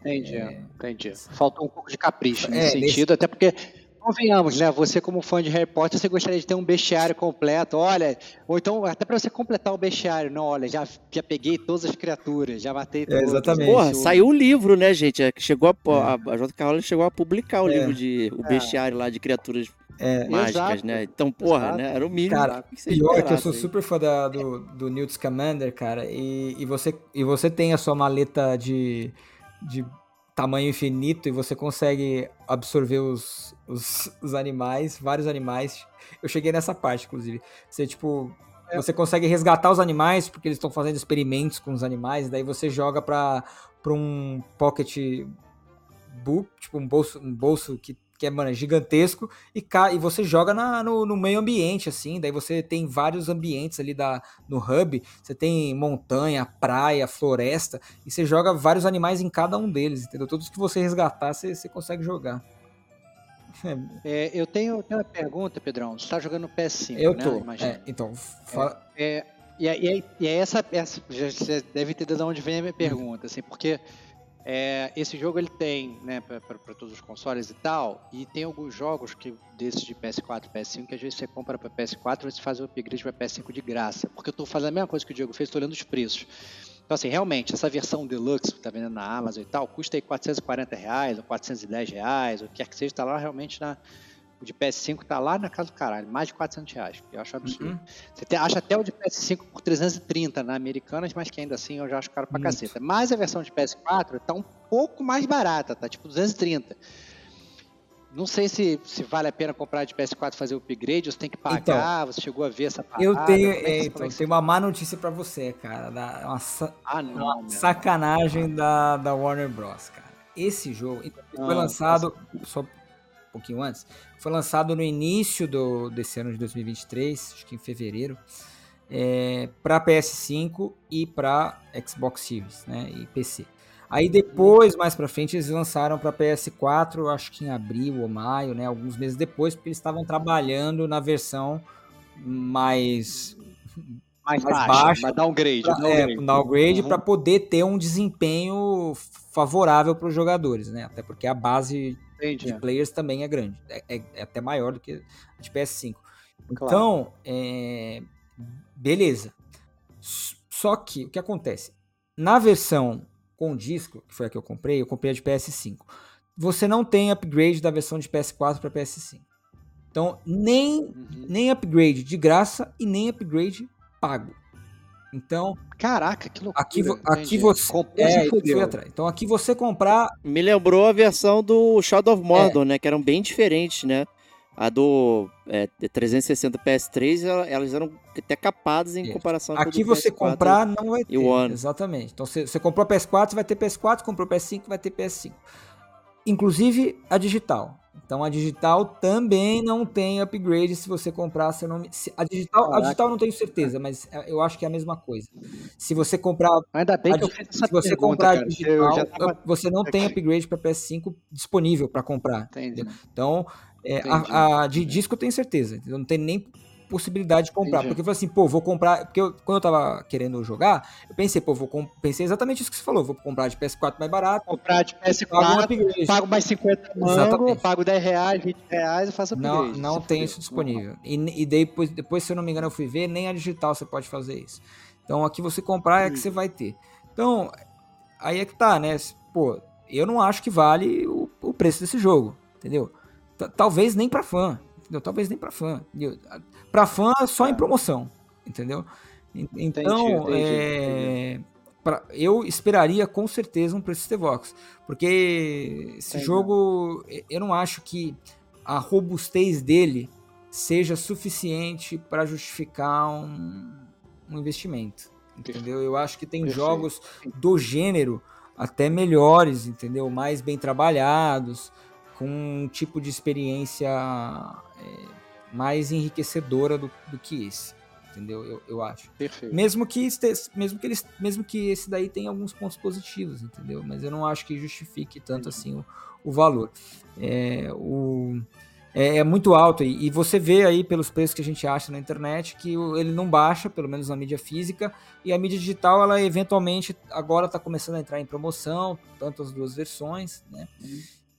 Entendi, entendi. Faltou um pouco de capricho É, nesse nesse- sentido, até porque, convenhamos, né? Você, como fã de Harry Potter, você gostaria de ter um bestiário completo, olha, ou então até pra você completar o bestiário, não, olha, já, já peguei todas as criaturas, já matei todas. exatamente. Porra, saiu o livro, né, gente? É que Chegou a, a, a J.K. Rowling chegou a publicar o É. livro de o bestiário lá de criaturas É, mágicas, Exato. né? Então, porra, Exato. né? Era o mínimo Cara, que você Pior é que eu sou aí. super fã da- do, do Newt Scamander, cara, e, e, você, e você tem a sua maleta de, de tamanho infinito e você consegue absorver os, os, os animais, vários animais. Eu cheguei nessa parte, inclusive. Você, tipo, É. você consegue resgatar os animais, porque eles estão fazendo experimentos com os animais, daí você joga pra, pra um pocket book, tipo um bolso, um bolso que, que é, mano, gigantesco, e, e você joga na- no, no meio ambiente, assim, daí você tem vários ambientes ali da, no hub, você tem montanha, praia, floresta, e você joga vários animais em cada um deles, entendeu? Todos que você resgatar, você, você consegue jogar. [laughs] É, eu tenho, tenho uma pergunta, Pedrão. Você tá jogando no PS5, Eu né? tô. Imagina. é, então, fala- É, e, é- e, é- e é essa, essa já, você deve entender de onde vem a minha pergunta, assim, porque é, esse jogo ele tem, né, para todos os consoles e tal, e tem alguns jogos que desses de PS4 e PS5 que às vezes você compra para PS4 e você faz o upgrade para PS5 de graça, porque eu tô fazendo a mesma coisa que o Diego fez, tô olhando os preços. Então, assim, realmente, essa versão Deluxe que tá vendendo na Amazon e tal, custa aí 440 reais ou 410 reais, o que quer que seja, tá lá realmente na. O de PS5 tá lá na casa do caralho, mais de 400 reais, eu acho absurdo. Uhum. Você te- acha até o de PS5 por 330 na Americanas, mas que ainda assim eu já acho caro pra Muito. caceta. Mas a versão de PS4 tá um pouco mais barata, tá tipo 230. Não sei se, se vale a pena comprar de PS4 e fazer o upgrade, você tem que pagar, você chegou a ver essa parada. eu tenho, é é, então, é que- tenho uma má notícia pra você, cara. Da, uma, sa- Ah, não, uma sacanagem da, da Warner Bros, cara. Esse jogo ele foi Ah, lançado só pouquinho antes. Foi lançado no início do, desse ano de 2023, acho que em fevereiro, é, para PS5 e para Xbox Series, né, e PC. Aí depois, mais pra frente, eles lançaram para PS4, acho que em abril ou maio, né, alguns meses depois, porque eles estavam trabalhando na versão mais mais, mais baixo, baixo, vai dar um grade. pra, downgrade. é, downgrade Uhum. para poder ter um desempenho favorável para os jogadores, né? Até porque a base Entendi. de players também é grande, é, é- é até maior do que a de PS5. Claro. Então, é, beleza. Só que o que acontece? Na versão com disco, que foi a que eu comprei, eu comprei a de PS5. Você não tem upgrade da versão de PS4 para PS5. Então, nem Uhum. nem upgrade de graça e nem upgrade pago. Então, Caraca, que loucura. aqui, vo- aqui você. Comprou, É, fui atrás. Então, aqui você comprar. Me lembrou a versão do Shadow of É. Mordor, né? Que eram bem diferentes, né? A do é, 360 PS3, ela- elas eram até capadas em É. comparação com a do Aqui você PS4. comprar não vai ter. e o One. Exatamente. Então, você, você comprou PS4, você vai ter PS4, comprou PS5, vai ter PS5. Inclusive a digital. Então a digital também não tem upgrade se você comprar, se não a digital, a digital não tenho certeza, mas é, eu acho que é a mesma coisa. Se você comprar Ainda bem A que eu fiz essa se você pergunta, comprar cara. digital, tava... você não tem upgrade para PS5 disponível para comprar. Entendi. Então, é, a, a de disco eu tenho certeza. entendeu? Não tem nem possibilidade de comprar. Entendi. Porque eu falei assim, pô, vou comprar. Porque eu- quando eu tava querendo jogar, eu pensei, pô, vou pensei exatamente isso que você falou. Vou comprar de PS4 mais barato, Comprar de pago um PS4, upgrade. pago mais 50 mango, pago 10 reais, 20 reais e faço Não, upgrade. não Se tem isso disponível. E, e depois, depois, se eu não me engano, eu fui ver, nem a digital você pode fazer isso. Então aqui você comprar é que você vai ter. Então, aí é que tá, né? Pô, eu não acho que vale o, o preço desse jogo, entendeu? T- Talvez nem pra fã, entendeu? Talvez nem pra fã. entendeu? Pra fã, só em É. promoção, entendeu? En- Então, entendi, é, pra- eu esperaria com certeza um preço de Vox, porque esse Entendi. jogo, eu não acho que a robustez dele seja suficiente para justificar um, um investimento. entendeu? Eu acho que tem Perfeito. jogos do gênero até melhores, entendeu? Mais bem trabalhados, com um tipo de experiência é, mais enriquecedora do, do que esse, entendeu? Eu, eu acho. Perfeito. Mesmo que, este- mesmo, que eles, mesmo que esse daí tenha alguns pontos positivos, entendeu? Mas eu não acho que justifique tanto assim o, o valor. É, o, é, é muito alto e, e você vê aí pelos preços que a gente acha na internet que o- ele não baixa, pelo menos na mídia física, e a mídia digital, ela eventualmente agora está começando a entrar em promoção, tanto as duas versões, né?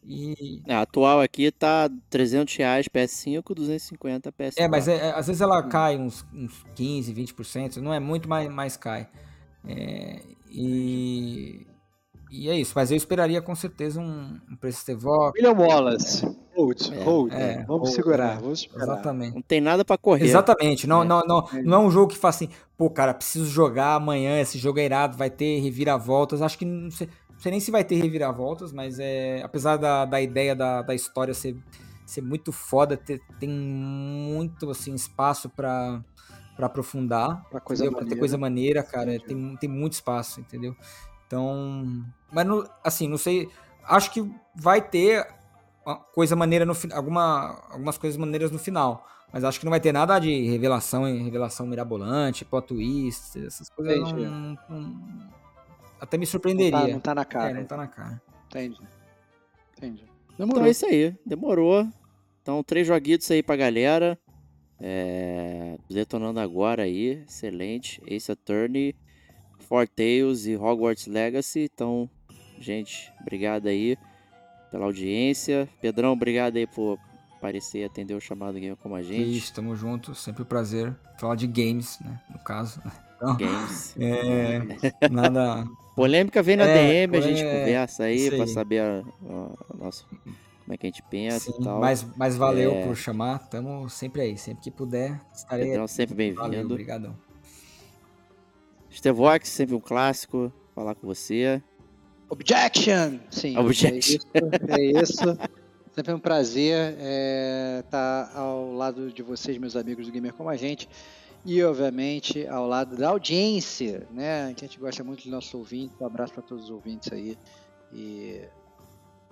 E, É, a atual aqui tá 300 reais PS5, 250 PS4. É, mas é- é, às vezes ela cai uns, uns 15, 20%, não é muito, mais, mais cai. É, e, e é isso, mas eu esperaria com certeza um, um preço Tevox. William Wallace. Hold, É, hold. é, vamos hold, segurar, vamos esperar. Exatamente. Não tem nada pra correr. Exatamente, não, É. não, não, não é um jogo que fala assim, pô, cara, preciso jogar amanhã, esse jogo é irado, vai ter reviravoltas. Acho que não sei, não sei nem se vai ter reviravoltas, mas é. Apesar da, da ideia da, da história ser, ser muito foda, ter- tem muito assim, espaço pra, pra aprofundar. Uma coisa entendeu? Pra ter maneira. coisa maneira, cara. Entendi. Tem, tem muito espaço, entendeu? Então. Mas não- assim, não sei. Acho que vai ter coisa maneira no final. Alguma, algumas coisas maneiras no final. Mas acho que não vai ter nada de revelação revelação mirabolante, plot twist, essas coisas. Não- não- até me Não tá, surpreenderia. não tá na É, cara. não tá na cara. Entendi. Entendi. Então Demorou. é isso aí, demorou. Então, três joguitos aí pra galera. É, Detonando agora aí, excelente. Ace Attorney, Four Tales e Hogwarts Legacy. Então, gente, obrigado aí pela audiência. Pedrão, obrigado aí por aparecer e atender o chamado Game como a gente. Isso, tamo junto. Sempre um prazer falar de games, né? No caso. Então, Games. [laughs] é, nada. Polêmica vem na É, DM, a gente é, conversa aí aí. saber a, a- a nossa, como é que a gente pensa Sim, e tal. mas, mas valeu É. por chamar. Tamo sempre aí. Sempre que puder, estarei Pedrão, sempre Valeu, bem-vindo. obrigadão. Stevox, sempre um clássico falar com você. Objection! Sim, Objection. é isso. É isso. [laughs] Sempre um prazer estar ao lado de vocês, meus amigos do Gamer Como a Gente. E, obviamente, ao lado da audiência, né? Que a gente gosta muito dos nossos ouvintes. Um abraço para todos os ouvintes aí. E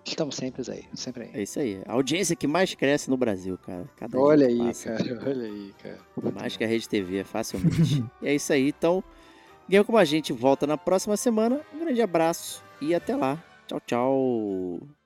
estamos sempre aí, sempre aí. É isso aí. A audiência que mais cresce no Brasil, cara. Cada Olha aí, passa, cara. [laughs] Olha aí, cara. Mais que a Rede TV, facilmente. e é isso aí. Então, Game como a gente volta na próxima semana. Um grande abraço e até lá. Tchau, tchau.